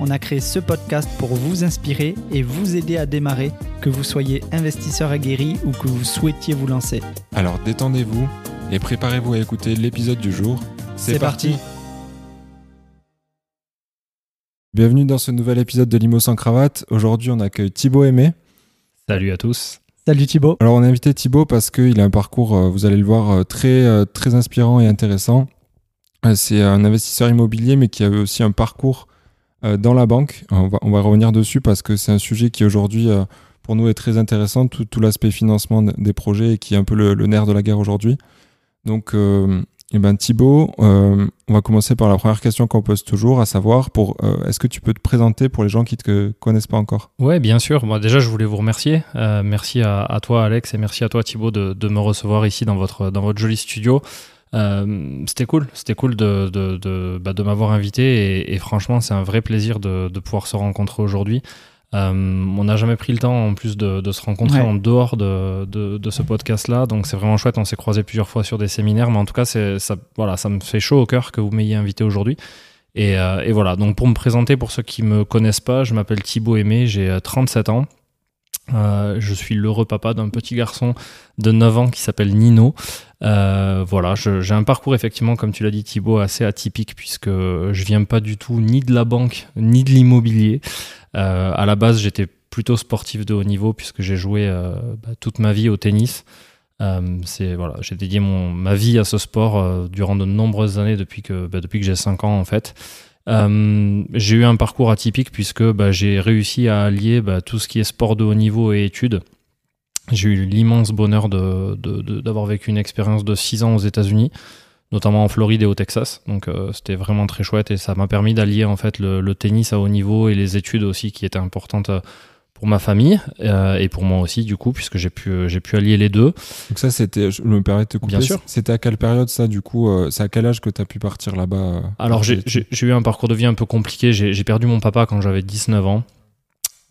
on a créé ce podcast pour vous inspirer et vous aider à démarrer, que vous soyez investisseur aguerri ou que vous souhaitiez vous lancer. Alors détendez-vous et préparez-vous à écouter l'épisode du jour. C'est parti. Bienvenue dans ce nouvel épisode de Limo sans cravate. Aujourd'hui, on accueille Thibaut Aimé. Salut à tous. Salut Thibaut. Alors, on a invité Thibaut parce qu'il a un parcours, euh, vous allez le voir, euh, très, euh, très inspirant et intéressant. C'est un investisseur immobilier, mais qui a aussi un parcours dans la banque. On va, revenir dessus parce que c'est un sujet qui aujourd'hui, euh, pour nous, est très intéressant, tout, l'aspect financement des projets et qui est un peu le, nerf de la guerre aujourd'hui. Donc, euh, eh ben, Thibaut, euh, on va commencer par la première question qu'on pose toujours, à savoir, pour, euh, est-ce que tu peux te présenter pour les gens qui ne te connaissent pas encore? Ouais, bien sûr. Moi, déjà, je voulais vous remercier. Euh, merci à, à toi, Alex, et merci à toi, Thibaut, de, de me recevoir ici dans votre, dans votre joli studio. Euh, c'était cool, c'était cool de, de, de, bah, de m'avoir invité et, et franchement, c'est un vrai plaisir de, de pouvoir se rencontrer aujourd'hui. Euh, on n'a jamais pris le temps en plus de, de se rencontrer Ouais. en dehors de, de, de ce podcast-là, donc c'est vraiment chouette. On s'est croisés plusieurs fois sur des séminaires, mais en tout cas, c'est, ça, voilà, ça me fait chaud au cœur que vous m'ayez invité aujourd'hui. Et, euh, et voilà, donc pour me présenter, pour ceux qui me connaissent pas, je m'appelle Thibaut Aimé, j'ai euh, 37 ans. Euh, je suis l'heureux papa d'un petit garçon de 9 ans qui s'appelle Nino. Euh, voilà, j'ai un parcours effectivement, comme tu l'as dit Thibaut, assez atypique puisque je viens pas du tout ni de la banque ni de l'immobilier. Euh, à la base, j'étais plutôt sportif de haut niveau puisque j'ai joué euh, bah, toute ma vie au tennis. Voilà, j'ai dédié mon, ma vie à ce sport durant de nombreuses années depuis que bah, que j'ai 5 ans en fait. Euh, j'ai eu un parcours atypique puisque bah, j'ai réussi à allier bah, tout ce qui est sport de haut niveau et études. J'ai eu l'immense bonheur d'avoir vécu une expérience de 6 ans aux États-Unis, notamment en Floride et au Texas. Donc euh, c'était vraiment très chouette et ça m'a permis d'allier en fait le, le tennis à haut niveau et les études aussi qui étaient importantes euh, pour ma famille euh, et pour moi aussi du coup puisque j'ai pu euh, j'ai pu allier les deux. Donc ça, c'était, je me permets de te couper, Bien sûr. c'était à quelle période ça, du coup euh, C'est à quel âge que tu as pu partir là-bas Alors j'ai eu un parcours de vie un peu compliqué. J'ai perdu mon papa quand j'avais 19 ans.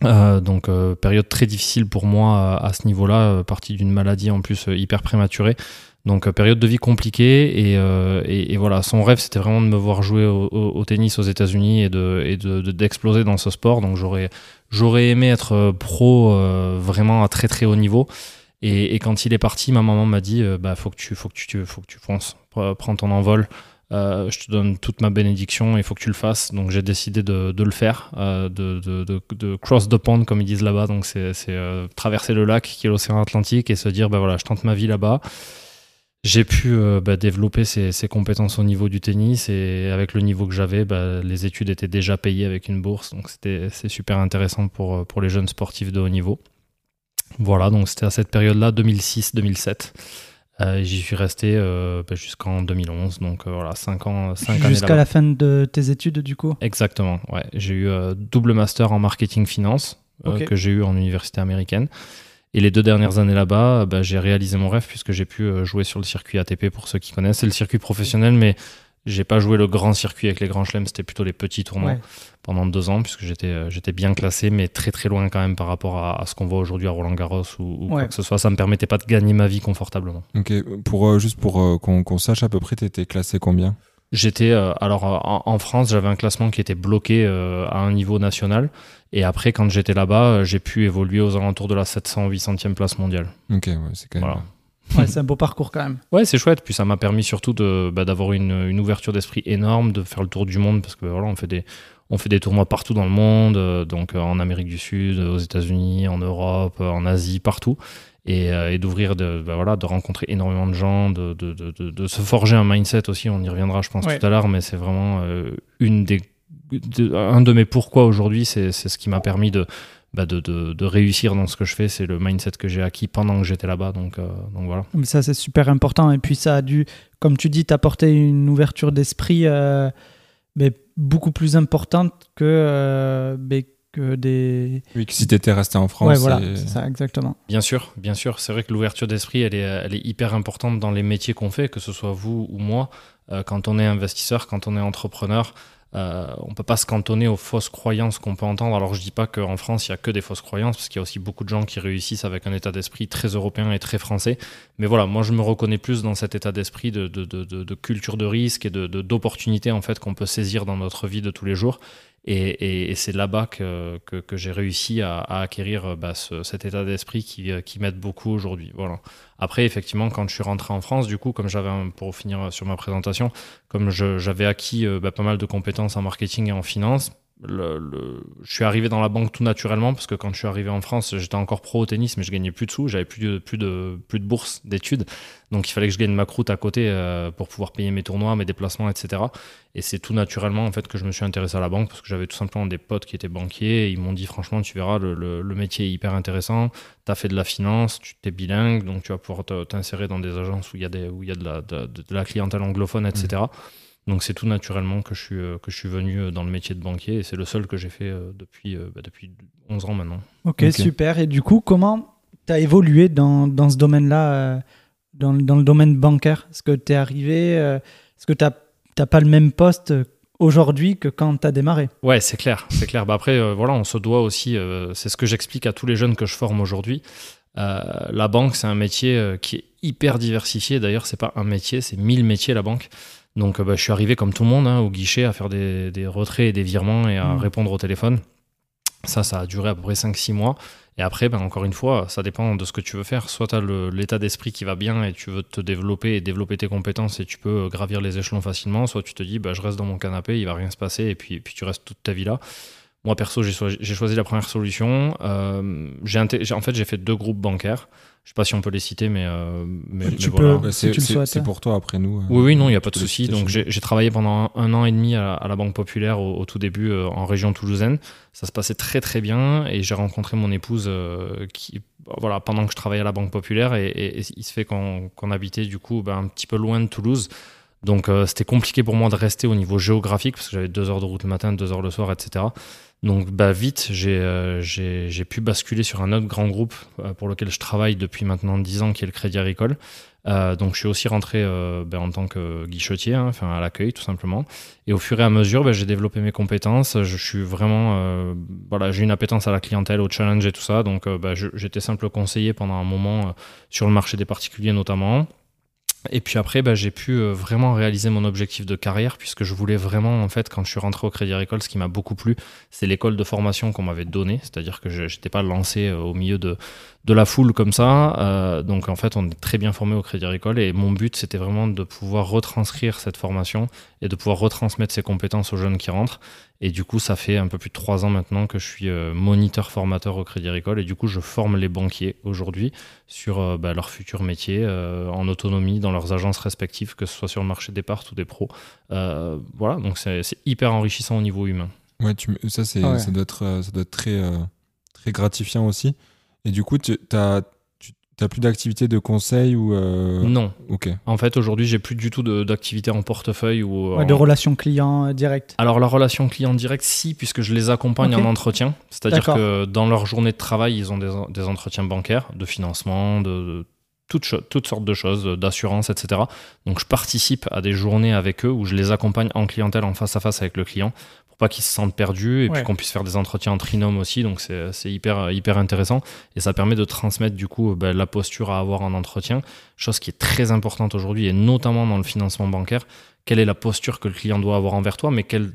Euh, donc période très difficile pour moi euh, à ce niveau-là, partie d'une maladie en plus hyper prématurée. Donc euh, période de vie compliquée et, euh, et, et voilà, son rêve c'était vraiment de me voir jouer au, tennis aux États-Unis et de et de- de- d'exploser dans ce sport. Donc j'aurais j'aurais aimé être euh, pro vraiment à très très haut niveau. Et, quand il est parti, ma maman m'a dit euh, bah faut que tu faut que tu faut que tu fonces, Pre- prends ton envol. Je te donne toute ma bénédiction, il faut que tu le fasses. Donc j'ai décidé de, le faire, de, de, cross the pond comme ils disent là-bas. Donc c'est traverser le lac qui est l'océan Atlantique et se dire bah voilà, je tente ma vie là-bas. J'ai pu euh, bah, développer ces, ces compétences au niveau du tennis et avec le niveau que j'avais, bah, les études étaient déjà payées avec une bourse. Donc c'était c'est super intéressant pour, euh, pour les jeunes sportifs de haut niveau. Voilà, donc c'était à cette période-là, 2006-2007. Euh, J'y suis resté euh, bah, jusqu'en 2011, donc voilà, 5 ans, Jusqu'à la fin de tes études du coup? Exactement, ouais. J'ai eu double master en marketing finance que j'ai eu en université américaine. Et les deux dernières années là-bas, bah, j'ai réalisé mon rêve puisque j'ai pu euh, jouer sur le circuit ATP pour ceux qui connaissent. C'est le circuit professionnel, mais j'ai pas joué le grand circuit avec les grands chelems, c'était plutôt les petits tournois Ouais. pendant deux ans puisque j'étais euh, j'étais bien classé, mais très très loin quand même par rapport à, à ce qu'on voit aujourd'hui à Roland Garros ou, ou quoi que ce soit. Ça me permettait pas de gagner ma vie confortablement. Ok, pour, euh, juste pour euh, qu'on qu'on sache à peu près, tu étais classé combien? J'étais euh, alors euh, en, en France, j'avais un classement qui était bloqué euh, à un niveau national. Et après, quand j'étais là-bas, j'ai pu évoluer aux alentours de la 700-800e place mondiale. Ok, ouais, c'est quand même. Voilà. Ouais, c'est un beau parcours quand même. Ouais, c'est chouette. Puis ça m'a permis surtout de bah, d'avoir une, une ouverture d'esprit énorme, de faire le tour du monde parce que voilà, on fait des on fait des tournois partout dans le monde, donc en Amérique du Sud, aux États-Unis, en Europe, en Asie, partout. Et, euh, et d'ouvrir, de, bah, voilà, de rencontrer énormément de gens, de, de, de, se forger un mindset aussi. On y reviendra, je pense, Ouais. tout à l'heure, mais c'est vraiment euh, une des, de- un de mes pourquoi aujourd'hui. C'est ce qui m'a permis de, bah, de, de, de réussir dans ce que je fais. C'est le mindset que j'ai acquis pendant que j'étais là-bas. Donc, euh, donc voilà. Mais ça, c'est super important. Et puis, ça a dû, comme tu dis, t'apporter une ouverture d'esprit euh, mais beaucoup plus importante que, euh, que des. Oui, que si tu étais resté en France. Ouais, voilà, et- c'est ça, exactement. Bien sûr, bien sûr. C'est vrai que l'ouverture d'esprit, elle est, elle est hyper importante dans les métiers qu'on fait, que ce soit vous ou moi. Euh, quand on est investisseur, quand on est entrepreneur, euh, on peut pas se cantonner aux fausses croyances qu'on peut entendre. Alors je dis pas qu'en France il y a que des fausses croyances, parce qu'il y a aussi beaucoup de gens qui réussissent avec un état d'esprit très européen et très français. Mais voilà, moi je me reconnais plus dans cet état d'esprit de, de, de, culture de risque et de de- d'opportunité en fait qu'on peut saisir dans notre vie de tous les jours. Et, et- et c'est là-bas que, que, que j'ai réussi à, à acquérir euh, bah, ce- cet état d'esprit qui, euh, qui m'aide beaucoup aujourd'hui. Voilà. Après, effectivement, quand je suis rentré en France, du coup, comme j'avais, pour finir sur ma présentation, comme j'avais acquis euh, bah, pas mal de compétences en marketing et en finance, je suis arrivé dans la banque tout naturellement parce que quand je suis arrivé en France, j'étais encore pro au tennis, mais je gagnais plus de sous, j'avais plus de, plus de, plus de bourse d'études. Donc il fallait que je gagne ma croûte à côté euh, pour pouvoir payer mes tournois, mes déplacements, etc. Et c'est tout naturellement en fait que je me suis intéressé à la banque parce que j'avais tout simplement des potes qui étaient banquiers ils m'ont dit franchement tu verras le, métier est hyper intéressant, tu as fait de la finance, tu es bilingue donc tu vas pouvoir t'insérer dans des agences où il y a, de la clientèle anglophone etc. Donc c'est tout naturellement que je suis, euh, que je suis venu euh, dans le métier de banquier et c'est le seul que j'ai fait euh, depuis, bah, depuis 11 ans maintenant. Ok, super. Et du coup, comment tu as évolué dans, dans ce domaine-là, dans, dans le domaine bancaire? Est-ce que tu es arrivé Est-ce que tu n'as pas le même poste aujourd'hui que quand tu as démarré? Ouais, c'est clair, c'est clair. Bah après, euh, voilà, on se doit aussi, euh, c'est ce que j'explique à tous les jeunes que je forme aujourd'hui. Euh, la banque, c'est un métier qui est hyper diversifié. D'ailleurs, c'est pas un métier, c'est mille métiers la banque. Donc, euh, bah, je suis arrivé comme tout le monde hein, au guichet à faire des, des retraits et des virements et à Mm. répondre au téléphone. Ça, ça a duré à peu près 5-6 mois. Et après, ben, encore une fois, ça dépend de ce que tu veux faire. Soit tu as l'état d'esprit qui va bien et tu veux te développer et développer tes compétences et tu peux euh, gravir les échelons facilement. Soit tu te dis, bah, je reste dans mon canapé, il va rien se passer et puis, puis tu restes toute ta vie là. Moi, perso, j'ai choisi, la première solution. Euh, j'ai en fait, j'ai fait deux groupes bancaires. Je sais pas si on peut les citer, mais, euh, mais, Tu- mais tu voilà. peux. Bah, Si c'est tu le c'est- souhaites. c'est pour toi après nous. euh, Oui, oui, non, il n'y a pas de peux souci. Donc, j'ai travaillé pendant un, un an et demi à, la- à la Banque Populaire au, au tout début euh, en région toulousaine. Ça se passait très, très bien. Et j'ai rencontré mon épouse euh, qui, voilà, pendant que je travaillais à la Banque Populaire. Et, et- et il se fait qu'on habitait, du coup, ben, un petit peu loin de Toulouse. Donc, euh, c'était compliqué pour moi de rester au niveau géographique parce que j'avais deux heures de route le matin, deux heures le soir, etc. Donc, bah, vite, j'ai euh, pu basculer sur un autre grand groupe euh, pour lequel je travaille depuis maintenant 10 ans, qui est le Crédit Agricole. Euh, donc je suis aussi rentré euh, ben, en tant que guichetier, hein, enfin à l'accueil tout simplement. Et au fur et à mesure, ben, j'ai développé mes compétences. Je suis vraiment, euh, voilà, j'ai une appétence à la clientèle, au challenge et tout ça. Donc euh, ben, j'étais simple conseiller pendant un moment sur le marché des particuliers notamment. Et puis après, ben, j'ai pu euh, vraiment réaliser mon objectif de carrière puisque je voulais vraiment, en fait, quand je suis rentré au Crédit Agricole, ce qui m'a beaucoup plu, c'est l'école de formation qu'on m'avait donnée. C'est-à-dire que je n'étais pas lancé euh, au milieu de, de la foule comme ça. Euh, donc en fait, on est très bien formé au Crédit Agricole et mon but, c'était vraiment de pouvoir retranscrire cette formation et de pouvoir retransmettre ces compétences aux jeunes qui rentrent. Et du coup, ça fait un peu plus de trois ans maintenant que je suis euh, moniteur formateur au Crédit Agricole et du coup, je forme les banquiers aujourd'hui sur euh, bah, leur futur métier euh, en autonomie dans leurs agences respectives, que ce soit sur le marché des parts ou des pros. Euh, voilà, donc c'est hyper enrichissant au niveau humain. Ouais, tu, ça, c'est, Ah ouais. ça doit être, ça doit être très, euh, très gratifiant aussi. Et du coup, tu n'as plus d'activité de conseil ou. euh, Non, Ok. en fait, aujourd'hui, j'ai plus du tout d'activité en portefeuille ou Ouais, en- De relations clients euh, directes Alors la relation client direct, si, puisque je les accompagne en entretien. C'est-à-dire que dans leur journée de travail, ils ont des, des entretiens bancaires, de financement, de, de toutes, toutes sortes de choses, d'assurance, etc. Donc je participe à des journées avec eux où je les accompagne en clientèle, en face à face avec le client, pas qu'ils se sentent perdus et Ouais. puis qu'on puisse faire des entretiens en trinôme aussi. Donc c'est hyper, hyper intéressant et ça permet de transmettre du coup ben, la posture à avoir en entretien, chose qui est très importante aujourd'hui et notamment dans le financement bancaire. Quelle est la posture que le client doit avoir envers toi, mais quelle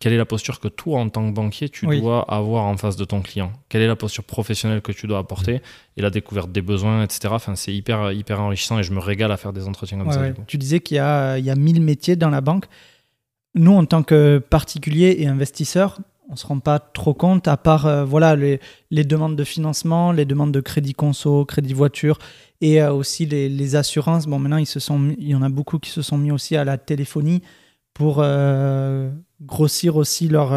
quelle est la posture que toi, en tant que banquier, tu Oui. dois avoir en face de ton client? Quelle est la posture professionnelle que tu dois apporter et la découverte des besoins, etc. Enfin, c'est hyper, hyper enrichissant et je me régale à faire des entretiens comme Ouais, ça. ouais. Tu disais qu'il y y a 1000 métiers dans la banque. Nous, en tant que particuliers et investisseurs, on ne se rend pas trop compte, à part euh, voilà, les, les demandes de financement, les demandes de crédit conso, crédit voiture et euh, aussi les, les assurances. Bon, maintenant, ils se sont mis- il y en a beaucoup qui se sont mis aussi à la téléphonie pour euh, grossir aussi leur,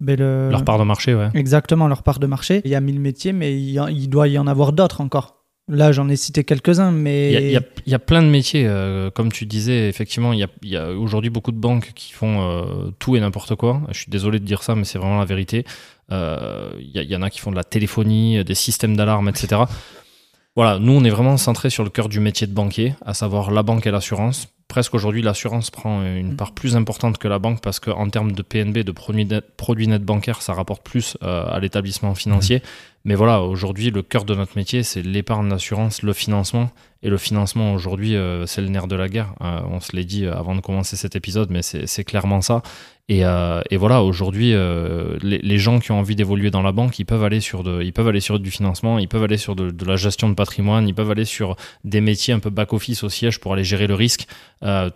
ben, le- Leur part de marché, ouais. Exactement, leur part de marché. Il y a 1000 métiers, mais il, y en- il doit y en avoir d'autres encore. Là, j'en ai cité quelques-uns, mais. Il y, a, y y plein de métiers, euh, comme tu disais, effectivement, il y a, aujourd'hui beaucoup de banques qui font euh, tout et n'importe quoi. Je suis désolé de dire ça, mais c'est vraiment la vérité. Il y, en a qui font de la téléphonie, des systèmes d'alarme, etc. Voilà, nous, on est vraiment centré sur le cœur du métier de banquier, à savoir la banque et l'assurance. Presque aujourd'hui, l'assurance prend une mm. part plus importante que la banque parce qu'en termes de PNB, de produits net, produits net bancaires, ça rapporte plus à l'établissement financier. Mm. Mais voilà, aujourd'hui, le cœur de notre métier, c'est l'épargne d'assurance, le financement. Et le financement, aujourd'hui, euh, c'est le nerf de la guerre. Euh, on se l'est dit euh, avant de commencer cet épisode, mais c'est clairement ça. Et, voilà, aujourd'hui, les, les, gens qui ont envie d'évoluer dans la banque, ils peuvent aller sur, de, ils peuvent aller sur du financement, ils peuvent aller sur de, de, la gestion de patrimoine, ils peuvent aller sur des métiers un peu back-office au siège pour aller gérer le risque.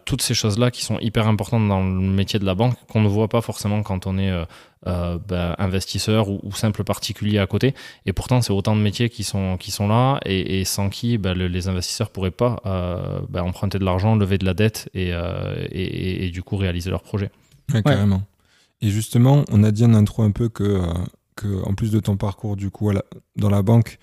toutes ces choses-là qui sont hyper importantes dans le métier de la banque, qu'on ne voit pas forcément quand on est euh, ben, investisseurs ou, simple particulier à côté. Et pourtant, c'est autant de métiers qui sont, qui sont là et, sans qui ben, les investisseurs ne pourraient pas euh, ben, emprunter de l'argent, lever de la dette et, euh, et, du coup réaliser leur projet. carrément. Et justement, on a dit en intro un peu que, que en plus de ton parcours du coup dans la banque,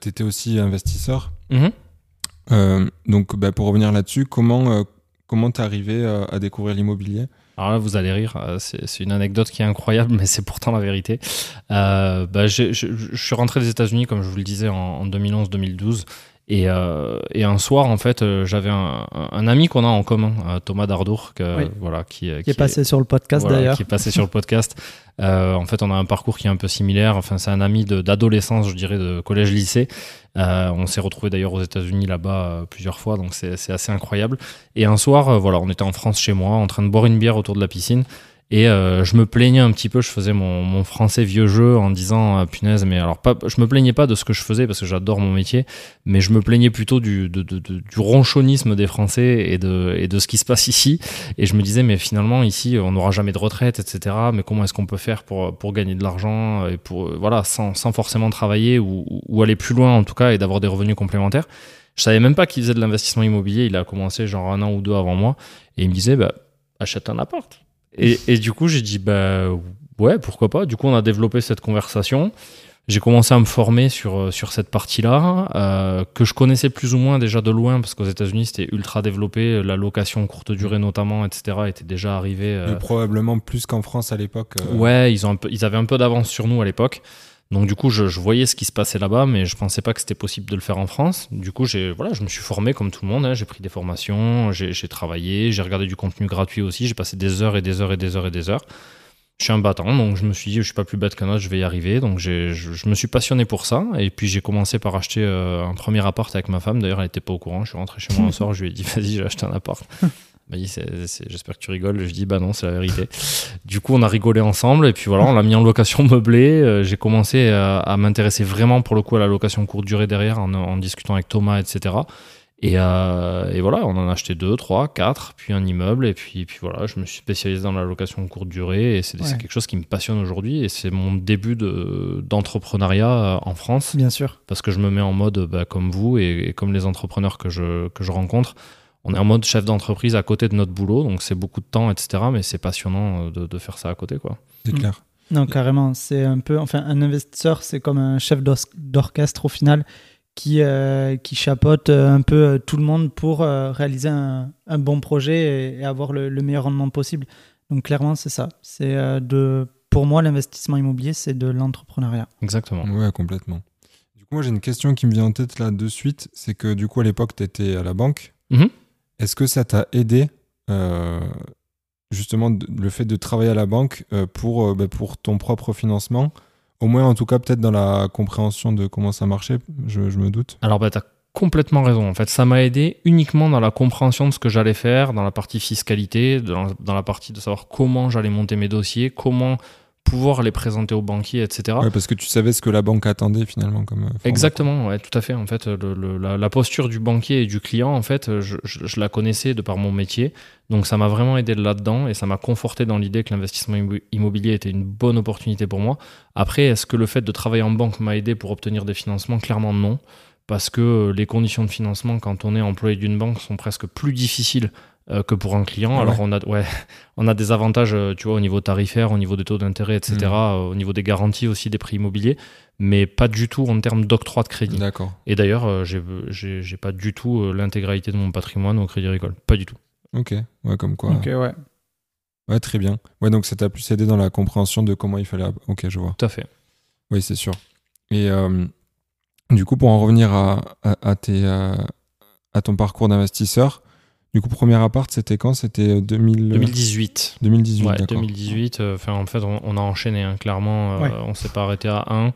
tu étais aussi investisseur. Mm-hmm. donc, pour revenir là-dessus, comment comment t'es arrivé à découvrir l'immobilier? Alors là, vous allez rire, euh, c'est une anecdote qui est incroyable, mais c'est pourtant la vérité. Euh, bah, je, suis rentré des États-Unis, comme je vous le disais, en, 2011-2012. Et, euh, et, un soir, en fait, j'avais un, ami qu'on a en commun, Thomas Dardour, que, voilà, qui, qui, est passé sur le podcast d'ailleurs. Qui est passé sur le podcast. en fait, on a un parcours qui est un peu similaire. Enfin, c'est un ami d'adolescence, je dirais, de collège-lycée. Euh, on s'est retrouvé d'ailleurs aux États-Unis là-bas euh, plusieurs fois, donc c'est assez incroyable. Et un soir, euh, voilà, on était en France chez moi, en train de boire une bière autour de la piscine. Et euh, je me plaignais un petit peu, je faisais mon, mon français vieux jeu en disant euh, punaise, mais alors pas, je me plaignais pas de ce que je faisais parce que j'adore mon métier, mais je me plaignais plutôt du, de, de, du ronchonisme des Français et de, et de ce qui se passe ici. Et je me disais, mais finalement, ici, on n'aura jamais de retraite, etc. Mais comment est-ce qu'on peut faire pour, pour gagner de l'argent et pour, voilà, sans, sans forcément travailler ou, ou aller plus loin en tout cas et d'avoir des revenus complémentaires? Je savais même pas qu'il faisait de l'investissement immobilier. Il a commencé genre un an ou deux avant moi. Et il me disait, bah, achète un appart. Et, du coup, j'ai dit, bah ouais, pourquoi pas. Du coup, on a développé cette conversation. J'ai commencé à me former sur, euh, sur cette partie-là, euh, que je connaissais plus ou moins déjà de loin, parce qu'aux États-Unis, c'était ultra développé. La location courte durée, notamment, etc., était déjà arrivée. Euh... probablement plus qu'en France à l'époque. Euh. Ouais, ils, ont ils avaient un peu d'avance sur nous à l'époque. Donc du coup, je, voyais ce qui se passait là-bas, mais je pensais pas que c'était possible de le faire en France. Du coup, j'ai voilà, je me suis formé comme tout le monde. Hein. J'ai pris des formations, j'ai travaillé, j'ai regardé du contenu gratuit aussi. J'ai passé des heures et des heures et des heures et des heures. Je suis un battant, donc je me suis dit, je suis pas plus bête qu'un autre, je vais y arriver. Donc je, je, me suis passionné pour ça. Et puis j'ai commencé par acheter euh, un premier appart avec ma femme. D'ailleurs, elle était pas au courant. Je suis rentré chez moi un soir, je lui ai dit, vas-y, j'ai acheté un appart dit j'espère que tu rigoles. Je dis bah non, c'est la vérité. du coup, on a rigolé ensemble et puis voilà, on l'a mis en location meublée. Euh, j'ai commencé à, m'intéresser vraiment pour le coup à la location courte durée derrière en, discutant avec Thomas, etc. Euh, et, voilà, on en a acheté deux, trois, quatre, puis un immeuble et puis, puis voilà, je me suis spécialisé dans la location courte durée et c'est quelque chose qui me passionne aujourd'hui et c'est mon début d'entrepreneuriat euh, en France. Bien sûr. Parce que je me mets en mode bah, comme vous et, et, comme les entrepreneurs que je, que je rencontre on est en mode chef d'entreprise à côté de notre boulot, donc c'est beaucoup de temps, etc. Mais c'est passionnant euh, de, faire ça à côté, quoi. C'est clair. Non, carrément. C'est un peu, enfin, un investisseur, c'est comme un chef d'orchestre au final qui, euh, qui chapeaute euh, un peu tout le monde pour réaliser un, bon projet et, avoir le, meilleur rendement possible. Donc clairement, c'est ça. C'est de, pour moi, l'investissement immobilier, c'est de l'entrepreneuriat. Exactement. Ouais, complètement. Du coup, moi, j'ai une question qui me vient en tête là de suite. C'est que du coup, à l'époque, tu étais à la banque. Mm-hmm. Est-ce que ça t'a aidé euh, justement le fait de travailler à la banque euh, pour, euh, bah, pour ton propre financement? Au moins, en tout cas, peut-être dans la compréhension de comment ça marchait, je, me doute. Alors, bah, tu as complètement raison. En fait, ça m'a aidé uniquement dans la compréhension de ce que j'allais faire, dans la partie fiscalité, dans la partie de savoir comment j'allais monter mes dossiers, comment pouvoir les présenter aux banquiers, etc. Ouais, parce que tu savais ce que la banque attendait finalement comme. Euh, Exactement, ouais, tout à fait. En fait, la, posture du banquier et du client, en fait, je, la connaissais de par mon métier, donc ça m'a vraiment aidé là-dedans et ça m'a conforté dans l'idée que l'investissement immobilier était une bonne opportunité pour moi. Après, est-ce que le fait de travailler en banque m'a aidé pour obtenir des financements? Clairement non parce que les conditions de financement quand on est employé d'une banque sont presque plus difficiles euh, que pour un client. Ah Alors on a, ouais, on a des avantages, euh, tu vois, au niveau tarifaire, au niveau des taux d'intérêt, etc., mm. euh, au niveau des garanties aussi des prix immobiliers, mais pas du tout en termes d'octroi de crédit. D'accord. Et d'ailleurs, j'ai, j'ai, pas du tout l'intégralité de mon patrimoine au Crédit Agricole, pas du tout. Ok, ouais, comme quoi. Ok, ouais. Ouais, très bien. Ouais, donc ça t'a plus aidé dans la compréhension de comment il fallait. Ok, je vois. Tout à fait. Oui, c'est sûr. Et euh, du coup, pour en revenir à, à, tes, à ton parcours d'investisseur, du coup, premier appart, c'était quand? C'était 2000... 2018. 2018, ouais, 2018. Enfin, en fait, on, a enchaîné, hein, clairement. On s'est pas arrêté à 1.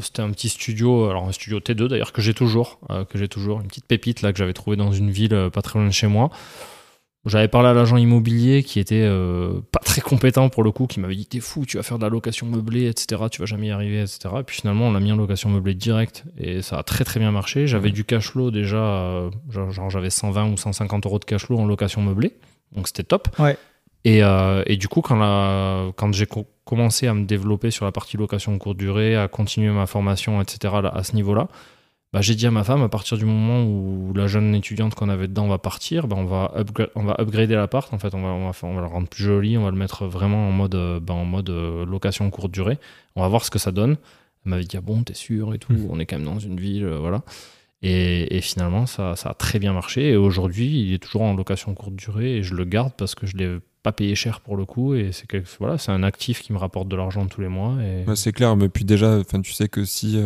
c'était un petit studio, alors un studio T2 d'ailleurs que j'ai toujours, que j'ai toujours, une petite pépite là que j'avais trouvé dans une ville pas très loin de chez moi. J'avais parlé à l'agent immobilier qui était euh, pas très compétent pour le coup, qui m'avait dit T'es fou, tu vas faire de la location meublée, etc. Tu vas jamais y arriver, etc. Et puis finalement, on l'a mis en location meublée direct et ça a très très bien marché. J'avais du cash flow déjà, euh, genre, j'avais 120 ou 150 euros de cash flow en location meublée, donc c'était top. Ouais. Et, euh, et, du coup, quand, la, quand j'ai commencé à me développer sur la partie location courte durée, à continuer ma formation, etc., à ce niveau-là, bah, j'ai dit à ma femme, à partir du moment où la jeune étudiante qu'on avait dedans va partir, bah, on, va on va upgrader l'appart. En fait, on va, on, va, on va le rendre plus joli, on va le mettre vraiment en mode, euh, bah, en mode euh, location courte durée. On va voir ce que ça donne. Elle m'avait dit, ah bon, t'es sûr et tout, mmh. on est quand même dans une ville, euh, voilà. Et, et, finalement, ça, ça, a très bien marché. Et aujourd'hui, il est toujours en location courte durée et je le garde parce que je l'ai pas payé cher pour le coup. Et c'est voilà, c'est un actif qui me rapporte de l'argent tous les mois. Et... c'est clair, mais puis déjà, tu sais que si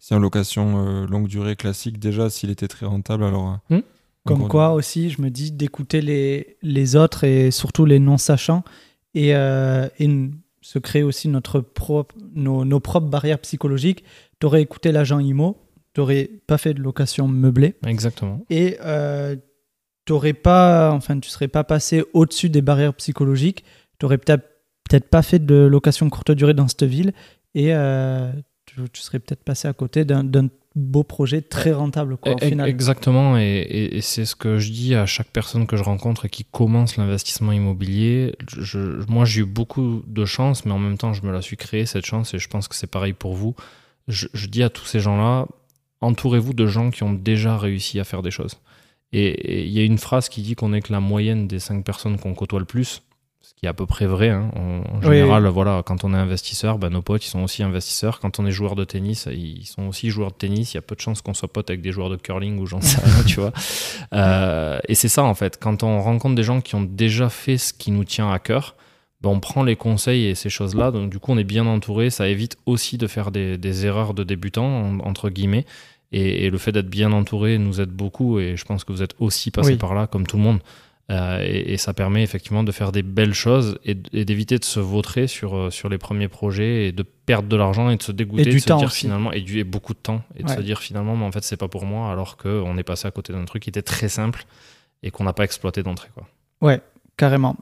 si en location euh, longue durée classique, déjà, s'il était très rentable, alors. Euh, hmm. Comme quoi aussi, je me dis d'écouter les, les autres et surtout les non-sachants et, euh, et, se créer aussi notre propre, nos, nos propres barrières psychologiques. Tu aurais écouté l'agent IMO, tu n'aurais pas fait de location meublée. Exactement. Et tu pas, enfin, tu serais pas passé au-dessus des barrières psychologiques. Tu n'aurais peut-être peut pas fait de location courte durée dans cette ville et tu, serais peut-être passé à côté d'un beau projet très rentable quoi, au final. Exactement, et, c'est ce que je dis à chaque personne que je rencontre qui commence l'investissement immobilier. Je, moi, j'ai eu beaucoup de chance, mais en même temps, je me la suis créée cette chance et je pense que c'est pareil pour vous. Je, je dis à tous ces gens-là, entourez-vous de gens qui ont déjà réussi à faire des choses. Et il y a une phrase qui dit qu'on est que la moyenne des cinq personnes qu'on côtoie le plus qui est à peu près vrai. Hein. En, général, voilà, quand on est investisseur, ben, nos potes ils sont aussi investisseurs. Quand on est joueur de tennis, ils sont aussi joueurs de tennis. Il y a peu de chances qu'on soit pote avec des joueurs de curling ou j'en sais rien, tu vois. Euh, et c'est ça en fait. Quand on rencontre des gens qui ont déjà fait ce qui nous tient à cœur, ben, on prend les conseils et ces choses-là. Donc du coup, on est bien entouré. Ça évite aussi de faire des, erreurs de débutants entre guillemets. Et, le fait d'être bien entouré nous aide beaucoup. Et je pense que vous êtes aussi passé par là, comme tout le monde. Euh, et, ça permet effectivement de faire des belles choses et, d'éviter de se vautrer sur, euh, sur les premiers projets et de perdre de l'argent et de se dégoûter, et du se temps dire finalement, et, du, beaucoup de temps, et de se dire finalement, mais en fait, c'est pas pour moi, alors qu'on est passé à côté d'un truc qui était très simple et qu'on n'a pas exploité d'entrée. Quoi. Ouais, carrément.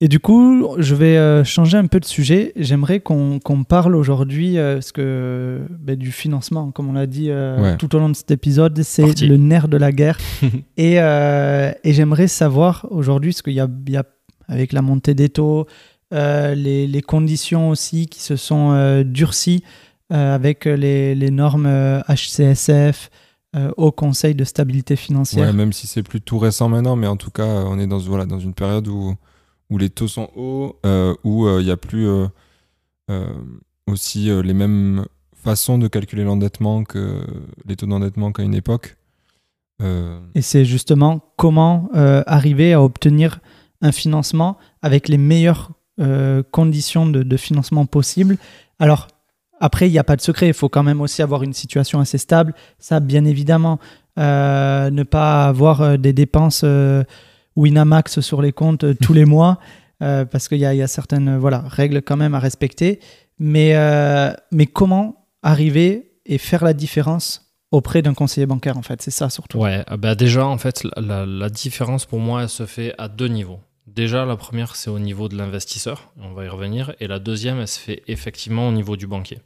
Et du coup, je vais euh, changer un peu de sujet. J'aimerais qu'on parle aujourd'hui euh, que, ben, du financement, comme on l'a dit euh, tout au long de cet épisode, c'est le nerf de la guerre. et, et j'aimerais savoir aujourd'hui, ce qu'il y, y a, avec la montée des taux, les, les, conditions aussi qui se sont durcies avec les, les, normes HCSF, au Conseil de stabilité financière. Ouais, même si c'est plus tout récent maintenant, mais en tout cas, on est dans, voilà, dans une période où où les taux sont hauts, euh, où euh, il n'y a plus euh, aussi les mêmes façons de calculer l'endettement que les taux d'endettement qu'à une époque. Et c'est justement comment arriver à obtenir un financement avec les meilleures conditions de, financement possibles. Alors, après, il n'y a pas de secret, il faut quand même aussi avoir une situation assez stable. Ça, bien évidemment, ne pas avoir des dépenses Winamax sur les comptes euh, tous les mois, euh, parce qu'il y, a certaines euh, voilà, règles quand même à respecter. Mais, mais comment arriver et faire la différence auprès d'un conseiller bancaire, en fait? C'est ça surtout. Ouais, bah déjà, en fait, la, la, différence pour moi, elle se fait à deux niveaux. Déjà, la première, c'est au niveau de l'investisseur, on va y revenir, et la deuxième, elle se fait effectivement au niveau du banquier.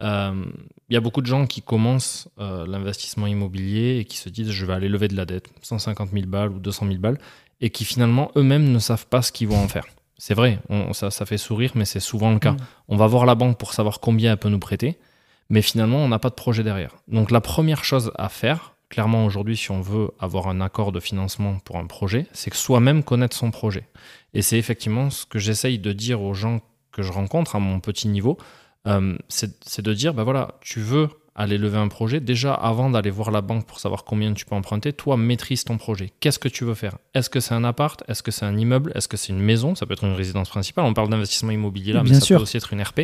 Il y a beaucoup de gens qui commencent l'investissement immobilier et qui se disent je vais aller lever de la dette, 150 000 balles ou 200 000 balles, et qui finalement eux-mêmes ne savent pas ce qu'ils vont en faire. C'est vrai, ça, ça, fait sourire, mais c'est souvent le cas. Mm. On va voir la banque pour savoir combien elle peut nous prêter, mais finalement, on n'a pas de projet derrière. Donc la première chose à faire, clairement aujourd'hui, si on veut avoir un accord de financement pour un projet, c'est que soi-même connaître son projet. Et c'est effectivement ce que j'essaye de dire aux gens que je rencontre à mon petit niveau, euh, c'est de dire, bah voilà, tu veux aller lever un projet, déjà avant d'aller voir la banque pour savoir combien tu peux emprunter, toi maîtrise ton projet. Qu'est-ce que tu veux faire? Est-ce que c'est un appart? Est-ce que c'est un immeuble? Est-ce que c'est une maison? Ça peut être une résidence principale. On parle d'investissement immobilier là, Bien mais ça sûr. peut aussi être une RP.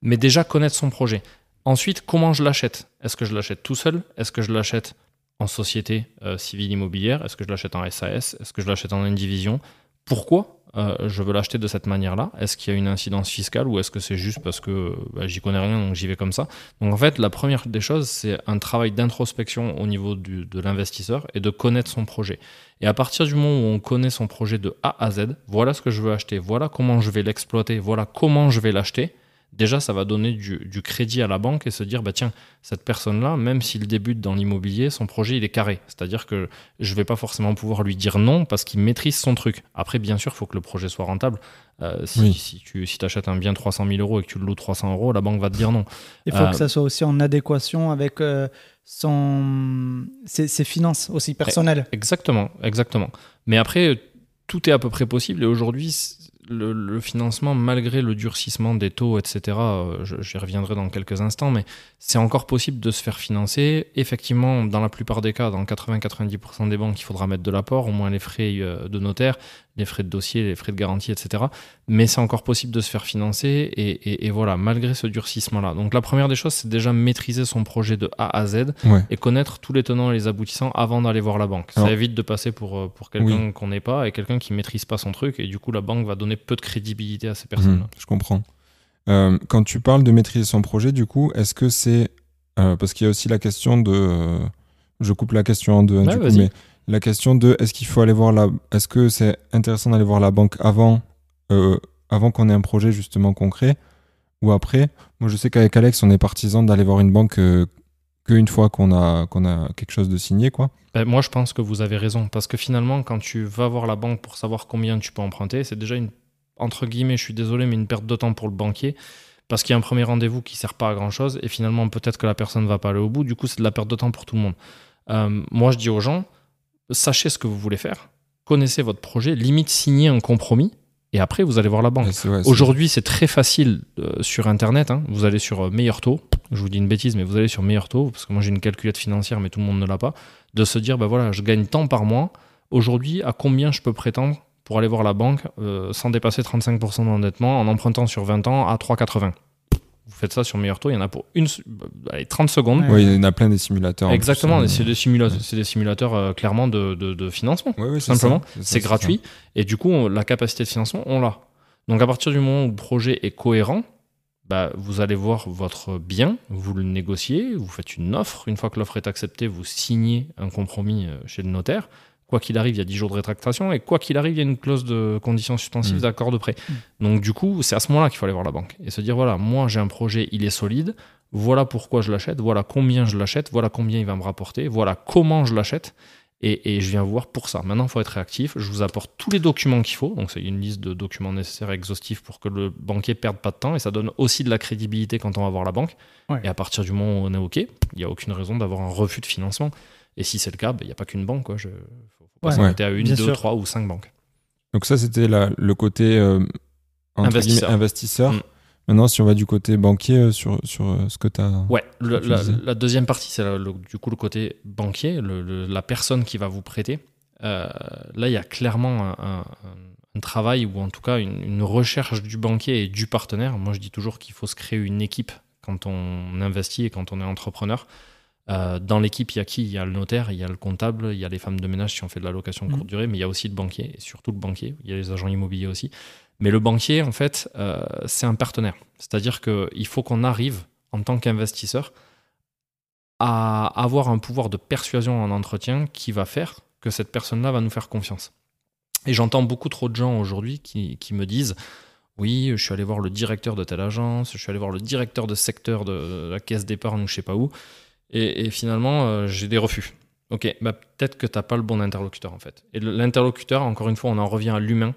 Mais déjà connaître son projet. Ensuite, comment je l'achète? Est-ce que je l'achète tout seul? Est-ce que je l'achète en société euh, civile immobilière? Est-ce que je l'achète en SAS Est-ce que je l'achète en indivision? Pourquoi? Euh, je veux l'acheter de cette manière-là Est-ce qu'il y a une incidence fiscale ou est-ce que c'est juste parce que bah, j'y connais rien donc j'y vais comme ça? Donc en fait, la première des choses, c'est un travail d'introspection au niveau de l'investisseur et de connaître son projet. Et à partir du moment où on connaît son projet de A à Z, voilà ce que je veux acheter, voilà comment je vais l'exploiter, voilà comment je vais l'acheter. Déjà, ça va donner du, du crédit à la banque et se dire, bah tiens, cette personne-là, même s'il débute dans l'immobilier, son projet, il est carré. C'est-à-dire que je vais pas forcément pouvoir lui dire non parce qu'il maîtrise son truc. Après, bien sûr, il faut que le projet soit rentable. Euh, si, Oui. si tu si achètes un bien 300 000 euros et que tu le loues 300 euros, la banque va te dire non. Il faut Euh, que ça soit aussi en adéquation avec euh, son... ses, ses finances aussi personnelles. Exactement, exactement. Mais après, euh, tout est à peu près possible. Et aujourd'hui, le, financement, malgré le durcissement des taux, etc., euh, j'y reviendrai dans quelques instants, mais c'est encore possible de se faire financer. Effectivement, dans la plupart des cas, dans 80-90% des banques, il faudra mettre de l'apport, au moins les frais euh, de notaire, les frais de dossier, les frais de garantie, etc. Mais c'est encore possible de se faire financer. Et, et- et voilà, malgré ce durcissement-là. Donc la première des choses, c'est déjà maîtriser son projet de A à Z Ouais. et connaître tous les tenants et les aboutissants avant d'aller voir la banque. Alors- ça évite de passer pour, euh, pour quelqu'un qu'on n'est pas et quelqu'un qui maîtrise pas son truc et du coup la banque va donner peu de crédibilité à ces personnes-là. Mhm, je comprends. Euh, quand tu parles de maîtriser son projet, du coup, est-ce que c'est. euh, parce qu'il y a aussi la question de. je coupe la question en deux, hein, Ouais, du coup, mais la question de est-ce qu'il faut aller voir la. Est-ce que c'est intéressant d'aller voir la banque avant, euh, avant qu'on ait un projet justement concret ou après? Moi, je sais qu'avec Alex, on est partisan d'aller voir une banque euh, qu'une fois qu'on a, qu'on a quelque chose de signé, quoi. Ben, moi je pense que vous avez raison parce que finalement quand tu vas voir la banque pour savoir combien tu peux emprunter, c'est déjà une entre guillemets, je suis désolé, mais une perte de temps pour le banquier. Parce qu'il y a un premier rendez-vous qui sert pas à grand chose et finalement peut-être que la personne va pas aller au bout. Du coup, c'est de la perte de temps pour tout le monde. Euh, moi, je dis aux gens, sachez ce que vous voulez faire, connaissez votre projet, limite signez un compromis et après vous allez voir la banque. Ouais, Aujourd'hui, c'est très facile euh, sur Internet. hein. Vous allez sur euh, Meilleur Taux. Je vous dis une bêtise, mais vous allez sur Meilleur Taux, parce que moi j'ai une calculette financière, mais tout le monde ne l'a pas. De se dire, bah voilà, je gagne tant par mois. Aujourd'hui, à combien je peux prétendre pour aller voir la banque euh, sans dépasser 35% d'endettement en empruntant sur 20 ans à 3,80 Vous faites ça sur Meilleur Taux, il y en a pour une, euh, allez, 30 secondes. Ouais, il y en a plein des simulateurs. Exactement, hein. c'est des, simula- c'est des simulateurs euh, clairement de, de- de financement ouais, c'est simplement. c'est ça. gratuit. Et du coup, on- la capacité de financement, on l'a. Donc à partir du moment où le projet est cohérent, bah, vous allez voir votre bien, vous le négociez, vous faites une offre. Une fois que l'offre est acceptée, vous signez un compromis euh, chez le notaire. Quoi qu'il arrive, il y a 10 jours de rétractation. Et quoi qu'il arrive, il y a une clause de conditions suspensives Mm. d'accord de prêt. Donc du coup, c'est à ce moment-là qu'il faut aller voir la banque. Et se dire, voilà, moi j'ai un projet, il est solide. Voilà pourquoi je l'achète. Voilà combien je l'achète. Voilà combien il va me rapporter. Voilà comment je l'achète. Et, et je viens vous voir pour ça. Maintenant, il faut être réactif. Je vous apporte tous les documents qu'il faut. Donc, c'est une liste de documents nécessaires exhaustifs pour que le banquier perde pas de temps. Et ça donne aussi de la crédibilité quand on va voir la banque. Ouais. Et à partir du moment où on est OK, il n'y a aucune raison d'avoir un refus de financement. Et si c'est le cas, ben, il n'y a pas qu'une banque. Quoi. Je, faut, pas Ouais. s'arrêter à une, Bien deux, sûr. trois ou cinq banques. Donc ça, c'était le côté euh, Investisseur. Mm. Maintenant, si on va du côté banquier euh, sur, sur euh, ce que tu as... Ouais, le- la, deuxième partie, c'est du coup le côté banquier, le- le- la personne qui va vous prêter. Euh, là, il y a clairement un, un- un travail, ou en tout cas une, une recherche du banquier et du partenaire. Moi, je dis toujours qu'il faut se créer une équipe quand on investit et quand on est entrepreneur. Euh, dans l'équipe, il y a qui? Il y a le notaire, il y a le comptable, il y a les femmes de ménage si on fait de la location Mhm. courte durée, mais il y a aussi le banquier, et surtout le banquier. Il y a les agents immobiliers aussi. Mais le banquier, en fait, euh, c'est un partenaire. C'est-à-dire qu'il faut qu'on arrive, en tant qu'investisseur, à avoir un pouvoir de persuasion en entretien qui va faire que cette personne-là va nous faire confiance. Et j'entends beaucoup trop de gens aujourd'hui qui, qui me disent Oui, je suis allé voir le directeur de telle agence, je suis allé voir le directeur de secteur de la caisse d'épargne ou je sais pas où, et, et finalement, euh, j'ai des refus. Ok, bah peut-être que tu n'as pas le bon interlocuteur en fait. Et l'interlocuteur, encore une fois, on en revient à l'humain,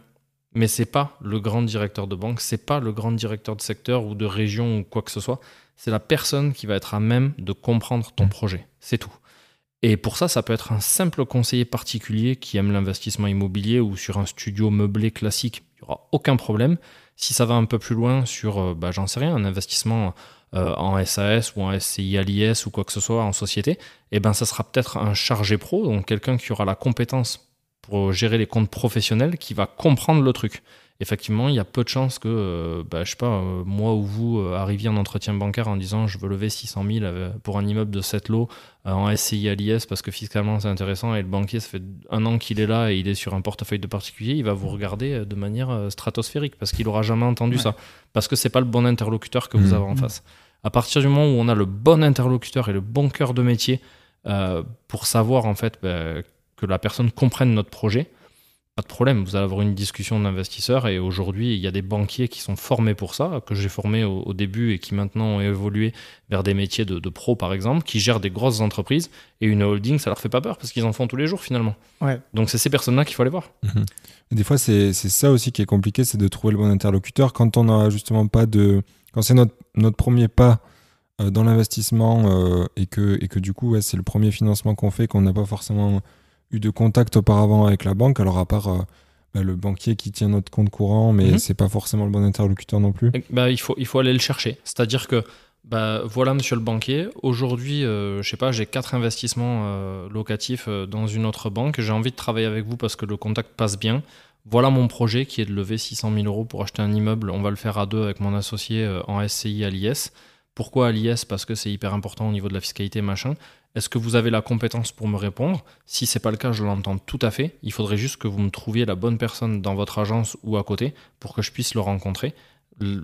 mais c'est pas le grand directeur de banque, c'est pas le grand directeur de secteur ou de région ou quoi que ce soit. C'est la personne qui va être à même de comprendre ton projet. C'est tout. Et pour ça, ça peut être un simple conseiller particulier qui aime l'investissement immobilier ou sur un studio meublé classique. Il n'y aura aucun problème. Si ça va un peu plus loin sur, euh, bah, j'en sais rien, un investissement euh, en SAS ou en SCI à l'IS ou quoi que ce soit en société, eh ben ça sera peut-être un chargé pro, donc quelqu'un qui aura la compétence pour gérer les comptes professionnels, qui va comprendre le truc effectivement, il y a peu de chances que, euh, bah, je sais pas, euh, moi ou vous euh, arriviez en entretien bancaire en disant je veux lever 600 000 pour un immeuble de 7 lots en SCI à l'IS parce que fiscalement c'est intéressant et le banquier, ça fait un an qu'il est là et il est sur un portefeuille de particulier, il va vous regarder de manière stratosphérique parce qu'il aura jamais entendu ça. Parce que c'est pas le bon interlocuteur que vous mmh. avez en face. À partir du moment où on a le bon interlocuteur et le bon cœur de métier pour savoir en fait bah, que la personne comprenne notre projet, pas de problème, vous allez avoir une discussion d'investisseurs et aujourd'hui il y a des banquiers qui sont formés pour ça, que j'ai formés au, début et qui maintenant ont évolué vers des métiers de, de, pro par exemple, qui gèrent des grosses entreprises et une holding ça leur fait pas peur parce qu'ils en font tous les jours finalement. Ouais. Donc c'est ces personnes-là qu'il faut aller voir. Mhm. Des fois c'est ça aussi qui est compliqué, c'est de trouver le bon interlocuteur quand on n'a justement pas de... Quand c'est notre, notre premier pas euh, dans l'investissement euh, et, que, et que du coup c'est le premier financement qu'on fait, qu'on n'a pas forcément eu de contact auparavant avec la banque, alors à part euh, bah, le banquier qui tient notre compte courant, mais mhm. c'est pas forcément le bon interlocuteur non plus. Bah, il, faut, il faut aller le chercher. C'est-à-dire que bah, voilà, monsieur le banquier, aujourd'hui, euh, je sais pas, j'ai quatre investissements euh, locatifs dans une autre banque. J'ai envie de travailler avec vous parce que le contact passe bien. Voilà mon projet qui est de lever 600 000 euros pour acheter un immeuble. On va le faire à deux avec mon associé en SCI à l'IS. Pourquoi à l'IS Parce que c'est hyper important au niveau de la fiscalité, machin. Est-ce que vous avez la compétence pour me répondre? Si c'est pas le cas, je l'entends tout à fait. Il faudrait juste que vous me trouviez la bonne personne dans votre agence ou à côté pour que je puisse le rencontrer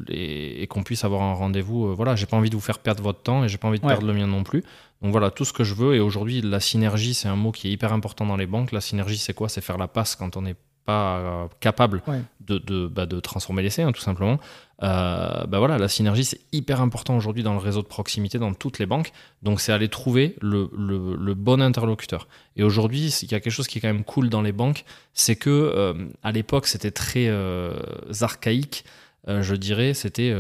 et, qu'on puisse avoir un rendez-vous. Euh, voilà, j'ai pas envie de vous faire perdre votre temps et j'ai pas envie de perdre le mien non plus. Donc voilà, tout ce que je veux. Et aujourd'hui, la synergie, c'est un mot qui est hyper important dans les banques. La synergie, c'est quoi? C'est faire la passe quand on n'est pas euh, capable de, de, bah, de, transformer l'essai, hein, tout simplement. Euh, bah voilà, la synergie, c'est hyper important aujourd'hui dans le réseau de proximité, dans toutes les banques. Donc, c'est aller trouver le, le, bon interlocuteur. Et aujourd'hui, il y a quelque chose qui est quand même cool dans les banques, c'est que euh, à l'époque, c'était très euh, archaïque. Je dirais, c'était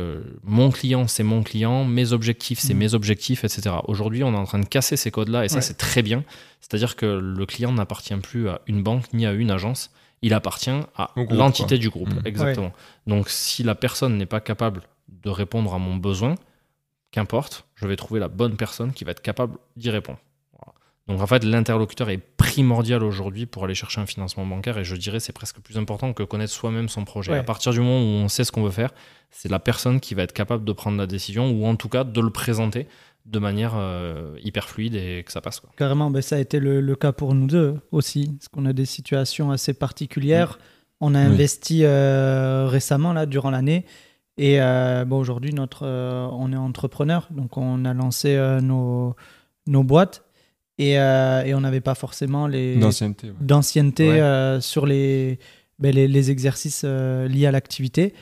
mon client, c'est mon client, mes objectifs, c'est mmh. mes objectifs, etc. Aujourd'hui, on est en train de casser ces codes-là, et ça, c'est très bien. C'est-à-dire que le client n'appartient plus à une banque ni à une agence il appartient à l'entité du groupe. Mmh. Exactement. Donc si la personne n'est pas capable de répondre à mon besoin, qu'importe, je vais trouver la bonne personne qui va être capable d'y répondre. Donc en fait, l'interlocuteur est primordial aujourd'hui pour aller chercher un financement bancaire et je dirais c'est presque plus important que connaître soi-même son projet. À partir du moment où on sait ce qu'on veut faire, c'est la personne qui va être capable de prendre la décision ou en tout cas de le présenter de manière euh, hyper fluide et que ça passe. Quoi. Carrément, ben, ça a été le, cas pour nous deux aussi, parce qu'on a des situations assez particulières. On a investi euh, récemment, là, durant l'année, et euh, bon, aujourd'hui, notre, on est entrepreneur, donc on a lancé nos, nos boîtes, et, et on n'avait pas forcément les d'ancienneté sur les, ben, les, les, exercices liés à l'activité.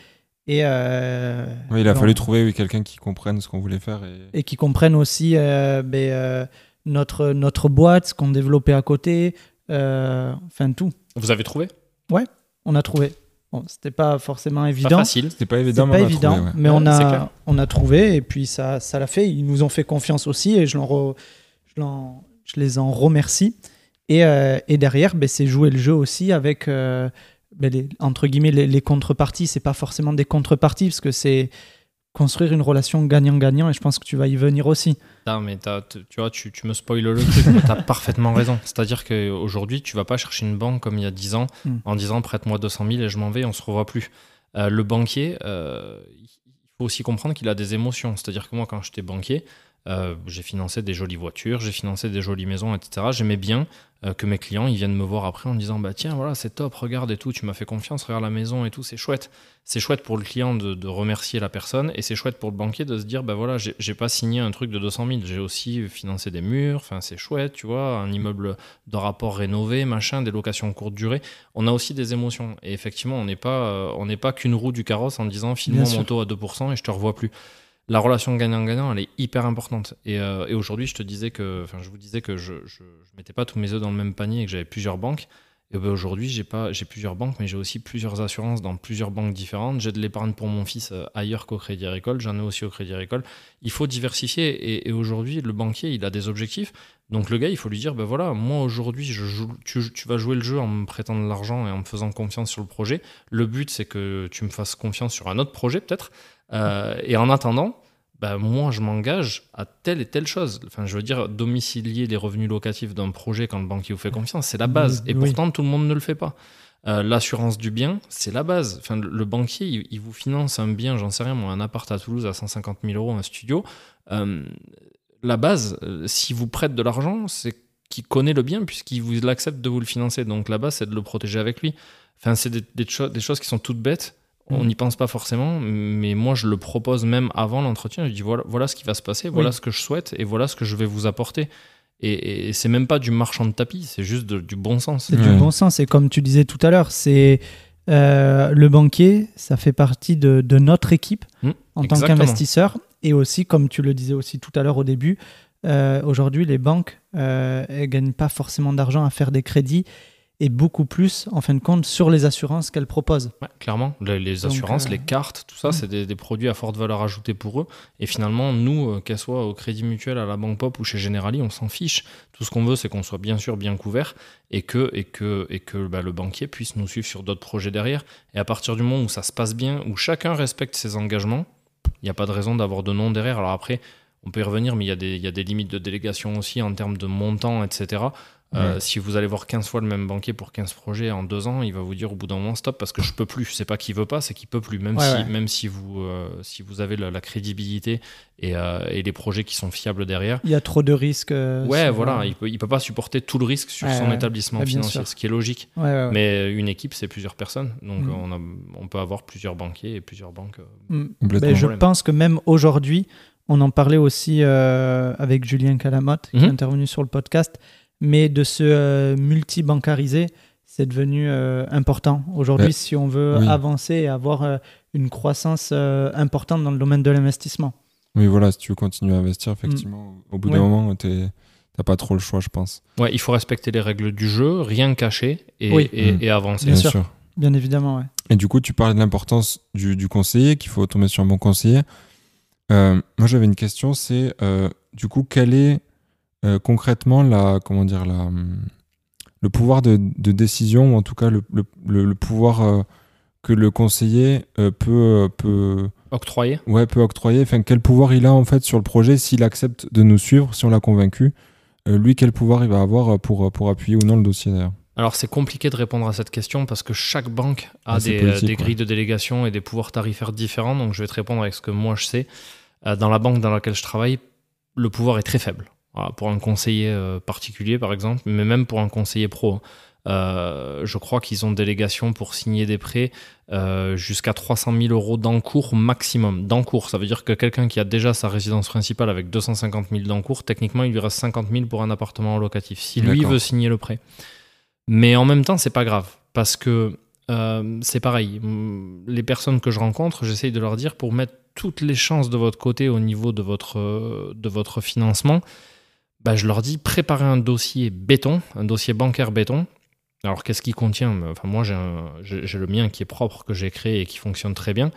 Et euh, il a fallu trouver quelqu'un qui comprenne ce qu'on voulait faire. Et, qui comprenne aussi euh, ben, euh, notre, notre boîte, ce qu'on développait à côté, enfin tout. Vous avez trouvé? Ouais, on a trouvé. Bon, c'était pas forcément évident. Pas facile, c'était pas évident, mais, on, a évident, trouvé, mais on, a, on a trouvé et puis ça, ça l'a fait. Ils nous ont fait confiance aussi et je, je, je les en remercie. Et, et derrière, ben, c'est jouer le jeu aussi avec ben, les, entre guillemets, les, les contreparties, c'est pas forcément des contreparties, parce que c'est construire une relation gagnant-gagnant, et je pense que tu vas y venir aussi. Non, mais tu vois, tu, tu, me spoil le truc, mais tu as parfaitement raison. C'est-à-dire qu'aujourd'hui, tu vas pas chercher une banque comme il y a 10 ans, hmm. en disant prête-moi 200 000 et je m'en vais, on se revoit plus. Euh, le banquier, euh, il faut aussi comprendre qu'il a des émotions. C'est-à-dire que moi, quand j'étais banquier, euh, j'ai financé des jolies voitures, j'ai financé des jolies maisons, etc. J'aimais bien euh, que mes clients ils viennent me voir après en me disant bah tiens voilà c'est top, regarde et tout, tu m'as fait confiance, regarde la maison et tout, c'est chouette. C'est chouette pour le client de, remercier la personne et c'est chouette pour le banquier de se dire bah voilà j'ai pas signé un truc de 200 000, j'ai aussi financé des murs, enfin c'est chouette, tu vois, un immeuble de rapport rénové, machin, des locations courte durée. On a aussi des émotions et effectivement on n'est pas euh, on n'est pas qu'une roue du carrosse en disant file-moi mon taux à 2% et je te revois plus la relation gagnant-gagnant, elle est hyper importante. Euh, et, aujourd'hui, je te disais que, enfin, je vous disais que je, je, mettais pas tous mes œufs dans le même panier et que j'avais plusieurs banques. Et ben aujourd'hui, j'ai pas, j'ai plusieurs banques, mais j'ai aussi plusieurs assurances dans plusieurs banques différentes. J'ai de l'épargne pour mon fils euh, ailleurs qu'au Crédit Agricole. J'en ai aussi au Crédit Agricole. Il faut diversifier. Et, aujourd'hui, le banquier, il a des objectifs. Donc le gars, il faut lui dire, ben voilà, moi aujourd'hui, je joue, tu, tu, vas jouer le jeu en me prêtant de l'argent et en me faisant confiance sur le projet. Le but, c'est que tu me fasses confiance sur un autre projet peut-être. Euh, et en attendant, bah, moi, je m'engage à telle et telle chose. Enfin, je veux dire, domicilier les revenus locatifs d'un projet quand le banquier vous fait confiance, c'est la base. Et Oui. pourtant, tout le monde ne le fait pas. Euh, L'assurance du bien, c'est la base. Enfin, le, le banquier, il, il vous finance un bien, j'en sais rien, moi, un appart à Toulouse à 150 000 euros, un studio. Euh, la base, euh, s'il vous prête de l'argent, c'est qu'il connaît le bien puisqu'il vous accepte de vous le financer. Donc la base, c'est de le protéger avec lui. Enfin, c'est des, des cho- des choses qui sont toutes bêtes. On Mm. n'y pense pas forcément, mais moi je le propose même avant l'entretien. Je dis voilà, voilà ce qui va se passer, voilà Oui. ce que je souhaite et voilà ce que je vais vous apporter. Et, et c'est même pas du marchand de tapis, c'est juste de- du bon sens. C'est Ouais. du bon sens. Et comme tu disais tout à l'heure, c'est euh, le banquier, ça fait partie de, de notre équipe Mm, en tant qu'investisseur. Et aussi, comme tu le disais aussi tout à l'heure au début, euh, aujourd'hui, les banques euh, elles gagnent pas forcément d'argent à faire des crédits et beaucoup plus, en fin de compte, sur les assurances qu'elles proposent. Ouais, clairement, les, assurances, euh, les cartes, tout ça, c'est des, des produits à forte valeur ajoutée pour eux. Et finalement, nous, euh, qu'elle soit au Crédit Mutuel, à la Banque Pop ou chez Generali, on s'en fiche. Tout ce qu'on veut, c'est qu'on soit bien sûr bien couvert et que, et que, et que bah, le banquier puisse nous suivre sur d'autres projets derrière. Et à partir du moment où ça se passe bien, où chacun respecte ses engagements, il n'y a pas de raison d'avoir de nom derrière. Alors après, on peut y revenir, mais il y, a des- y a des limites de délégation aussi en termes de montant, etc. Euh, Ouais. Si vous allez voir 15 fois le même banquier pour 15 projets en deux ans, il va vous dire au bout d'un moment stop parce que je peux plus. C'est pas qu'il veut pas, c'est qu'il peut plus. Même Ouais, si, ouais. même si vous, euh, si vous avez la, la crédibilité et, euh, et les projets qui sont fiables derrière. Il y a trop de risques. euh, Ouais, sur- voilà, il peut, il peut pas supporter tout le risque sur Ouais, son ouais. établissement financier, sûr. ce qui est logique. Ouais, ouais, ouais. Mais une équipe, c'est plusieurs personnes, donc Mm. on, a, on peut avoir plusieurs banquiers et plusieurs banques. euh, Mm. Ben, je pense que même aujourd'hui, on en parlait aussi euh, avec Julien Calamotte, qui est Mhm. intervenu sur le podcast, mais de se euh, multi-bancariser, c'est devenu euh, important. Aujourd'hui, si on veut Oui. avancer et avoir euh, une croissance euh, importante dans le domaine de l'investissement. Oui, voilà, si tu veux continuer à investir, effectivement, au bout d'un moment, t'es- t'as pas trop le choix, je pense. Ouais, il faut respecter les règles du jeu, rien cacher et, Oui. et, Mm. et avancer. Bien sûr. Bien évidemment, ouais. Et du coup, tu parlais de l'importance du, du conseiller, qu'il faut tomber sur un bon conseiller. Euh, moi, j'avais une question, c'est euh, du coup, quel est euh, concrètement la, comment dire, la, hum, le pouvoir de, de décision, ou en tout cas le, le, le- le pouvoir euh, que le conseiller euh, peut, peut, Octroyer ouais, peut octroyer Enfin, quel pouvoir il a en fait sur le projet s'il accepte de nous suivre, si on l'a convaincu Lui, quel pouvoir il va avoir pour, pour appuyer ou non le dossier d'ailleurs? Alors c'est compliqué de répondre à cette question parce que chaque banque a Ah, des, des ouais. grilles de délégation et des pouvoirs tarifaires différents. Donc je vais te répondre avec ce que moi je sais. Dans la banque dans laquelle je travaille, le pouvoir est très faible. Pour un conseiller euh, particulier par exemple, mais même pour un conseiller pro. hein. Euh, je crois qu'ils ont délégation pour signer des prêts euh, jusqu'à 300 000 euros d'encours maximum. D'encours, ça veut dire que quelqu'un qui a déjà sa résidence principale avec 250 000 d'encours, techniquement il lui reste 50 000 pour un appartement locatif. Si lui veut signer le prêt. Mais en même temps, c'est pas grave parce que euh, c'est pareil. Les personnes que je rencontre, j'essaye de leur dire pour mettre toutes les chances de votre côté au niveau de votre, de votre financement, bah, je leur dis préparez un dossier béton, un dossier bancaire béton. Alors qu'est-ce qu'il contient? Enfin moi j'ai le mien qui est propre que j'ai créé et qui fonctionne très bien.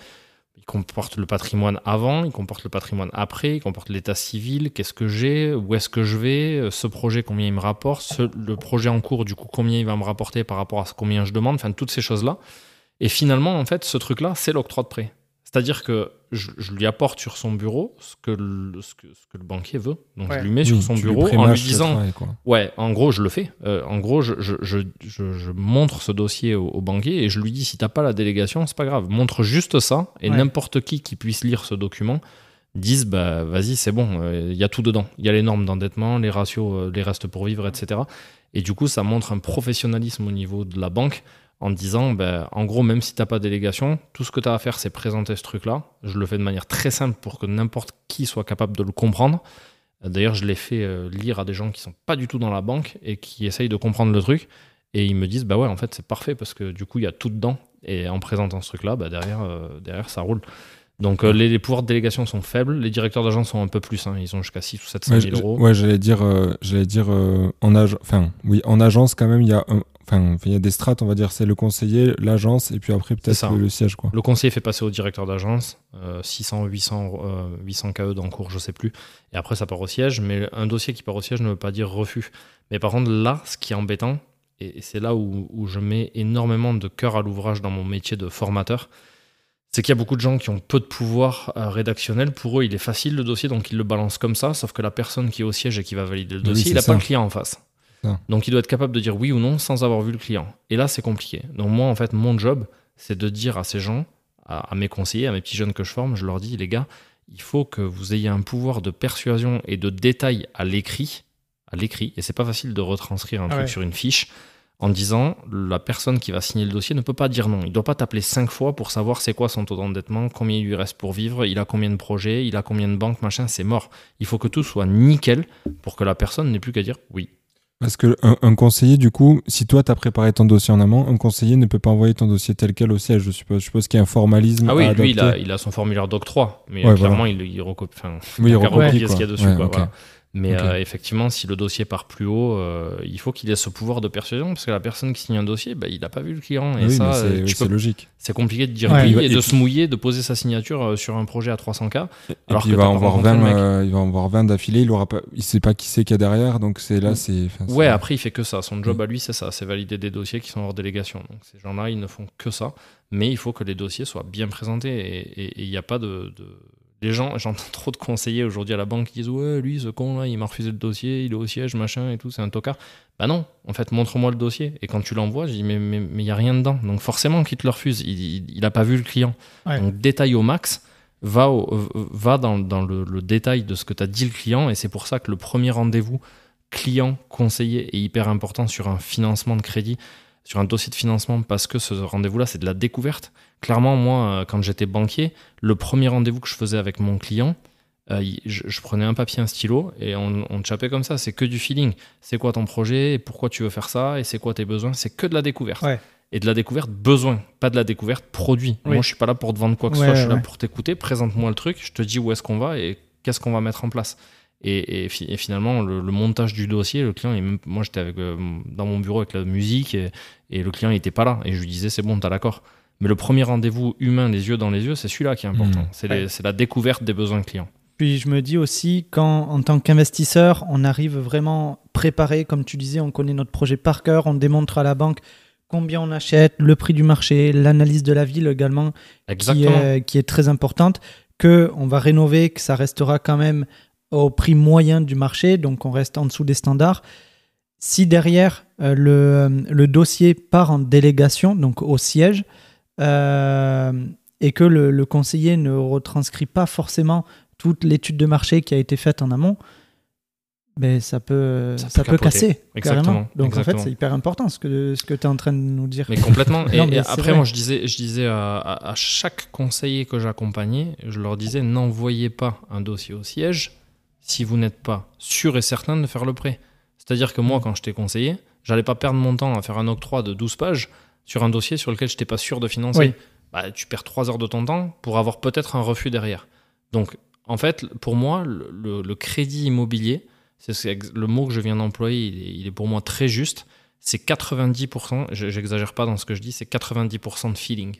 Il comporte le patrimoine avant, il comporte le patrimoine après, il comporte l'état civil, qu'est-ce que j'ai, où est-ce que je vais, euh, ce projet combien il me rapporte, ce- le projet en cours du coup combien il va me rapporter par rapport à combien je demande, enfin toutes ces choses-là. Et finalement en fait ce truc-là c'est l'octroi de prêt. C'est-à-dire que je, je lui apporte sur son bureau ce que le, ce que, ce que le banquier veut. Donc Ouais. je lui mets sur Oui, son lui bureau en lui disant travail. Ouais, en gros, je le fais. Euh, en gros, je, je, je, je, je montre ce dossier au, au banquier et je lui dis si t'as pas la délégation, c'est pas grave. Montre juste ça et Ouais. n'importe qui qui puisse lire ce document dise bah vas-y, c'est bon, euh, il y a tout dedans. Il y a les normes d'endettement, les ratios, euh, les restes pour vivre, etc. Et du coup, ça montre un professionnalisme au niveau de la banque en disant, bah, en gros, même si t'as pas de délégation, tout ce que tu as à faire, c'est présenter ce truc-là. Je le fais de manière très simple pour que n'importe qui soit capable de le comprendre. D'ailleurs, je l'ai fait euh, lire à des gens qui sont pas du tout dans la banque et qui essayent de comprendre le truc. Et ils me disent, bah ouais, en fait, c'est parfait parce que du coup, il y a tout dedans. Et en présentant ce truc-là, bah derrière, euh, derrière, ça roule. Donc, euh, les, les pouvoirs de délégation sont faibles. Les directeurs d'agence sont un peu plus. hein. Ils ont jusqu'à 6 ou 700 Ouais, 000 j- euros. ouais, j'allais dire, euh, j'allais dire euh, en agence. Enfin, oui, en agence quand même, il y a, un- enfin, il y a des strates, on va dire, c'est le conseiller, l'agence, et puis après peut-être le, le siège, quoi. Le conseiller fait passer au directeur d'agence euh, 600, 800, euh, 800 KE d'encours, je sais plus. Et après, ça part au siège. Mais un dossier qui part au siège ne veut pas dire refus. Mais par contre, là, ce qui est embêtant, et et c'est là où, où je mets énormément de cœur à l'ouvrage dans mon métier de formateur, c'est qu'il y a beaucoup de gens qui ont peu de pouvoir euh, rédactionnel. Pour eux, il est facile le dossier, donc ils le balancent comme ça. Sauf que la personne qui est au siège et qui va valider le dossier, il n'a pas le client en face. Donc il doit être capable de dire oui ou non sans avoir vu le client. Et là, c'est compliqué. Donc moi, en fait, mon job, c'est de dire à ces gens, à, à mes conseillers, à mes petits jeunes que je forme, je leur dis, les gars, il faut que vous ayez un pouvoir de persuasion et de détail à l'écrit, à l'écrit. Et c'est pas facile de retranscrire un Ah truc ouais. sur une fiche en disant la personne qui va signer le dossier ne peut pas dire non. Il ne doit pas t'appeler cinq fois pour savoir c'est quoi son taux d'endettement, combien il lui reste pour vivre, il a combien de projets, il a combien de banques, machin, c'est mort. Il faut que tout soit nickel pour que la personne n'ait plus qu'à dire oui. Parce que un, un conseiller, du coup, si toi, tu as préparé ton dossier en amont, un conseiller ne peut pas envoyer ton dossier tel quel au siège, je suppose. Je suppose qu'il y a un formalisme. Ah oui, à lui, il a, adopter. il a son formulaire d'octroi, mais Ouais, clairement, voilà. il, il recopie. enfin, Oui, il recopie, ce qu'il y a dessus. Ouais, quoi, ok. voilà. Mais euh, effectivement, si le dossier part plus haut, euh, il faut qu'il ait ce pouvoir de persuasion, parce que la personne qui signe un dossier, bah, il n'a pas vu le client. Et Oui, ça, c'est euh, oui, logique. c'est compliqué de dire Ouais. oui Et et de puis- se mouiller, de poser sa signature sur un projet à 300K. Et Alors puis que il va en voir rencontré 20, le mec. euh, il va en voir 20 d'affilée, il il sait pas qui c'est qu'il y a derrière, donc c'est là, c'est. enfin, c'est- Ouais, après, il fait que ça. Son job Mm. à lui, c'est ça c'est valider des dossiers qui sont hors délégation. Donc, ces gens-là, ils ne font que ça. Mais il faut que les dossiers soient bien présentés. Et- il n'y a pas de. de- Les gens, j'entends trop de conseillers aujourd'hui à la banque qui disent Ouais, lui, ce con-là, il m'a refusé le dossier, il est au siège, machin et tout, c'est un tocard. Bah non, en fait, montre-moi le dossier. Et quand tu l'envoies, je dis Mais il mais, mais il n'y a rien dedans. Donc, forcément qu'il te le refuse. Il n'a pas vu le client. Ouais. Donc, détail au max. Va, au- va dans, dans le, le détail de ce que t'as dit le client. Et c'est pour ça que le premier rendez-vous client conseiller est hyper important sur un financement de crédit, sur un dossier de financement, parce que ce rendez-vous-là, c'est de la découverte. Clairement, moi, euh, quand j'étais banquier, le premier rendez-vous que je faisais avec mon client, euh, il- je, je prenais un papier, un stylo, et on, on te chapait comme ça. C'est que du feeling. C'est quoi ton projet, et pourquoi tu veux faire ça, et c'est quoi tes besoins? C'est que de la découverte. Ouais. Et de la découverte besoin, pas de la découverte produit. Oui. Moi, je suis pas là pour te vendre quoi que ce Ouais, soit, je suis là pour t'écouter. Présente-moi le truc, je te dis où est-ce qu'on va et qu'est-ce qu'on va mettre en place. Et, et fi- et finalement, le, le montage du dossier, le client, même- moi j'étais avec, euh, dans mon bureau avec la musique et, et le client n'était pas là. Et je lui disais, c'est bon, t'as l'accord. Mais le premier rendez-vous humain, les yeux dans les yeux, c'est celui-là qui est important. Mhm. C'est la découverte des besoins clients. Puis je me dis aussi, quand en tant qu'investisseur, on arrive vraiment préparé, comme tu disais, on connaît notre projet par cœur, on démontre à la banque combien on achète, le prix du marché, l'analyse de la ville également, qui est, qui est très importante, que on va rénover, que ça restera quand même au prix moyen du marché, donc on reste en dessous des standards. Si derrière euh, le, le dossier part en délégation, donc au siège, euh, et que le, le conseiller ne retranscrit pas forcément toute l'étude de marché qui a été faite en amont, ben ça peut, Ça ça peut peut, capoter. casser. Exactement, Carrément. Donc en fait, c'est hyper important ce que, ce que tu es en train de nous dire. Mais complètement. Et, mais après, vrai. moi, je disais, je disais à, à- à chaque conseiller que j'accompagnais, je leur disais n'envoyez pas un dossier au siège si vous n'êtes pas sûr et certain de faire le prêt. C'est-à-dire que Mm. moi, quand je t'ai conseillé, j'allais pas perdre mon temps à faire un octroi de 12 pages sur un dossier sur lequel je n'étais pas sûr de financer. Oui. Bah, tu perds 3 heures de ton temps pour avoir peut-être un refus derrière. Donc, en fait, pour moi, le, le- le crédit immobilier, c'est le mot que je viens d'employer, il est, il est pour moi très juste. C'est 90%, je- j'exagère pas dans ce que je dis, c'est 90% de feeling.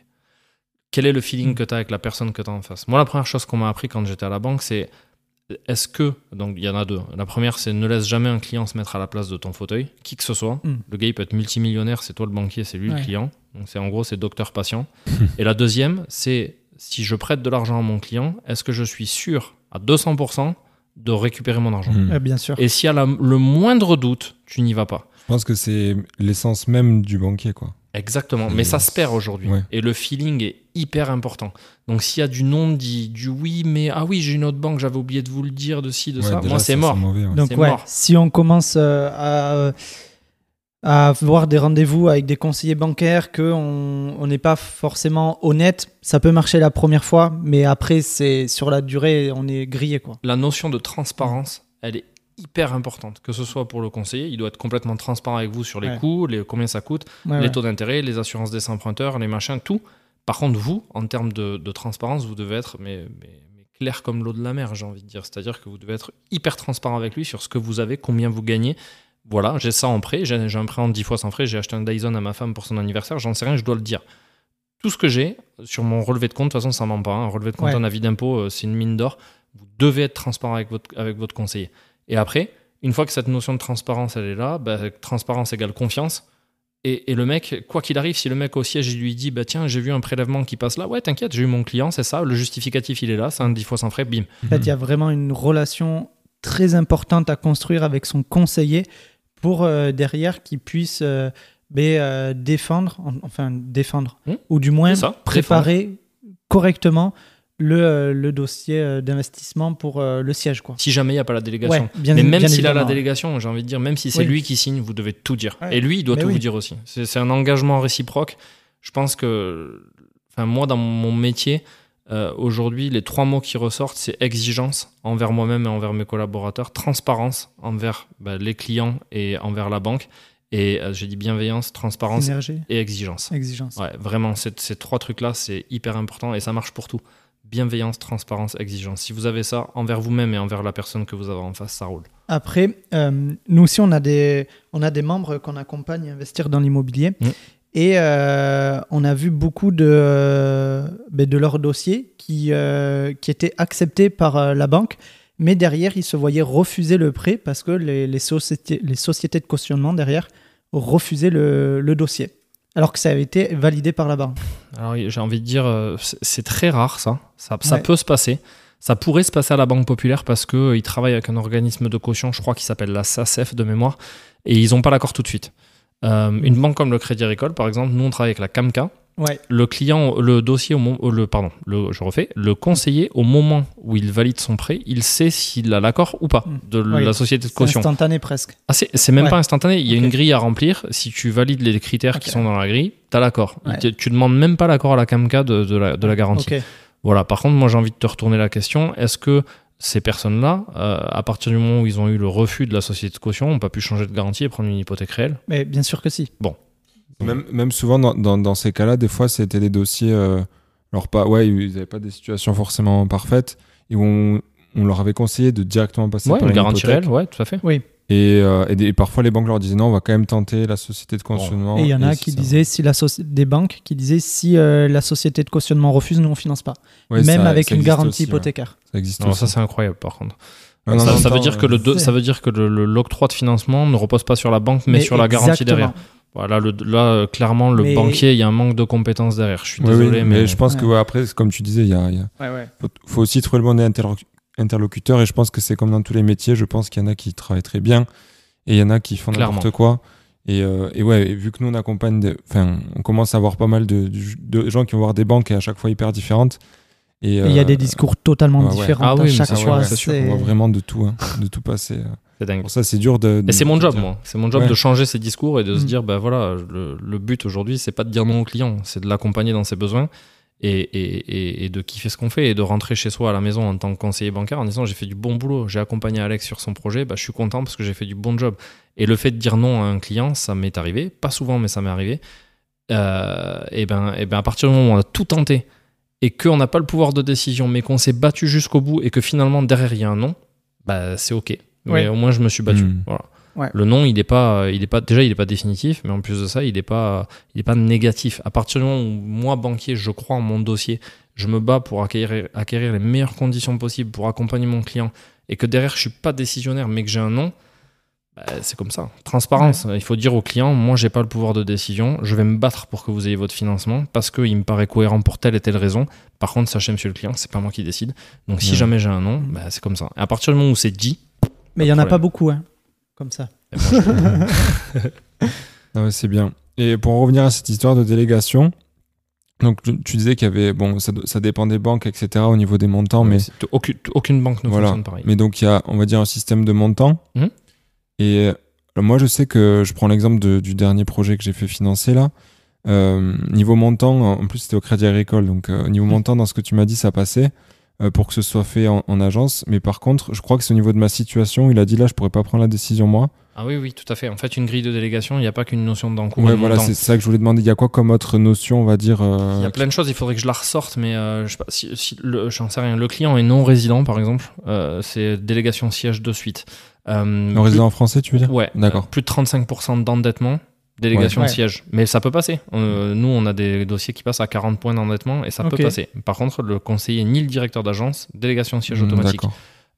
Quel est le feeling Mm. que tu as avec la personne que tu as en face? Moi, la première chose qu'on m'a appris quand j'étais à la banque, c'est est-ce que, donc il y en a deux. La première, c'est ne laisse jamais un client se mettre à la place de ton fauteuil, qui que ce soit. Mm. Le gars, il peut être multimillionnaire, c'est toi le banquier, c'est lui Ouais. le client. Donc c'est en gros, c'est docteur-patient. Et la deuxième, c'est si je prête de l'argent à mon client, est-ce que je suis sûr à 200% de récupérer mon argent? Hmm. Euh, bien sûr. Et s'il y a la- le moindre doute, tu n'y vas pas. Je pense que c'est l'essence même du banquier, quoi. Exactement, mais ça se perd aujourd'hui. ouais. Et le feeling est hyper important. Donc s'il y a du non-dit, du oui, mais ah oui, j'ai une autre banque, j'avais oublié de vous le dire, de ci, de Ouais, ça, déjà, moi c'est mort. mauvais, ouais. Donc C'est ouais, mort. si on commence euh, à, à avoir des rendez-vous avec des conseillers bancaires, qu'on on n'est pas forcément honnête, ça peut marcher la première fois, mais après, c'est sur la durée, on est grillé. Quoi. La notion de transparence, elle est hyper importante. Que ce soit pour le conseiller, il doit être complètement transparent avec vous sur les Ouais. coûts, les, combien ça coûte, Ouais, les ouais. taux d'intérêt, les assurances des emprunteurs, les machins, tout. Par contre, vous, en termes de, de transparence, vous devez être mais, mais- mais clair comme l'eau de la mer, j'ai envie de dire. C'est-à-dire que vous devez être hyper transparent avec lui sur ce que vous avez, combien vous gagnez. Voilà, j'ai ça en prêt, j'ai j'ai un prêt en 10 fois sans frais, j'ai acheté un Dyson à ma femme pour son anniversaire, j'en sais rien, je dois le dire. Tout ce que j'ai sur mon relevé de compte, de toute façon, ça ment pas. hein. Un relevé de compte, Ouais. un avis d'impôt, euh, c'est une mine d'or. Vous devez être transparent avec votre, avec votre conseiller. Et après, une fois que cette notion de transparence, elle est là, bah, transparence égale confiance. Et, et le mec, quoi qu'il arrive, si le mec au siège lui dit bah tiens j'ai vu un prélèvement qui passe là, ouais t'inquiète j'ai eu mon client c'est ça, le justificatif il est là, c'est un 10 fois sans frais, bim. En fait, il y a vraiment une relation très importante à construire avec son conseiller pour euh, derrière qu'il puisse euh, euh, défendre, en- enfin défendre, Hmm. ou du moins ça, préparer correctement le, euh, le dossier euh, d'investissement pour euh, le siège. Quoi. Si jamais il n'y a pas la délégation. Ouais, bien- mais même s'il a la délégation, j'ai envie de dire, même si c'est Oui. lui qui signe, vous devez tout dire. Ouais. Et lui, il doit Mais tout oui. vous dire aussi. C'est un engagement réciproque. Je pense que, enfin, moi, dans mon métier, euh, aujourd'hui, les trois mots qui ressortent, c'est exigence envers moi-même et envers mes collaborateurs, transparence envers bah, les clients et envers la banque, et euh, j'ai dit bienveillance, transparence et exigence. exigence. Ouais, vraiment, ces, ces trois trucs-là, c'est hyper important et ça marche pour tout. Bienveillance, transparence, exigence. Si vous avez ça envers vous-même et envers la personne que vous avez en face, ça roule. Après, euh, nous aussi, on a des, on a des membres qu'on accompagne à investir dans l'immobilier. Mm. Et euh, on a vu beaucoup de, euh, ben, de leurs dossiers qui, euh, qui étaient acceptés par la banque, mais derrière, ils se voyaient refuser le prêt parce que les, les, sociétés, les sociétés de cautionnement derrière refusaient le, le dossier, alors que ça avait été validé par la banque. Alors j'ai envie de dire, euh, c'est très rare ça. Ça, ça Ouais. peut se passer. Ça pourrait se passer à la Banque Populaire parce qu'ils travaillent avec un organisme de caution, je crois, qui s'appelle la SACEF de mémoire, et ils n'ont pas l'accord tout de suite. Euh, une banque comme le Crédit Agricole, par exemple, nous on travaille avec la CAMCA. Ouais. Le client, le dossier, au moment, le pardon, le, je refais, le conseiller au moment où il valide son prêt, il sait s'il a l'accord ou pas Mm. de Oui. la société de C'est caution. instantané presque. Ah, c'est c'est même Ouais. pas instantané. Il y a une grille à remplir. Si tu valides les critères qui sont dans la grille, tu as l'accord. Ouais. te- Tu demandes même pas l'accord à la CAMCA de, de la, de la garantie. Ok. Voilà. Par contre, moi, j'ai envie de te retourner la question. Est-ce que ces personnes-là, euh, à partir du moment où ils ont eu le refus de la société de caution, n'ont pas pu changer de garantie et prendre une hypothèque réelle? Mais bien sûr que si. Même, même souvent, dans, dans, dans ces cas-là, des fois, c'était des dossiers. euh, alors, pas, ouais, ils n'avaient pas des situations forcément parfaites. Et on, on leur avait conseillé de directement passer Ouais, par une garantie réelle, ouais, tout à fait. Et, euh, et des- et parfois, les banques leur disaient non, on va quand même tenter la société de cautionnement. Et il y en a qui disaient, si la des banques qui disaient, si euh, la société de cautionnement refuse, nous on finance pas. Ouais, Même ça- avec ça une garantie aussi, ouais. hypothécaire. Ça existe aussi. ça, c'est incroyable, par contre. Ah, non, ça, non, ça veut dire que le, ça veut dire que le- le- l'octroi de financement ne repose pas sur la banque, mais, sur la garantie derrière. Voilà, le, là, clairement, le Mais- banquier, il y a un manque de compétences derrière. Je suis Oui, oui, désolé, mais, mais, je pense que Ouais. après, comme tu disais, il y a, il y a- Ouais, ouais. faut, faut aussi trouver le bon interloc- interlocuteur. Et je pense que c'est comme dans tous les métiers. Je pense qu'il y en a qui travaillent très bien et il y en a qui font n'importe quoi. Et, euh, et ouais, et vu que nous on accompagne, des- enfin, on commence à avoir pas mal de, de gens qui vont voir des banques et à chaque fois hyper différentes. Et il y a euh, des discours totalement différents Ah à oui, chaque fois. ouais, on voit vraiment de tout, hein, de tout passer. euh. c'est dingue. Pour ça, c'est dur de. de- Et c'est mon job, dire. moi. C'est mon job Ouais. de changer ses discours et de se Mm. dire, bah voilà, le, le but aujourd'hui, c'est pas de dire non au client, c'est de l'accompagner dans ses besoins et, et, et, et de kiffer ce qu'on fait et de rentrer chez soi à la maison en tant que conseiller bancaire en disant, j'ai fait du bon boulot, j'ai accompagné Alex sur son projet, bah, je suis content parce que j'ai fait du bon job. Et le fait de dire non à un client, ça m'est arrivé, pas souvent, mais ça m'est arrivé. Euh, et, ben, et ben, à partir du moment où on a tout tenté et qu'on n'a pas le pouvoir de décision, mais qu'on s'est battu jusqu'au bout et que finalement derrière il y a un non, bah, c'est ok. Mais Ouais. au moins je me suis battu. Mm. Voilà. Ouais. Le non, il est pas, il est pas déjà, il est pas définitif, mais en plus de ça, il est pas, il est pas négatif. À partir du moment où moi, banquier, je crois en mon dossier, je me bats pour acquérir, acquérir les meilleures conditions possibles pour accompagner mon client, et que derrière je suis pas décisionnaire, mais que j'ai un non, bah, c'est comme ça. Transparence. Il faut dire au client, moi, j'ai pas le pouvoir de décision. Je vais me battre pour que vous ayez votre financement parce qu'il me paraît cohérent pour telle et telle raison. Par contre, sachez, monsieur le client, c'est pas moi qui décide. Donc, si Ouais. jamais j'ai un non, bah, c'est comme ça. Et à partir du moment où c'est dit, Mais il y en a pas beaucoup, hein, comme ça. eh ben, c'est bien. Et pour en revenir à cette histoire de délégation, donc tu, disais qu'il y avait, bon, ça, ça dépend des banques, etc., au niveau des montants, mais, aucune, aucune banque ne Voilà. fonctionne pareil. mais donc il y a, on va dire, un système de montants. Mhm. Et euh, moi, je sais que je prends l'exemple de- du dernier projet que j'ai fait financer là. Euh, niveau montant, en plus c'était au Crédit Agricole, donc euh, niveau montant, dans ce que tu m'as dit, ça passait pour que ce soit fait en, en agence. Mais par contre, je crois que c'est au niveau de ma situation. Il a dit là, je pourrais pas prendre la décision moi. Ah oui, oui, tout à fait. En fait, une grille de délégation, il n'y a pas qu'une notion d'encours. Ouais, voilà, c'est ça que je voulais demander. Il y a quoi comme autre notion, on va dire euh, Il y a plein de choses, il faudrait que je la ressorte, mais euh, je sais pas, si, si le, sais rien. Le client est non résident, par exemple, euh, c'est délégation siège de suite. Euh, non plus- résident français, tu veux dire? Ouais, D'accord. euh, plus de 35% d'endettement, délégation Ouais. siège. Mais ça peut passer. Euh, nous, on a des dossiers qui passent à 40 points d'endettement et ça peut passer. Par contre, le conseiller ni le directeur d'agence, délégation siège Hmm, automatique.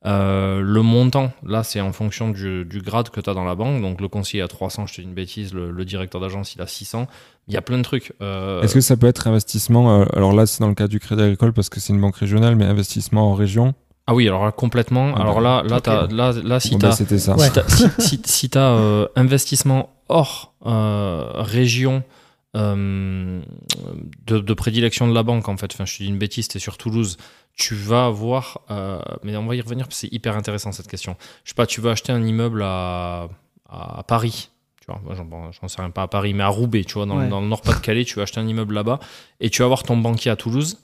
Euh, le montant, là, c'est en fonction du, du grade que tu as dans la banque. Donc, le conseiller a 300, je te dis une bêtise, le, le directeur d'agence, il a 600. Il y a plein de trucs. Euh, Est-ce que ça peut être investissement Alors là, c'est dans le cas du Crédit Agricole parce que c'est une banque régionale, mais investissement en région. Ah oui, alors là, complètement. Ah alors là, là, là, là, si bah. Ouais. T'as si, si- si t'as, euh, investissement hors euh, région euh, de, de prédilection de la banque, en fait, enfin, je te dis une bêtise, t'es sur Toulouse, tu vas avoir, euh, mais on va y revenir parce que c'est hyper intéressant cette question. Je sais pas, tu vas acheter un immeuble à, à Paris. Tu vois, moi, j'en, sais rien pas à Paris, mais à Roubaix, tu vois, dans, Ouais. dans le Nord-Pas-de-Calais, tu vas acheter un immeuble là-bas et tu vas avoir ton banquier à Toulouse.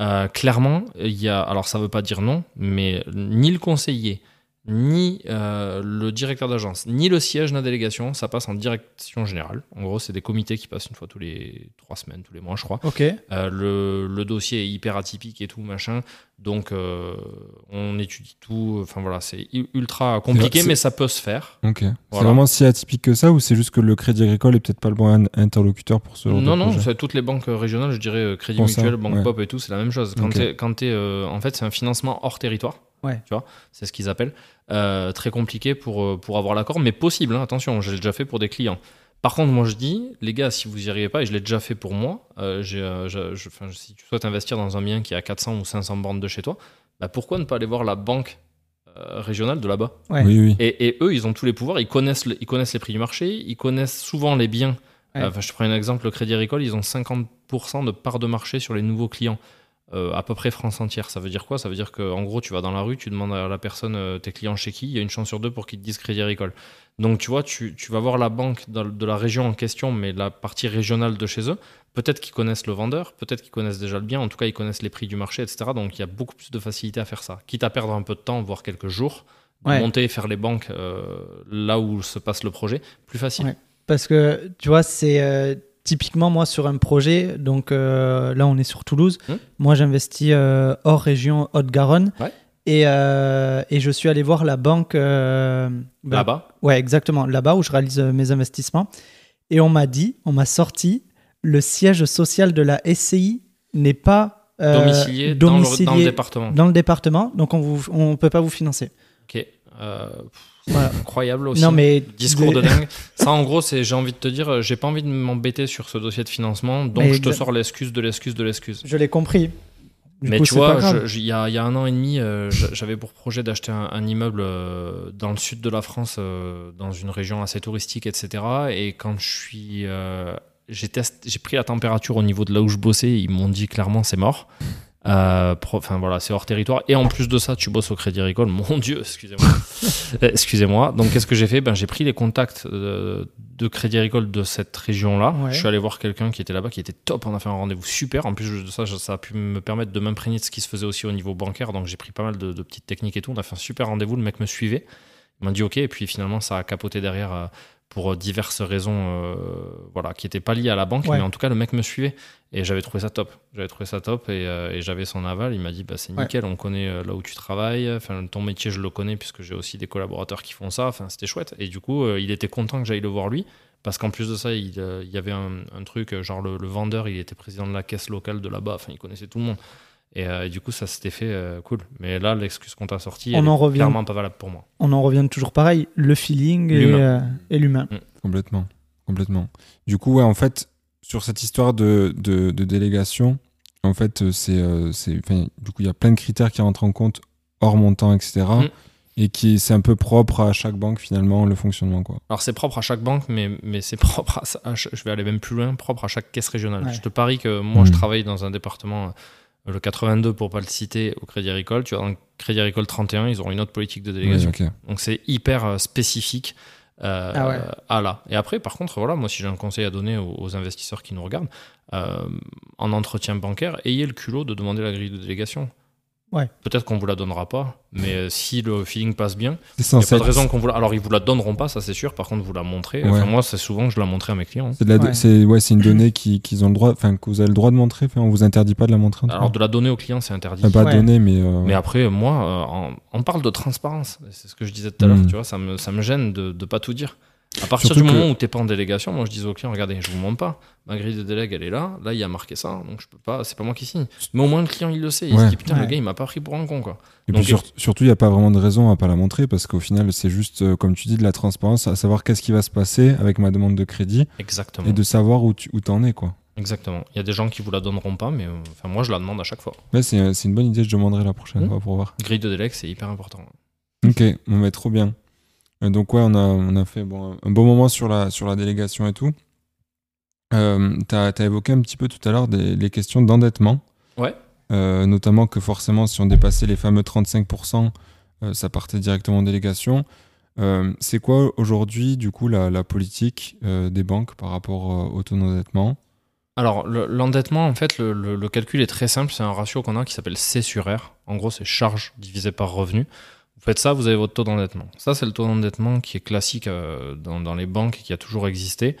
Euh, clairement, il y a, alors ça veut pas dire non, mais ni le conseiller, ni euh, le directeur d'agence, ni le siège de la délégation, ça passe en direction générale. En gros, c'est des comités qui passent une fois tous les trois semaines, tous les mois, je crois. Ok. Euh, le, le dossier est hyper atypique et tout, machin. Donc, euh, on étudie tout. Enfin, voilà, c'est ultra compliqué, mais ça peut se faire. Ok. C'est vraiment si atypique que ça ou c'est juste que le Crédit Agricole est peut-être pas le bon in- interlocuteur pour ce genre Non, de non, c'est toutes les banques régionales, je dirais euh, Crédit ça, Mutuel, Banque ouais. Pop et tout, c'est la même chose. Quand Ok. t'es- quand t'es, euh, en fait, c'est un financement hors territoire. Ouais. Tu vois, c'est ce qu'ils appellent. Euh, très compliqué pour, euh, pour avoir l'accord, mais possible. hein, attention, je l'ai déjà fait pour des clients. Par contre, moi je dis, les gars, si vous y arrivez pas, et je l'ai déjà fait pour moi, euh, j'ai, euh, je- je- enfin, si tu souhaites investir dans un bien qui a 400 ou 500 bornes de chez toi, bah, pourquoi ne pas aller voir la banque euh, régionale de là-bas? Ouais. Oui, oui. et, et eux, ils ont tous les pouvoirs, ils connaissent, le- ils connaissent les prix du marché, ils connaissent souvent les biens. Ouais. Euh, je te prends un exemple, le Crédit Agricole, ils ont 50% de part de marché sur les nouveaux clients, euh, à peu près France entière. Ça veut dire quoi? Ça veut dire qu'en gros, tu vas dans la rue, tu demandes à la personne, euh, tes clients chez qui, il y a une chance sur deux pour qu'ils te disent Crédit Agricole. Donc tu vois, tu, tu vas voir la banque dans- de la région en question, mais la partie régionale de chez eux. Peut-être qu'ils connaissent le vendeur, peut-être qu'ils connaissent déjà le bien, en tout cas ils connaissent les prix du marché, etc. Donc il y a beaucoup plus de facilité à faire ça. Quitte à perdre un peu de temps, voire quelques jours, Ouais. monter et faire les banques euh, là où se passe le projet, plus facile. Ouais. Parce que tu vois, c'est typiquement moi sur un projet. Donc euh, là, on est sur Toulouse. Hmm. Moi, j'investis euh, hors région Haute-Garonne. Ouais. Et, euh, et je suis allé voir la banque. bah, Là-bas, Ouais, exactement. Là-bas où je réalise mes investissements. Et on m'a dit, on m'a sorti, le siège social de la SCI n'est pas domicilié, dans le- Dans, le, domicilié département. dans le département. Donc on on peut pas vous financer. Ok. Voilà. incroyable aussi. Non mais Discours de dingue. Ça, en gros, c'est j'ai envie de te dire, euh, j'ai pas envie de m'embêter sur ce dossier de financement, donc Mais je te sors l'excuse de l'excuse de l'excuse. Je l'ai compris. Du Mais coup, tu vois, il y a, il y a un an et demi, euh, j'a- j'avais pour projet d'acheter un, un immeuble euh, dans le sud de la France, euh, dans une région assez touristique, etc. Et quand je suis. j'ai pris la température au niveau de là où je bossais, ils m'ont dit clairement c'est mort. Euh, pro- Enfin voilà, c'est hors territoire. Et en plus de ça, tu bosses au Crédit Agricole. Mon Dieu, excusez-moi. Euh, excusez-moi. Donc qu'est-ce que j'ai fait? Ben, J'ai pris les contacts euh, de Crédit Agricole de cette région-là. Ouais. Je suis allé voir quelqu'un qui était là-bas, qui était top. On a fait un rendez-vous super. En plus de ça, ça a pu me permettre de m'imprégner de ce qui se faisait aussi au niveau bancaire. Donc j'ai pris pas mal de, de petites techniques et tout. On a fait un super rendez-vous. Le mec me suivait. Il m'a dit OK. Et puis finalement, ça a capoté derrière euh, pour diverses raisons euh, voilà, qui n'étaient pas liées à la banque. Ouais. Mais en tout cas, le mec me suivait. Et j'avais trouvé ça top. J'avais trouvé ça top. Et, euh, et j'avais son aval. Il m'a dit bah, c'est Ouais. nickel. On connaît euh, là où tu travailles. Enfin, ton métier, je le connais puisque j'ai aussi des collaborateurs qui font ça. Enfin, c'était chouette. Et du coup, euh, il était content que j'aille le voir lui. Parce qu'en plus de ça, il, euh, il y avait un, un truc, euh, genre le, le vendeur, il était président de la caisse locale de là-bas, enfin, il connaissait tout le monde. Et, euh, et du coup, ça s'était fait euh, cool. Mais là, l'excuse qu'on t'a sortie, elle en est revient. clairement pas valable pour moi. On en revient toujours pareil, le feeling et, L'humain. euh, et l'humain. Complètement. Complètement. Du coup, ouais, en fait, sur cette histoire de, de, de délégation, en fait, c'est, euh, du coup, il y a plein de critères qui rentrent en compte hors montant, etc. Mm. Et qui, c'est un peu propre à chaque banque, finalement, le fonctionnement, quoi. Alors, c'est propre à chaque banque, mais, mais c'est propre à, Je vais aller même plus loin, propre à chaque caisse régionale. Ouais. Je te parie que moi, Mm. je travaille dans un département, euh, le 82 pour pas le citer, au Crédit Agricole. Tu vois, dans le Crédit Agricole 31, ils auront une autre politique de délégation. Donc c'est hyper euh, spécifique euh, Ah ouais. à là. Et après, par contre, voilà, moi, si j'ai un conseil à donner aux, aux investisseurs qui nous regardent, euh, en entretien bancaire, ayez le culot de demander la grille de délégation. Ouais. Peut-être qu'on vous la donnera pas, mais euh, si le feeling passe bien, C'est il n'y a pas de raison qu'on vous la... Alors, ils vous la donneront pas, ça c'est sûr. Par contre, vous la montrez. Ouais. Enfin, moi, c'est souvent que je la montrer à mes clients. C'est, Ouais. c'est, ouais, une donnée qui, qu'ils ont le droit, enfin, que vous avez le droit de montrer, enfin, on vous interdit pas de la montrer. Alors, de la donner aux clients, c'est interdit. Enfin, pas Ouais. donner, mais. euh, Mais après, moi, euh, on parle de transparence. C'est ce que je disais tout à l'heure, Mm. tu vois, ça me, ça me gêne de ne pas tout dire. À partir Surtout du moment que- où tu n'es pas en délégation, moi je dis au client, regardez, je vous montre pas. Ma grille de délègue, elle est là. Là, il y a marqué ça. Donc je peux pas, c'est pas moi qui signe. Mais au moins, le client, il le sait. Il Ouais. se dit, putain, le gars, il m'a pas pris pour un con, quoi. Et Donc, puis sur- surtout, il n'y a pas vraiment de raison à pas la montrer parce qu'au final, c'est juste, euh, comme tu dis, de la transparence, à savoir qu'est-ce qui va se passer avec ma demande de crédit Exactement. et de savoir où tu où t'en es, quoi. Exactement. Il y a des gens qui vous la donneront pas, mais euh, enfin, moi, je la demande à chaque fois. Ouais, c'est c'est une bonne idée, je demanderai la prochaine Mhm. fois pour voir. Grille de délègue, c'est hyper important. Ok, on va trop bien. Euh, donc ouais, on a, on a fait bon, un bon moment sur la, sur la délégation et tout. Euh, tu as, évoqué un petit peu tout à l'heure les questions d'endettement. Ouais. Euh, notamment que forcément, si on dépassait les fameux 35%, euh, ça partait directement en délégation. Euh, c'est quoi aujourd'hui, du coup, la, la politique des banques par rapport au taux d'endettement? Alors, le- l'endettement, en fait, le, le- le calcul est très simple. C'est un ratio qu'on a qui s'appelle C sur R. En gros, c'est charge divisé par revenu. Vous faites ça, vous avez votre taux d'endettement. Ça, c'est le taux d'endettement qui est classique euh, dans, dans les banques et qui a toujours existé.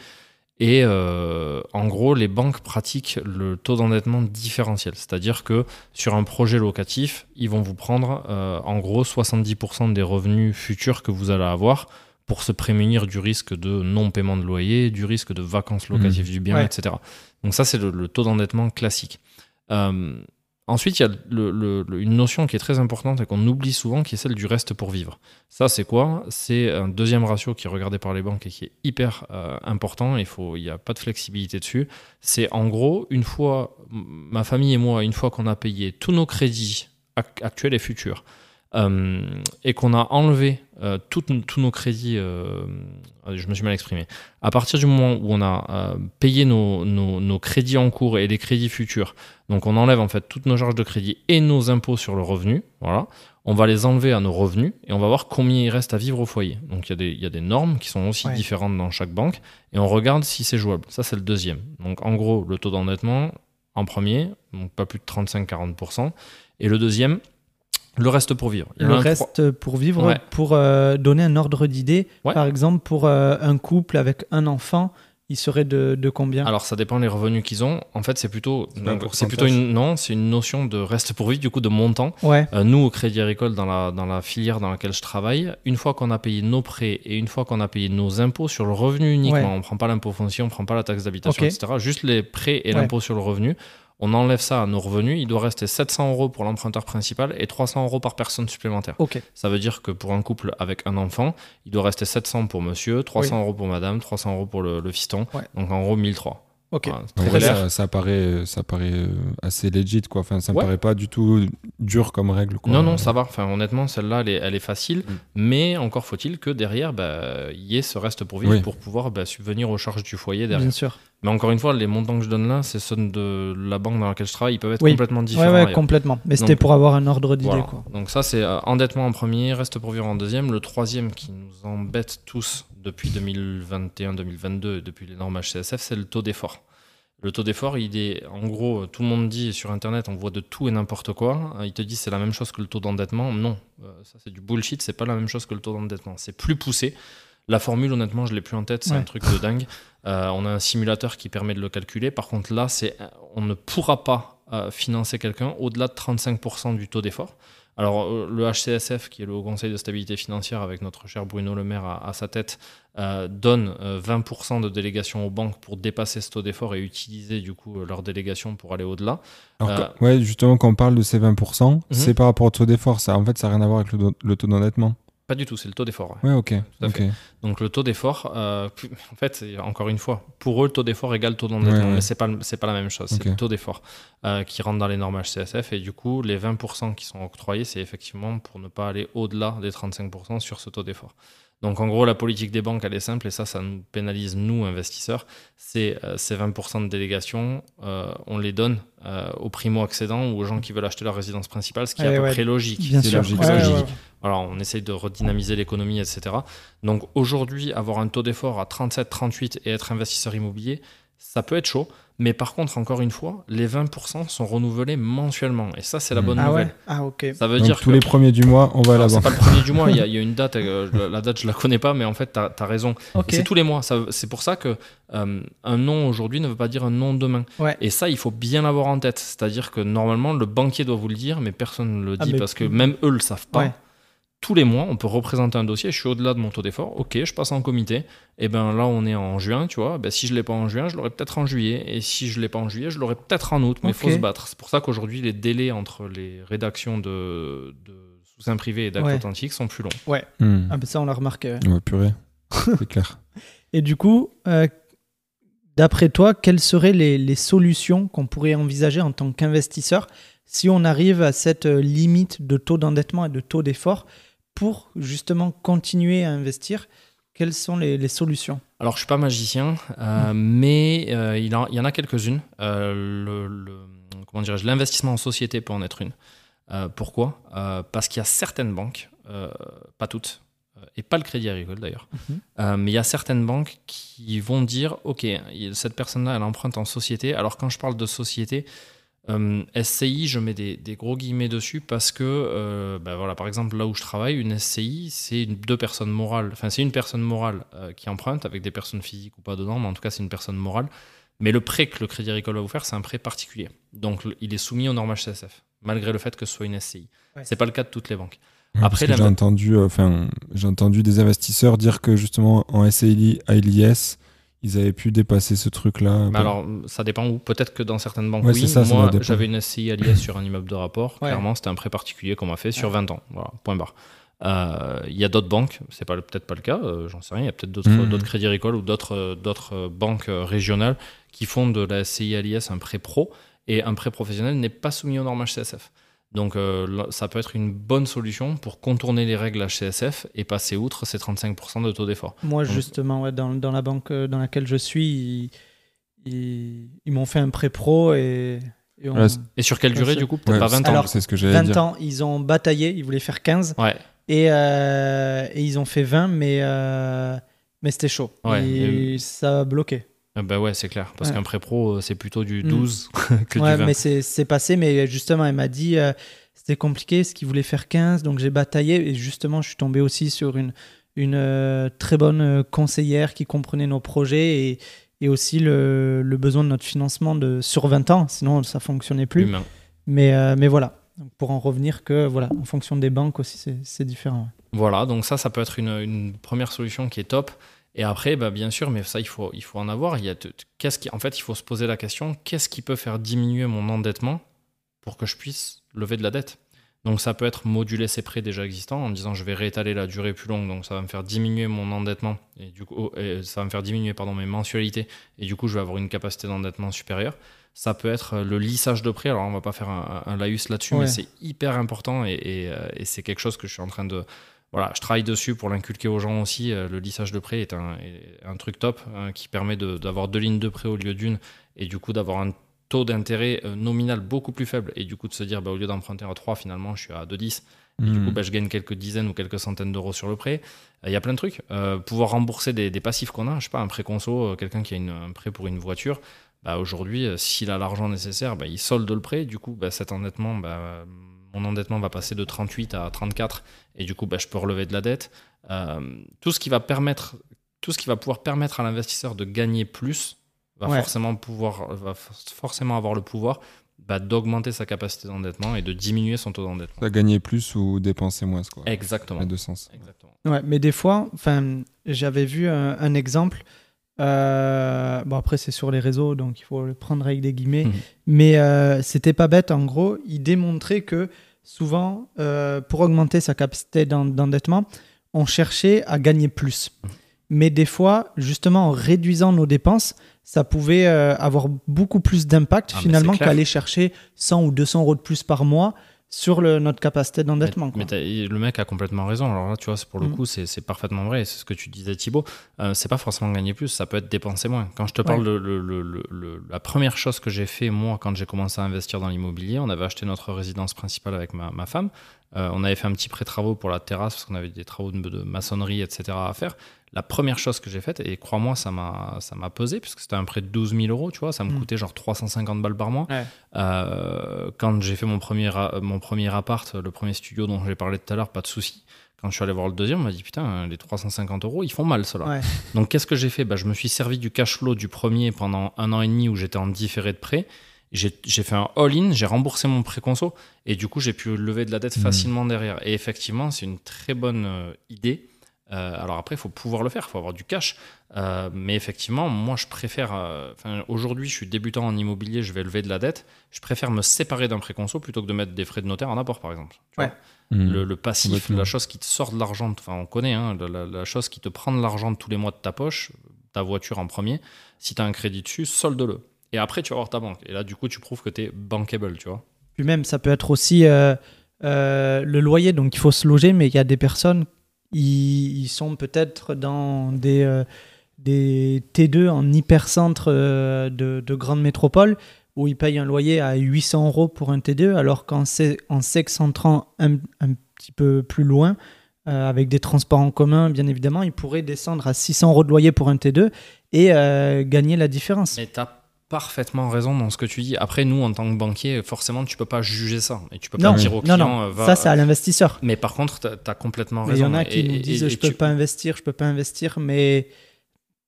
Et euh, en gros, les banques pratiquent le taux d'endettement différentiel. C'est-à-dire que sur un projet locatif, ils vont vous prendre euh, en gros 70% des revenus futurs que vous allez avoir pour se prémunir du risque de non-paiement de loyer, du risque de vacances locatives du bien, Ouais. etc. Donc ça, c'est le, le taux d'endettement classique. Euh, ensuite, il y a une notion qui est très importante et qu'on oublie souvent, qui est celle du reste pour vivre. Ça, c'est quoi? C'est un deuxième ratio qui est regardé par les banques et qui est hyper euh, important. Il n'y a pas de flexibilité dessus. C'est en gros, une fois, ma famille et moi, une fois qu'on a payé tous nos crédits ac- actuels et futurs, euh, et qu'on a enlevé euh, tous nos crédits, euh, je me suis mal exprimé, à partir du moment où on a payé nos, nos- nos crédits en cours et les crédits futurs, donc on enlève en fait toutes nos charges de crédit et nos impôts sur le revenu, voilà, on va les enlever à nos revenus et on va voir combien il reste à vivre au foyer. Donc il y, a des- il y a des normes qui sont aussi Ouais. différentes dans chaque banque et on regarde si c'est jouable. Ça c'est le deuxième. Donc en gros, le taux d'endettement en premier, donc pas plus de 35-40%. Et le deuxième, le reste pour vivre. Le trois- reste pour vivre, Ouais. pour euh, donner un ordre d'idée. Ouais. Par exemple, pour euh, un couple avec un enfant, il serait de, de combien? Alors ça dépend des revenus qu'ils ont. En fait, c'est plutôt, C'est plutôt une non, c'est une notion de reste pour vivre, du coup de montant. Ouais, Euh, nous, au Crédit Agricole, dans la, dans la filière dans laquelle je travaille, une fois qu'on a payé nos prêts et une fois qu'on a payé nos impôts sur le revenu uniquement, on ne prend pas l'impôt foncier, on ne prend pas la taxe d'habitation, etc. Juste les prêts et l'impôt sur le revenu, on enlève ça à nos revenus. Il doit rester 700 euros pour l'emprunteur principal et 300 euros par personne supplémentaire. ok. Ça veut dire que pour un couple avec un enfant, il doit rester 700 pour monsieur, 300 euros pour madame, 300 euros pour le, le fiston. Ouais. Donc en gros 1003. Ok. Voilà, c'est En très vrai, clair. ça, ça paraît, ça paraît euh, assez legit, quoi. Enfin, ça me Ouais. paraît pas du tout dur comme règle, quoi. Non, non, ça va. Enfin, honnêtement, celle-là, elle est, elle est facile. Mm. Mais encore faut-il que derrière, bah, il y ait ce reste pour vivre Oui. pour pouvoir bah, subvenir aux charges du foyer derrière. Bien sûr. Mais encore une fois, les montants que je donne là, c'est ceux de la banque dans laquelle je travaille. Ils peuvent être Oui. complètement différents. ouais, ailleurs. complètement. Mais c'était pour avoir un ordre d'idée, Voilà. Donc ça, c'est euh, endettement en premier, reste pour vivre en deuxième. Le troisième qui nous embête tous depuis 2021-2022, depuis les normes HCSF, c'est le taux d'effort. Le taux d'effort, il est, en gros, tout le monde dit sur Internet, on voit de tout et n'importe quoi. Il te dit c'est la même chose que le taux d'endettement. Non, euh, ça c'est du bullshit, c'est pas la même chose que le taux d'endettement. C'est plus poussé. La formule, honnêtement, je l'ai plus en tête, c'est Ouais. un truc de dingue. Euh, on a un simulateur qui permet de le calculer. Par contre, là, c'est, on ne pourra pas euh, financer quelqu'un au-delà de 35% du taux d'effort. Alors, euh, le HCSF, qui est le Haut Conseil de stabilité financière, avec notre cher Bruno Le Maire à, à sa tête, donne euh, 20% de délégation aux banques pour dépasser ce taux d'effort et utiliser du coup leur délégation pour aller au-delà. Ouais, justement, quand on parle de ces 20%, Mhm. c'est par rapport au taux d'effort. Ça, en fait, ça n'a rien à voir avec le, le taux d'endettement. Pas du tout, c'est le taux d'effort. ouais. Ouais, ok. à ok. fait. Donc le taux d'effort, euh, en fait, encore une fois, pour eux, le taux d'effort égale taux d'endettement, Ouais, mais c'est pas pas la même chose. C'est le taux d'effort euh, qui rentre dans les normes HCSF et du coup, les 20% qui sont octroyés, c'est effectivement pour ne pas aller au-delà des 35% sur ce taux d'effort. Donc en gros, la politique des banques, elle est simple et ça, ça nous pénalise nous investisseurs. C'est euh, ces 20% de délégation, euh, on les donne euh, aux primo-accédants ou aux gens qui veulent acheter leur résidence principale, ce qui est Ouais, à peu ouais. près logique. Bien c'est sûr. logique, Ouais, logique. Alors, on essaye de redynamiser l'économie, etc. Donc aujourd'hui, avoir un taux d'effort à 37, 38 et être investisseur immobilier, ça peut être chaud. Mais par contre, encore une fois, les 20% sont renouvelés mensuellement. Et ça, c'est la Mm. bonne Ah nouvelle. ouais Ah, ok. Ça veut Donc, dire tous que les premiers du mois, on va à la alors, c'est pas le premier du mois, il y, a- il y a une date, euh, la- la date je la connais pas, mais en fait, tu as, raison. Ok. C'est tous les mois. C'est pour ça que euh, un non aujourd'hui ne veut pas dire un non demain. Ouais. Et ça, il faut bien l'avoir en tête. C'est-à-dire que normalement, le banquier doit vous le dire, mais personne ne le Ah, dit parce que même eux le savent pas. Ouais. Tous les mois, on peut représenter un dossier. Je suis au-delà de mon taux d'effort. Ok, je passe en comité. Et ben là, on est en juin, tu vois. Ben, si je l'ai pas en juin, je l'aurai peut-être en juillet. Et si je l'ai pas en juillet, je l'aurai peut-être en août. Mais il faut se battre. C'est pour ça qu'aujourd'hui, les délais entre les rédactions de, de sous-seing privé et d'actes Ouais. authentiques sont plus longs. Hmm. Ah ben ça, on l'a remarqué. ouais. Ouais, purée. C'est clair. Et du coup, euh, d'après toi, quelles seraient les, les solutions qu'on pourrait envisager en tant qu'investisseur si on arrive à cette euh, limite de taux d'endettement et de taux d'effort pour justement continuer à investir Quelles sont les, les solutions? Alors, je suis pas magicien, euh, mais euh, il, en, il y en a quelques-unes. Euh, le, le- comment dirais-je, l'investissement en société peut en être une. Pourquoi? Parce qu'il y a certaines banques, pas toutes, et pas le Crédit Agricole d'ailleurs, Mhm. mais il y a certaines banques qui vont dire, ok, cette personne-là, elle emprunte en société. Alors quand je parle de société, euh, SCI, je mets des, des gros guillemets dessus parce que, euh, ben voilà, par exemple, là où je travaille, une SCI, c'est deux personnes morales. Enfin, c'est une personne morale euh, qui emprunte avec des personnes physiques ou pas dedans, mais en tout cas, c'est une personne morale. Mais le prêt que le Crédit Agricole va vous faire, c'est un prêt particulier. Donc, le- il est soumis aux normes HCSF, malgré le fait que ce soit une SCI. Ouais. C'est pas le cas de toutes les banques. Ouais, Après, j'ai entendu, euh, enfin, j'ai entendu des investisseurs dire que justement en SAIL, à l'IS, ils avaient pu dépasser ce truc-là. Mais alors, ça dépend où. Peut-être que dans certaines banques, Ouais, oui. ça, Moi, j'avais une SCI à l'IS sur un immeuble de rapport. Ouais. Clairement, c'était un prêt particulier qu'on m'a fait sur Ouais. 20 ans. Voilà, point barre. Euh, Il y a d'autres banques, c'est pas, peut-être pas le cas, euh, j'en sais rien. Il y a peut-être d'autres d'autres crédits agricoles ou d'autres euh, d'autres banques régionales qui font de la SCI à l'IS un prêt pro et un prêt professionnel n'est pas soumis aux normes HCSF. Donc euh, ça peut être une bonne solution pour contourner les règles HCSF et passer outre ces 35% de taux d'effort. Moi, Donc- justement, ouais, dans, dans la banque euh, dans laquelle je suis, ils, ils- ils m'ont fait un prêt pro et, et on- sur quelle durée du coup Peut-être Ouais, pas 20 ans. C'est ce que j'allais 20 dire. ans, ils ont bataillé, ils voulaient faire 15 Ouais. et, euh, et ils ont fait 20, mais, euh, mais c'était chaud. Ouais, et ça a bloqué. Ah bah ouais, c'est clair. Parce Ouais. qu'un pré pro, euh, c'est plutôt du Mm. 12 que ouais, du 20. mais c'est passé, mais justement, elle m'a dit euh, c'était compliqué, ce qu'ils voulaient faire 15, donc j'ai bataillé et justement, je suis tombé aussi sur une, une euh, très bonne euh, conseillère qui comprenait nos projets et, et aussi le, le besoin de notre financement de, sur 20 ans, sinon ça fonctionnait plus. Humain. Mais, euh, mais voilà, donc pour en revenir que voilà, en fonction des banques aussi, c'est- c'est différent. Voilà, donc ça, ça peut être une, une première solution qui est top. Et après, bah, bien sûr, mais ça, il faut, il faut en avoir. Il y a qu'est-ce qui, en fait, il faut se poser la question qu'est-ce qui peut faire diminuer mon endettement pour que je puisse lever de la dette? Donc, ça peut être moduler ses prêts déjà existants en disant je vais réétaler la durée plus longue, donc ça va me faire diminuer mon endettement et du coup, oh, et ça va me faire diminuer pardon mes mensualités et du coup, je vais avoir une capacité d'endettement supérieure. Ça peut être euh, le lissage de prêt. Alors, on va pas faire un, un laïus là-dessus, Ouais. mais c'est hyper important et, et, euh, et c'est quelque chose que je suis en train de, voilà, je travaille dessus pour l'inculquer aux gens aussi. Euh, Le lissage de prêt est un, est un truc top hein, qui permet de- d'avoir deux lignes de prêt au lieu d'une et du coup d'avoir un taux d'intérêt euh, nominal beaucoup plus faible et du coup de se dire bah, au lieu d'emprunter à 3 finalement je suis à 2,10 et du Hmm. coup bah, je gagne quelques dizaines ou quelques centaines d'euros sur le prêt. Euh, Il y a plein de trucs. Euh, pouvoir rembourser des, des passifs qu'on a, je sais pas, un prêt conso, euh, quelqu'un qui a une- un prêt pour une voiture, bah, aujourd'hui s'il a l'argent nécessaire, bah, il solde le prêt, du coup bah, cet endettement, bah, mon endettement va passer de 38 à 34 et du coup bah, je peux relever de la dette. Euh, tout ce qui va permettre, tout ce qui va pouvoir permettre à l'investisseur de gagner plus va Ouais. forcément pouvoir, va for- forcément avoir le pouvoir bah, d'augmenter sa capacité d'endettement et de diminuer son taux d'endettement. Ça gagner plus ou dépenser moins, quoi. Exactement. Les deux sens. Exactement. Ouais, mais des fois, enfin, j'avais vu un, un exemple. euh, bon, après, c'est sur les réseaux, donc il faut le prendre avec des guillemets. Mhm. Mais euh, c'était pas bête. En gros, il démontrait que souvent, euh, pour augmenter sa capacité d'en- d'endettement, on cherchait à gagner plus. Mais des fois, justement, en réduisant nos dépenses, ça pouvait euh, avoir beaucoup plus d'impact Ah, finalement qu'aller chercher 100 ou 200 euros de plus par mois sur le- notre capacité d'endettement. Mais, le mec a complètement raison. Alors là, tu vois, pour le Mm. coup, c'est parfaitement vrai. C'est ce que tu disais, Thibaut. Euh, c'est pas forcément gagner plus, ça peut être dépenser moins. Quand je te parle Ouais. de le- le- la première chose que j'ai fait, moi, quand j'ai commencé à investir dans l'immobilier, on avait acheté notre résidence principale avec ma, ma femme. Euh, on avait fait un petit pré-travaux pour la terrasse parce qu'on avait des travaux de, de maçonnerie, etc. à faire. La première chose que j'ai faite, et crois-moi, ça m'a ça m'a pesé, puisque c'était un prêt de 12 000 euros, tu vois, ça me Mm. coûtait genre 350 balles par mois. Ouais. Euh, quand j'ai fait mon premier, mon premier appart, le premier studio dont j'ai parlé tout à l'heure, pas de souci. Quand je suis allé voir le deuxième, on m'a dit putain, les 350 euros, ils font mal cela. Ouais. Donc qu'est-ce que j'ai fait? Bah, Je me suis servi du cash flow du premier pendant un an et demi où j'étais en différé de prêt. J'ai fait un all-in, j'ai remboursé mon préconso et du coup j'ai pu lever de la dette Mhm. facilement derrière. Et effectivement, c'est une très bonne euh, idée. Euh, alors après, il faut pouvoir le faire, il faut avoir du cash. Euh, mais effectivement, moi, je préfère. euh, Aujourd'hui, je suis débutant en immobilier, je vais lever de la dette. Je préfère me séparer d'un préconso plutôt que de mettre des frais de notaire en apport, par exemple. Tu Ouais. vois Mhm. le, le passif, la chose qui te sort de l'argent, enfin on connaît, hein, la, la- la chose qui te prend de l'argent tous les mois de ta poche, ta voiture en premier, si tu as un crédit dessus, solde-le. Et après, tu vas voir ta banque. Et là, du coup, tu prouves que tu es bankable, tu vois. Puis même, ça peut être aussi euh, euh, le loyer, donc il faut se loger, mais il y a des personnes, ils, sont peut-être dans des, euh, des T2 en hypercentre euh, de, de grandes métropoles où ils payent un loyer à 800 euros pour un T2, alors qu'en se- en s'excentrant un, un petit peu plus loin, euh, avec des transports en commun, bien évidemment, ils pourraient descendre à 600 euros de loyer pour un T2 et euh, gagner la différence. Mais parfaitement raison dans ce que tu dis. Après, nous, en tant que banquier, forcément, tu peux pas juger ça. Et tu peux Non, pas dire au non, client, non, euh, va- ça c'est à l'investisseur. Mais par contre, tu as, complètement raison. Il y en a qui Et- nous et- disent et je peux tu- pas investir, je peux pas investir, mais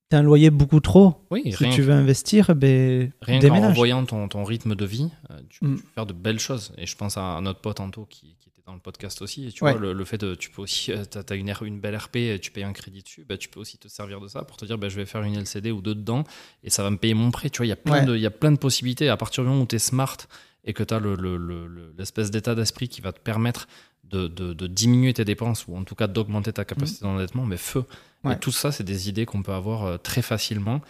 t'as un loyer beaucoup trop. Oui, Si rien tu veux investir, ben Rien qu'en revoyant ton, ton rythme de vie, euh, tu peux Mm. faire de belles choses. Et je pense à notre pote Anto qui, qui dans le podcast aussi. Et tu Ouais. vois, le, le fait de, tu peux aussi, tu as, une, belle RP, et tu payes un crédit dessus, bah, tu peux aussi te servir de ça pour te dire, bah, je vais faire une LCD ou deux dedans et ça va me payer mon prêt. Tu vois, il y a plein Ouais. de, il y a plein de possibilités. À partir du moment où tu es smart et que tu as l'espèce le, le, le- l'espèce d'état d'esprit qui va te permettre de, de- de diminuer tes dépenses ou en tout cas d'augmenter ta capacité d'endettement, mais feu. Ouais. Et tout ça, c'est des idées qu'on peut avoir euh, très facilement.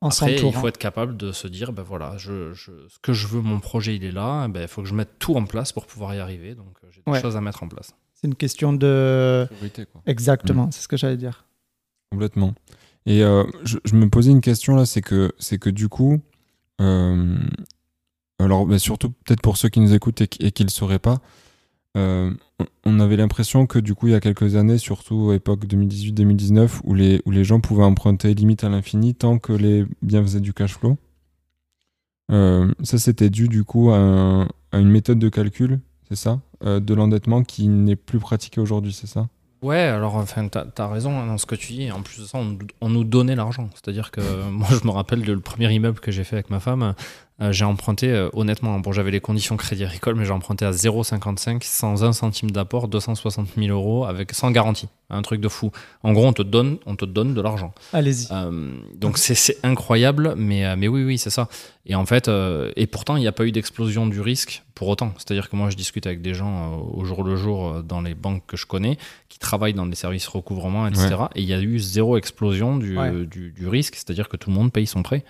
En Après, il faut être capable de se dire, ben voilà, je, je- ce que je veux, mon projet, il est là. ben, Il faut que je mette tout en place pour pouvoir y arriver. Donc, euh, j'ai des Ouais. choses à mettre en place. C'est une question de. Priorité, quoi. Exactement, Mm. c'est ce que j'allais dire. Complètement. Et euh, je, je me posais une question là, c'est que, c'est que du coup, euh, alors bah, surtout peut-être pour ceux qui nous écoutent et, qui- et qui ne le sauraient pas, euh, on- avait l'impression que du coup, il y a quelques années, surtout à époque 2018-2019, où les, où les gens pouvaient emprunter limite à l'infini tant que les biens faisaient du cash flow. Euh, ça, c'était dû du coup à, un- à une méthode de calcul, c'est ça, euh, de l'endettement qui n'est plus pratiquée aujourd'hui, c'est ça? Ouais, alors enfin, t'as as raison hein, dans ce que tu dis. En plus de ça, on, nous- on nous donnait l'argent. C'est-à-dire que moi, je me rappelle de premier immeuble que j'ai fait avec ma femme. Euh, j'ai emprunté, euh, honnêtement, bon, j'avais les conditions crédit agricole, mais j'ai emprunté à 0,55 sans un centime d'apport, 260 000 euros, avec, sans garantie. Un truc de fou. En gros, on te donne, on te donne de l'argent. Allez-y. Euh, donc c'est- c'est incroyable, mais, euh, mais oui, oui, c'est ça. Et en fait, euh, et pourtant, il n'y a pas eu d'explosion du risque pour autant. C'est-à-dire que moi, je discute avec des gens euh, au jour le jour euh, dans les banques que je connais, qui travaillent dans des services recouvrement, etc. Et il y a eu zéro explosion du, Ouais. du, du risque, c'est-à-dire que tout le monde paye son prêt.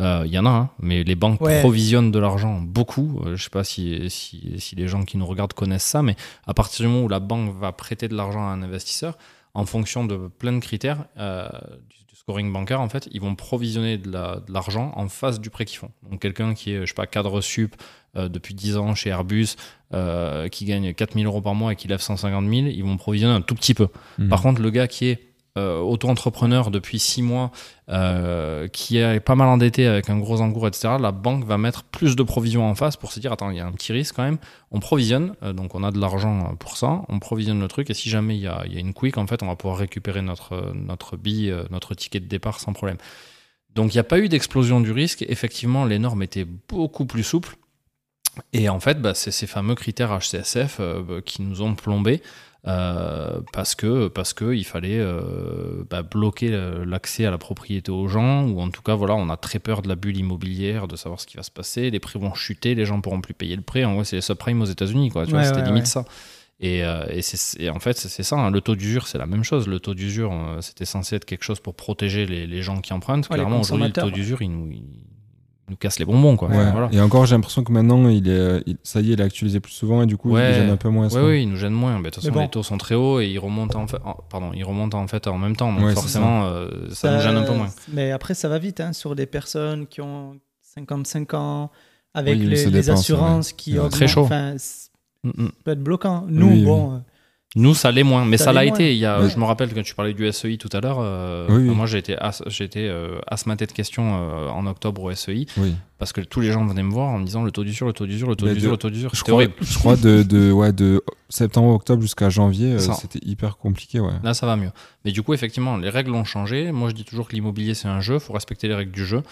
Euh, Il y en a, hein, mais les banques Ouais. provisionnent de l'argent beaucoup. Euh, je sais pas si, si, si les gens qui nous regardent connaissent ça, mais à partir du moment où la banque va prêter de l'argent à un investisseur, en fonction de plein de critères euh, du, du scoring bancaire, en fait, ils vont provisionner de la- de l'argent en face du prêt qu'ils font. Donc quelqu'un qui est, je sais pas, cadre sup euh, depuis 10 ans chez Airbus, euh, qui gagne 4000 euros par mois et qui lève 150 000, ils vont provisionner un tout petit peu. Mhm. Par contre, le gars qui est euh, auto-entrepreneur depuis 6 mois, euh, qui est pas mal endetté avec un gros encours, etc., la banque va mettre plus de provisions en face pour se dire, attends, il y a un petit risque quand même. On provisionne, euh, donc on a de l'argent pour ça, on provisionne le truc, et si jamais il y a, y a une quick, en fait, on va pouvoir récupérer notre, notre bille, notre ticket de départ sans problème. Donc il n'y a pas eu d'explosion du risque. Effectivement, les normes étaient beaucoup plus souples. Et en fait, bah, c'est ces fameux critères HCSF qui nous ont plombés euh, parce que parce que il fallait euh, bah, bloquer l'accès à la propriété aux gens ou en tout cas voilà on a très peur de la bulle immobilière de savoir ce qui va se passer les prix vont chuter les gens pourront plus payer le prêt. En gros c'est les subprimes aux États-Unis quoi. Tu vois Ouais, c'était ouais, limite ouais. ça. Et, euh, et, c'est- et en fait c'est ça hein, le taux d'usure c'est la même chose. Le taux d'usure euh, c'était censé être quelque chose pour protéger les, les gens qui empruntent. Ouais, clairement aujourd'hui le taux d'usure il nous il nous casse les bonbons quoi Ouais. voilà Et encore, j'ai l'impression que maintenant, il est, il- ça y est, il est actualisé plus souvent et du coup, Ouais. il gêne un peu moins. Oui, oui, ils nous gênent moins. Mais de toute façon, bon. les taux sont très hauts et ils remontent en fait, en- pardon, ils remontent en fait en même temps. Donc Ouais, forcément, euh, ça, nous gêne un peu moins. Mais après, ça va vite hein, sur des personnes qui ont 55 ans, avec Oui, les, assurances qui augmentent. très chaud. Enfin, ça Mm, mm. peut être bloquant. Nous, Oui, bon, euh, Nous, ça l'est moins, mais Ça ça l'a été. Il y a, Ouais. Je me rappelle quand tu parlais du SEI tout à l'heure. euh, Oui, oui. Moi, j'ai été, as- j'ai été euh, asthmaté de questions euh, en octobre au SEI Oui. parce que tous les gens venaient me voir en me disant le taux d'usure, le taux d'usure, le taux d'usure, le taux d'usure. Je C'était crois, horrible. je crois de, de, ouais, de septembre, octobre jusqu'à janvier, euh, c'était hyper compliqué. Ouais. Là, ça va mieux. Mais du coup, effectivement, les règles ont changé. Moi, je dis toujours que l'immobilier, c'est un jeu. Il faut respecter les règles du jeu.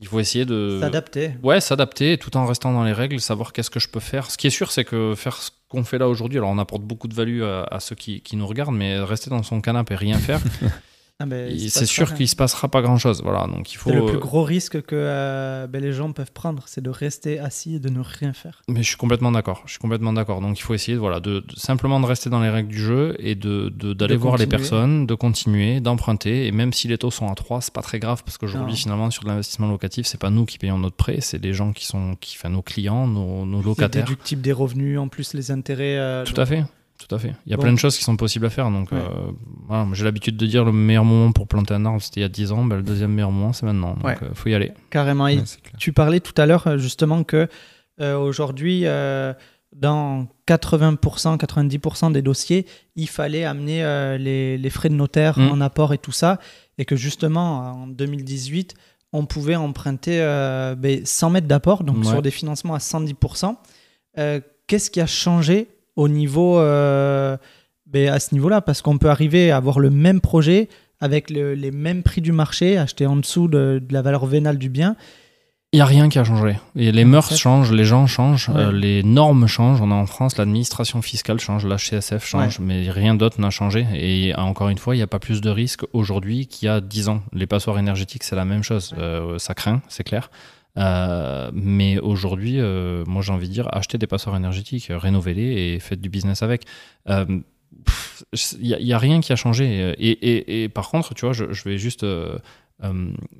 Il faut essayer de S'adapter. Ouais, s'adapter tout en restant dans les règles, savoir qu'est-ce que je peux faire. Ce qui est sûr, c'est que faire ce qu'on fait là aujourd'hui, alors on apporte beaucoup de value à, à ceux qui, qui nous regardent, mais rester dans son canapé et rien faire, Ah, ben, c'est sûr qu'il se passera pas grand chose. Voilà, donc il faut. C'est le plus euh, gros risque que euh, ben, les gens peuvent prendre, c'est de rester assis et de ne rien faire. Mais je suis complètement d'accord. Je suis complètement d'accord. Donc il faut essayer, voilà, de, de- simplement de rester dans les règles du jeu et de d'aller voir les personnes, de continuer, d'emprunter. Et même si les taux sont à 3, c'est pas très grave parce qu'aujourd'hui, finalement, sur de l'investissement locatif, c'est pas nous qui payons notre prêt, c'est les gens qui sont, qui, enfin, nos clients, nos, nos C'est locataires. déductible des revenus, en plus les intérêts. euh, Tout à fait. Tout à fait. Il y a Bon. plein de choses qui sont possibles à faire. Donc, Ouais. euh, voilà, j'ai l'habitude de dire le meilleur moment pour planter un arbre, c'était il y a 10 ans. Ben, le deuxième meilleur moment, c'est maintenant. Donc, Ouais. euh, faut y aller. Carrément. Ouais. Tu parlais tout à l'heure euh, justement que euh, aujourd'hui, euh, dans 80%, 90% des dossiers, il fallait amener euh, les, les frais de notaire Mm. en apport et tout ça, et que justement en 2018, on pouvait emprunter euh, ben, 100 mètres d'apport, donc Ouais. sur des financements à 110%. Euh, Qu'est-ce qui a changé au niveau euh, ben, à ce niveau-là Parce qu'on peut arriver à avoir le même projet avec le- les mêmes prix du marché, acheter en dessous de, de la valeur vénale du bien. Il n'y a rien qui a changé. Et les En mœurs fait. changent, les gens changent, Ouais. euh, les normes changent. On a en France, l'administration fiscale change, l'HCSF change, mais rien d'autre n'a changé. Et encore une fois, il n'y a pas plus de risque aujourd'hui qu'il y a 10 ans. Les passoires énergétiques, c'est la même chose. Euh, ça craint, c'est clair. Euh, mais aujourd'hui, euh, moi j'ai envie de dire, achetez des passoires énergétiques, euh, rénovez-les et faites du business avec. Il n'y a, rien qui a changé. Et, par contre, tu vois, je, vais juste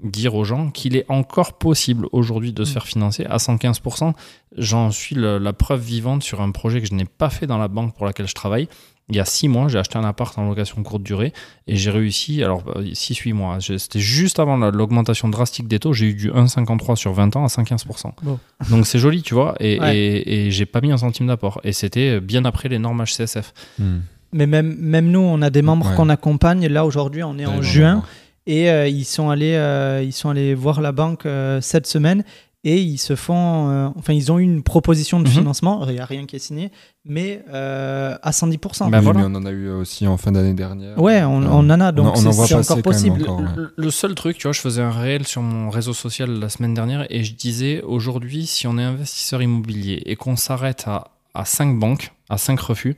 dire aux gens qu'il est encore possible aujourd'hui de se faire financer à 115%. J'en suis la preuve vivante sur un projet que je n'ai pas fait dans la banque pour laquelle je travaille. Il y a six mois, j'ai acheté un appart en location courte durée et j'ai réussi, alors 6-8 mois, j'ai- c'était juste avant la- l'augmentation drastique des taux, j'ai eu du 1,53 sur 20 ans à 115%. Bon. Donc c'est joli, tu vois, et, Ouais. et, et j'ai pas mis un centime d'apport. Et c'était bien après les normes HCSF. Hmm. Mais même, même nous, on a des membres Ouais. qu'on accompagne. Là, aujourd'hui, on est en juin. Et euh, ils, sont allés, euh, ils sont allés voir la banque euh, cette semaine. Et ils se font. euh, enfin, ils ont eu une proposition de Mhm. financement. Il n'y a rien qui est signé. Mais euh, à 110%. Bah oui, voilà. mais on en a eu aussi en fin d'année dernière. ouais, on, Euh, on en a. Donc, on en c'est passer encore possible. encore. ouais. Le- Le seul truc, tu vois, je faisais un réel sur mon réseau social la semaine dernière et je disais aujourd'hui, si on est investisseur immobilier et qu'on s'arrête à, à 5 banques, à 5 refus,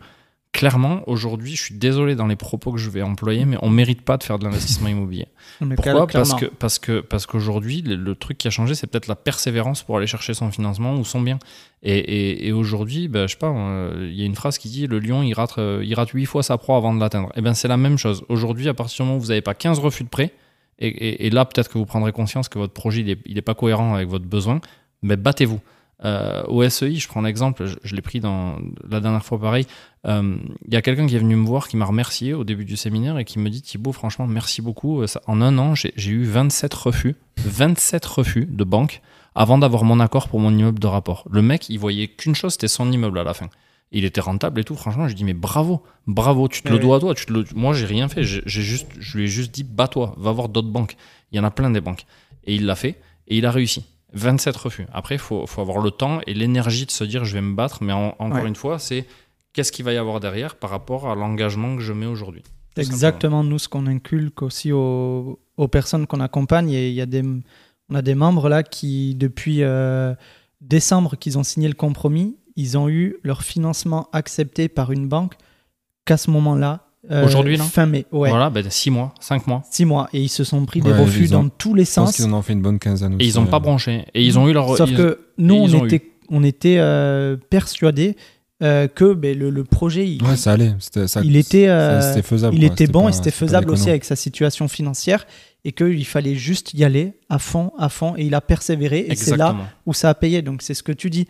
clairement, aujourd'hui, je suis désolé dans les propos que je vais employer, mais on mérite pas de faire de l'investissement immobilier. Mais Pourquoi. Parce que parce que parce qu'aujourd'hui, le, le truc qui a changé, c'est peut-être la persévérance pour aller chercher son financement ou son bien. Et, et, et aujourd'hui, ben, je sais pas, euh, il y a une phrase qui dit le lion, il rate, euh, il rate 8 fois sa proie avant de l'atteindre. Et ben c'est la même chose. Aujourd'hui, à partir du moment où vous n'avez pas 15 refus de prêt, et, et- et là, peut-être que vous prendrez conscience que votre projet, il est, il est pas cohérent avec votre besoin, mais battez-vous. Euh, au SEI, je prends l'exemple, je, je l'ai pris dans la dernière fois pareil. euh, Il y a quelqu'un qui est venu me voir, qui m'a remercié au début du séminaire et qui me dit Thibaut, franchement, merci beaucoup. Euh, ça- en un an, j'ai eu 27 refus, 27 refus de banque avant d'avoir mon accord pour mon immeuble de rapport. Le mec, il voyait qu'une chose, c'était son immeuble à la fin. Il était rentable et tout. Franchement, je dis mais bravo, bravo, tu te le dois à toi. Tu te le... Moi, j'ai rien fait. J'ai j'ai juste, je lui ai juste dit bats-toi, va voir d'autres banques. Il y en a plein des banques. Et il l'a fait et il a réussi. 27 refus. Après, il faut, faut avoir le temps et l'énergie de se dire je vais me battre. Mais en- encore Ouais. une fois, c'est qu'est-ce qu'il va y avoir derrière par rapport à l'engagement que je mets aujourd'hui. Exactement, nous, ce qu'on inculque aussi aux, aux personnes qu'on accompagne. Et il y a des, on a des membres là qui, depuis euh, décembre qu'ils ont signé le compromis, ils ont eu leur financement accepté par une banque qu'à ce moment-là. Euh, Aujourd'hui, là Fin mai, ouais. Voilà, ben, 6 mois, 5 mois. Six mois. Et ils se sont pris des Ouais, refus ont- dans tous les Je pense sens. qu'ils en ont fait une bonne quinzaine aussi. Et ils n'ont pas euh. branché. Et ils ont eu leur. Sauf ils- que nous, on était, on était euh, persuadés euh, que ben, le, le projet, il, Ouais, ça allait. C'était, ça, il était, ça- euh, faisable. il quoi. était bon pas- et c'était pas faisable aussi avec sa situation financière et qu'il fallait juste y aller à fond, à fond. Et il a persévéré et c'est là où ça a payé. Donc c'est ce que tu dis.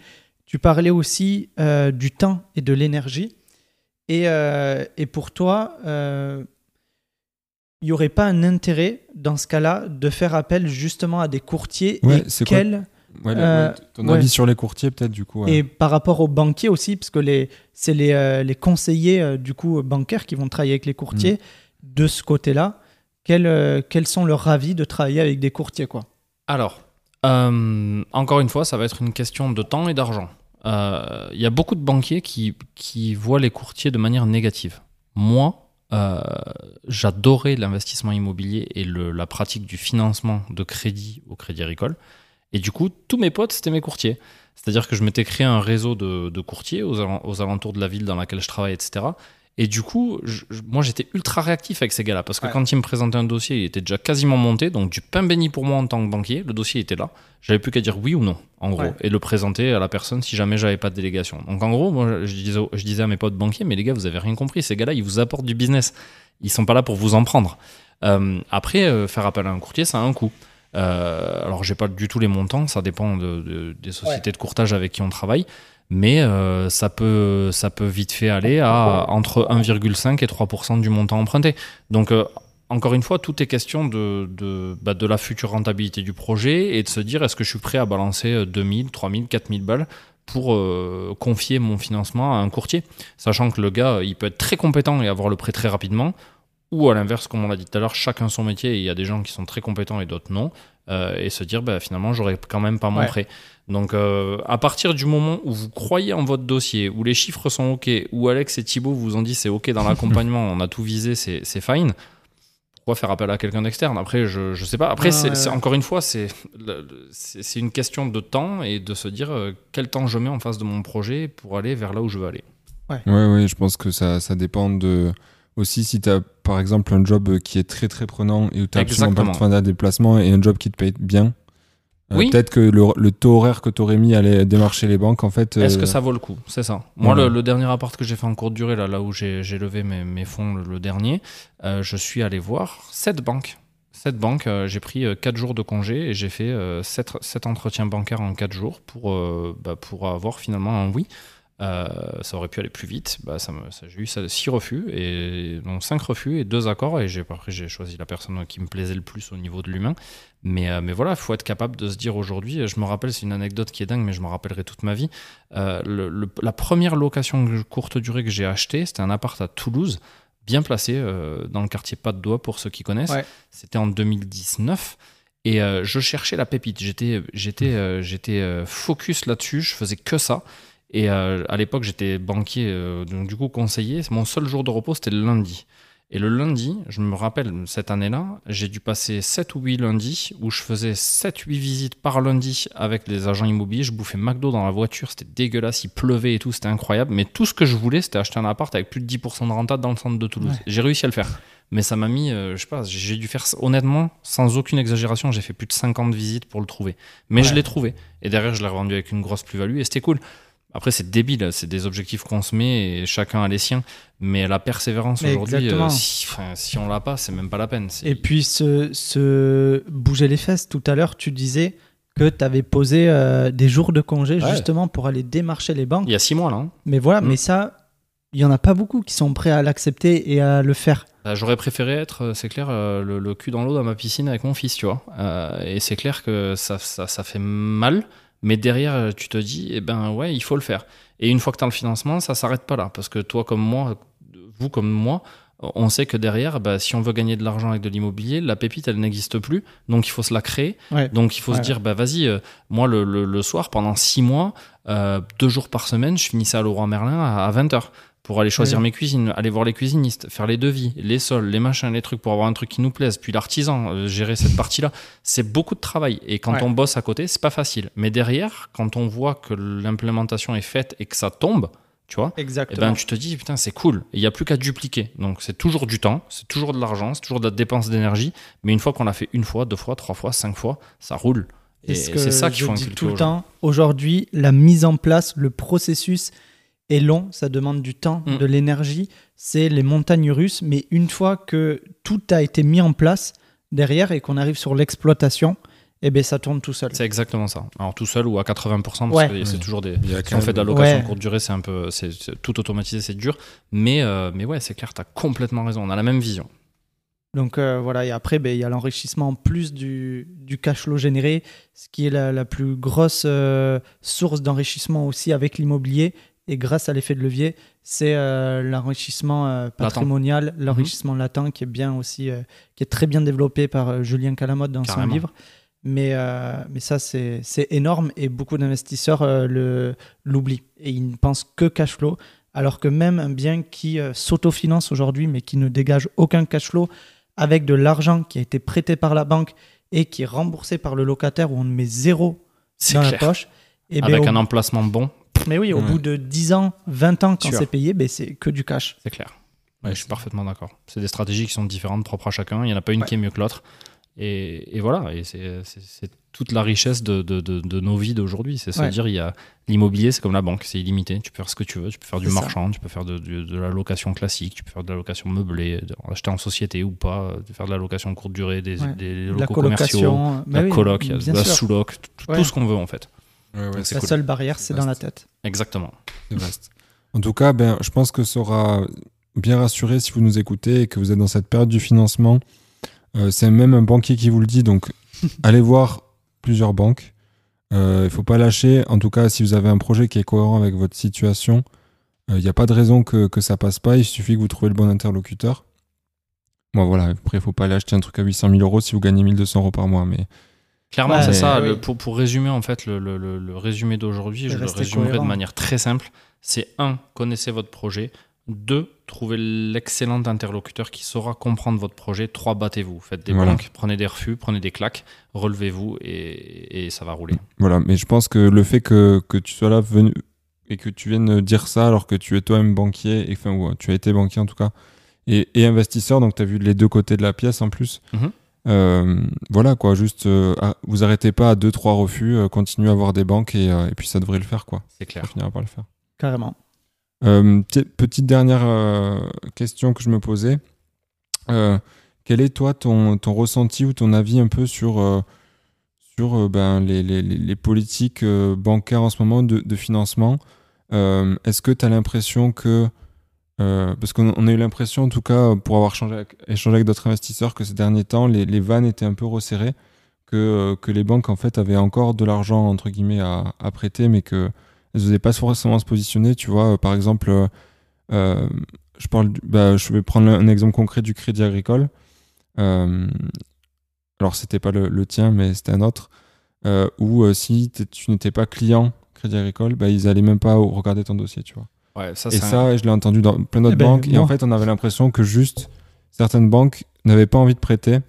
Tu parlais aussi euh, du temps et de l'énergie. Et, euh, et pour toi, euh, il n'y aurait pas un intérêt dans ce cas-là de faire appel justement à des courtiers Ouais, et Ouais, le- Euh, ton ouais. avis sur les courtiers, peut-être, du coup. ouais. Et par rapport aux banquiers aussi, parce que les, c'est les, euh, les conseillers euh, du coup bancaires qui vont travailler avec les courtiers Mm. de ce côté-là. Quels, euh, quels sont leurs avis de travailler avec des courtiers quoi? Alors, euh, encore une fois, ça va être une question de temps et d'argent. Euh, Il y a beaucoup de banquiers qui, voient les courtiers de manière négative. Moi, euh, j'adorais l'investissement immobilier et la pratique du financement de crédit au crédit agricole. Et du coup, tous mes potes, c'était mes courtiers. C'est-à-dire que je m'étais créé un réseau de, courtiers aux, aux alentours de la ville dans laquelle je travaille, etc. Et du coup, je- moi, j'étais ultra réactif avec ces gars-là. Parce que Ouais. quand ils me présentaient un dossier, il était déjà quasiment monté. Donc, du pain béni pour moi en tant que banquier. Le dossier était là. J'avais plus qu'à dire oui ou non, en gros. Ouais. Et le présenter à la personne si jamais j'avais pas de délégation. Donc, en gros, moi, je disais, je disais à mes potes banquiers, mais les gars, vous avez rien compris. Ces gars-là, ils vous apportent du business. Ils sont pas là pour vous en prendre. Euh, après, euh, faire appel à un courtier, ça a un coût. Euh, alors, j'ai pas du tout les montants, ça dépend de- de- des sociétés de courtage avec qui on travaille, mais euh, ça, peut, ça peut vite fait aller à entre 1,5 et 3% du montant emprunté. Donc, euh, encore une fois, tout est question de, de, bah, de la future rentabilité du projet et de se dire est-ce que je suis prêt à balancer euh, 2000, 3000, 4000 balles pour euh, confier mon financement à un courtier, sachant que le gars, il peut être très compétent et avoir le prêt très rapidement, ou à l'inverse, comme on l'a dit tout à l'heure, chacun son métier, et il y a des gens qui sont très compétents et d'autres non, euh, et se dire bah, finalement, j'aurais quand même pas mon Ouais. prêt. Donc, euh, à partir du moment où vous croyez en votre dossier, où les chiffres sont OK, où Alex et Thibaut vous ont dit c'est OK dans l'accompagnement, on a tout visé, c'est c'est fine. Pourquoi faire appel à quelqu'un d'externe? Après, je, je sais pas. Après, Ah, c'est ouais, c'est- ouais. encore une fois, c'est c'est c'est une question de temps et de se dire euh, quel temps je mets en face de mon projet pour aller vers là où je veux aller. Ouais, ouais, je pense que ça, ça dépend de. Aussi, si tu as par exemple un job qui est très très prenant et où tu absolument pas Exactement. de fin de déplacement et un job qui te paye bien, euh, Oui. peut-être que le, le taux horaire que tu aurais mis à aller démarcher les banques, en fait. Est-ce euh, que ça vaut le coup? C'est ça. Moi, Voilà. le, le dernier appart que j'ai fait en courte durée, là, là où j'ai levé mes, mes fonds le, le dernier, euh, je suis allé voir sept banques. Sept banques, j'ai pris 4 jours de congé et j'ai fait 7, entretiens bancaires en 4 jours pour, bah, pour avoir finalement un oui. Ça aurait pu aller plus vite. Bah, ça me- ça- j'ai eu 6 refus, et, donc 5 refus et 2 accords. Et après, j'ai choisi la personne qui me plaisait le plus au niveau de l'humain. Mais, euh, mais voilà, il faut être capable de se dire aujourd'hui, je me rappelle, c'est une anecdote qui est dingue, mais je me rappellerai toute ma vie. Euh, le- le- la première location courte durée que j'ai achetée, c'était un appart à Toulouse, bien placé euh, dans le quartier Pas de Doigt pour ceux qui connaissent. Ouais. C'était en 2019. Et euh, je cherchais la pépite. J'étais, j'étais, euh, j'étais euh, focus là-dessus. Je faisais que ça. Et euh, à l'époque, j'étais banquier, euh, donc du coup conseiller. Mon seul jour de repos, c'était le lundi. Et le lundi, je me rappelle, cette année-là, j'ai dû passer 7 ou 8 lundis où je faisais 7-8 visites par lundi avec les agents immobiliers. Je bouffais McDo dans la voiture, c'était dégueulasse, il pleuvait et tout, c'était incroyable. Mais tout ce que je voulais, c'était acheter un appart avec plus de 10% de rentable dans le centre de Toulouse. Ouais. J'ai réussi à le faire. Mais ça m'a mis, euh, je sais pas, j'ai dû faire, honnêtement, sans aucune exagération, j'ai fait plus de 50 visites pour le trouver. Mais je l'ai trouvé. Et derrière, je l'ai revendu avec une grosse plus-value et c'était cool. Après, c'est débile, c'est des objectifs qu'on se met et chacun a les siens. Mais la persévérance aujourd'hui, euh, si, enfin, si on l'a pas, c'est même pas la peine. Et puis, se, se bouger les fesses, tout à l'heure, tu disais que tu avais posé euh, des jours de congé Ouais. justement pour aller démarcher les banques. Il y a six mois là. hein. Mais voilà, Mm. mais ça, il y en a pas beaucoup qui sont prêts à l'accepter et à le faire. Bah, J'aurais préféré être, euh, c'est clair, le, le cul dans l'eau dans ma piscine avec mon fils, tu vois. Euh, et c'est clair que ça, ça, ça fait mal, mais derrière, euh, tu te dis, eh ben ouais, il faut le faire. Et une fois que tu as le financement, ça s'arrête pas là. Parce que toi, comme moi, vous comme moi, on sait que derrière, bah, si on veut gagner de l'argent avec de l'immobilier, la pépite, elle n'existe plus. Donc il faut se la créer. Ouais. Donc il faut Ouais. se dire, bah vas-y, euh, moi le, le- le soir, pendant six mois, euh, deux jours par semaine, je finissais à Leroy Merlin à, 20h pour aller choisir mes cuisines, aller voir les cuisinistes, faire les devis, les sols, les machins, les trucs pour avoir un truc qui nous plaise, puis l'artisan, euh, gérer cette partie-là. C'est beaucoup de travail. Et quand Ouais. on bosse à côté, c'est pas facile. Mais derrière, quand on voit que l'implémentation est faite et que ça tombe, tu vois, eh Exactement. ben, tu te dis, putain, c'est cool. Il n'y a plus qu'à dupliquer. Donc, c'est toujours du temps, c'est toujours de l'argent, c'est toujours de la dépense d'énergie. Mais une fois qu'on l'a fait une fois, deux fois, trois fois, cinq fois, ça roule. Et ce c'est ça qu'il faut dis tout le temps. Aujourd'hui, la mise en place, le processus est long, ça demande du temps, Mm. de l'énergie. C'est les montagnes russes, mais une fois que tout a été mis en place derrière et qu'on arrive sur l'exploitation, eh ben ça tourne tout seul. C'est exactement ça. Alors, tout seul ou à 80%, parce Ouais. que c'est Ouais. toujours des. Si on fait de la location Ouais. courte durée, c'est un peu. C'est c'est tout automatisé, c'est dur. Mais, euh, mais ouais, c'est clair, tu as complètement raison. On a la même vision. Donc euh, voilà, et après, ben, il y a l'enrichissement en plus du, du cash flow généré, ce qui est la, la plus grosse euh, source d'enrichissement aussi avec l'immobilier. Et grâce à l'effet de levier, c'est euh, l'enrichissement euh, patrimonial, Mhm. l'enrichissement latent qui est bien aussi, euh, qui est très bien développé par Julien Calamotte dans Carrément. son livre. Mais, mais ça, c'est c'est énorme et beaucoup d'investisseurs le- l'oublient. Et ils ne pensent que cash flow, alors que même un bien qui s'autofinance aujourd'hui, mais qui ne dégage aucun cash flow, avec de l'argent qui a été prêté par la banque et qui est remboursé par le locataire, où on met zéro dans la poche. Et ben, avec un emplacement bon. Mais oui, au bout de 10 ans, 20 ans, quand c'est payé, ben, c'est que du cash. C'est clair. je suis parfaitement d'accord. C'est des stratégies qui sont différentes, propres à chacun. Il n'y en a pas une qui est mieux que l'autre. Et, voilà, et c'est toute la richesse de, de, de, nos vies d'aujourd'hui. C'est se dire, il y a l'immobilier, c'est comme la banque, c'est illimité. Tu peux faire ce que tu veux. Tu peux faire du marchand, tu peux faire de, la location classique, tu peux faire de la location meublée, acheter en société ou pas, faire de la location courte durée, des, des locaux commerciaux, la coloc, de la sous-loc, tout, ce qu'on veut en fait. La seule barrière, c'est dans la tête. Exactement. En tout cas, ben, je pense que ça aura bien rassuré si vous nous écoutez et que vous êtes dans cette période du financement euh, c'est même un banquier qui vous le dit, donc allez voir plusieurs banques. Il euh, ne faut pas lâcher. En tout cas, si vous avez un projet qui est cohérent avec votre situation, il euh, n'y a pas de raison que, que ça passe pas. Il suffit que vous trouviez le bon interlocuteur. Bon, voilà. Après, il faut pas aller acheter un truc à 800 000 euros si vous gagnez 1200 euros par mois. Mais Clairement, c'est ça. pour, pour, résumer, en fait, le, le, le résumé d'aujourd'hui, je le résumerai de manière très simple. C'est un, connaissez votre projet. Deux, trouvez l'excellent interlocuteur qui saura comprendre votre projet. Trois, battez-vous. Faites des banques, prenez des refus, prenez des claques, relevez-vous et, ça va rouler. Voilà, mais je pense que le fait que, tu sois là venu et que tu viennes dire ça alors que tu es toi-même banquier, et, enfin, ou tu as été banquier en tout cas, et, investisseur, donc tu as vu les deux côtés de la pièce en plus. Mhm. Voilà quoi, juste euh, ah, vous arrêtez pas à deux trois refus, euh, continuez à avoir des banques et, puis ça devrait le faire quoi. C'est clair. Ça finira par le faire. Carrément. Euh, petite dernière euh, question que je me posais. Euh, quel est toi ton, ton, ressenti ou ton avis un peu sur, sur ben, les, les, les, politiques bancaires en ce moment de, de financement? Est-ce que tu as l'impression que... parce qu'on a eu l'impression, en tout cas, pour avoir changé échangé avec d'autres investisseurs, que ces derniers temps, les, vannes étaient un peu resserrées, que, que les banques, en fait, avaient encore de l'argent, entre guillemets, à, prêter, mais que elles n'osaient pas forcément se positionner. Tu vois, euh, par exemple, euh, euh, bah, je vais prendre un exemple concret du crédit agricole. alors, c'était pas le, tien, mais c'était un autre. où si tu n'étais pas client Crédit Agricole, bah, ils allaient même pas regarder ton dossier, tu vois. Ouais, ça, et ça, je l'ai entendu dans plein d'autres eh ben, banques. Et en fait, on avait l'impression que juste certaines banques n'avaient pas envie de prêter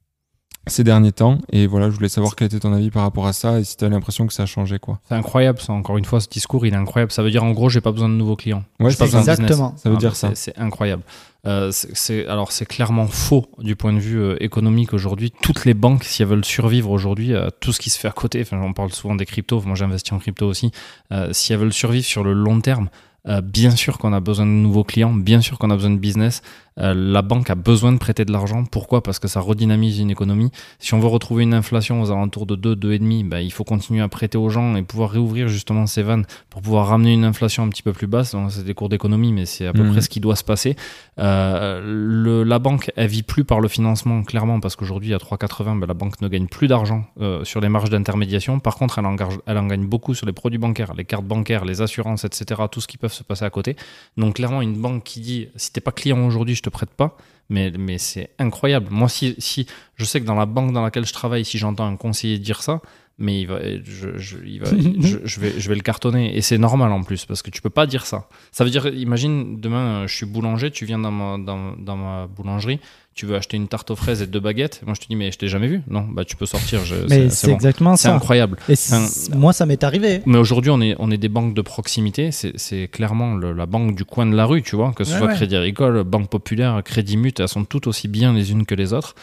ces derniers temps. Et voilà, je voulais savoir quel était ton avis par rapport à ça et si tu as l'impression que ça a changé. quoi. C'est incroyable, ça. Encore une fois, ce discours, il est incroyable. Ça veut dire, en gros, j'ai pas besoin de nouveaux clients. Ouais, c'est exactement. Ça veut dire ça. C'est incroyable. Euh, c'est alors c'est clairement faux du point de vue euh, économique aujourd'hui. Toutes les banques, si elles veulent survivre aujourd'hui, euh, tout ce qui se fait à côté, enfin on parle souvent des cryptos, moi j'investis en crypto aussi, si elles veulent survivre sur le long terme, bien sûr qu'on a besoin de nouveaux clients, bien sûr qu'on a besoin de business, euh, la banque a besoin de prêter de l'argent. Pourquoi? Parce que ça redynamise une économie. Si on veut retrouver une inflation aux alentours de 2, 2,5, bah, il faut continuer à prêter aux gens et pouvoir réouvrir justement ces vannes pour pouvoir ramener une inflation un petit peu plus basse. C'est des cours d'économie, mais c'est à peu mhm. près ce qui doit se passer. Euh, le, la banque, elle vit plus par le financement, clairement, parce qu'aujourd'hui, à 3,80, bah, la banque ne gagne plus d'argent euh, sur les marges d'intermédiation. Par contre, elle en, elle en gagne beaucoup sur les produits bancaires, les cartes bancaires, les assurances, etc., tout ce qui peut se passer à côté. Donc clairement, une banque qui dit, si t'es pas client aujourd'hui, je te prête pas. Mais, mais c'est incroyable. Moi, si, si je sais que dans la banque dans laquelle je travaille, si j'entends un conseiller dire ça, mais il va, je, je, il va, je, vais, je vais le cartonner. Et c'est normal en plus, parce que tu peux pas dire ça. Ça veut dire, imagine, demain, je suis boulanger, tu viens dans ma, dans, dans ma boulangerie, tu veux acheter une tarte aux fraises et deux baguettes. Moi, je te dis, mais je t'ai jamais vu. Non, bah tu peux sortir. mais c'est exactement ça. C'est incroyable. Et moi, ça m'est arrivé. Mais aujourd'hui, on est, on est des banques de proximité. C'est clairement la banque du coin de la rue, tu vois, que ce soit Crédit Agricole, Banque Populaire, Crédit Mut, elles sont toutes aussi bien les unes que les autres.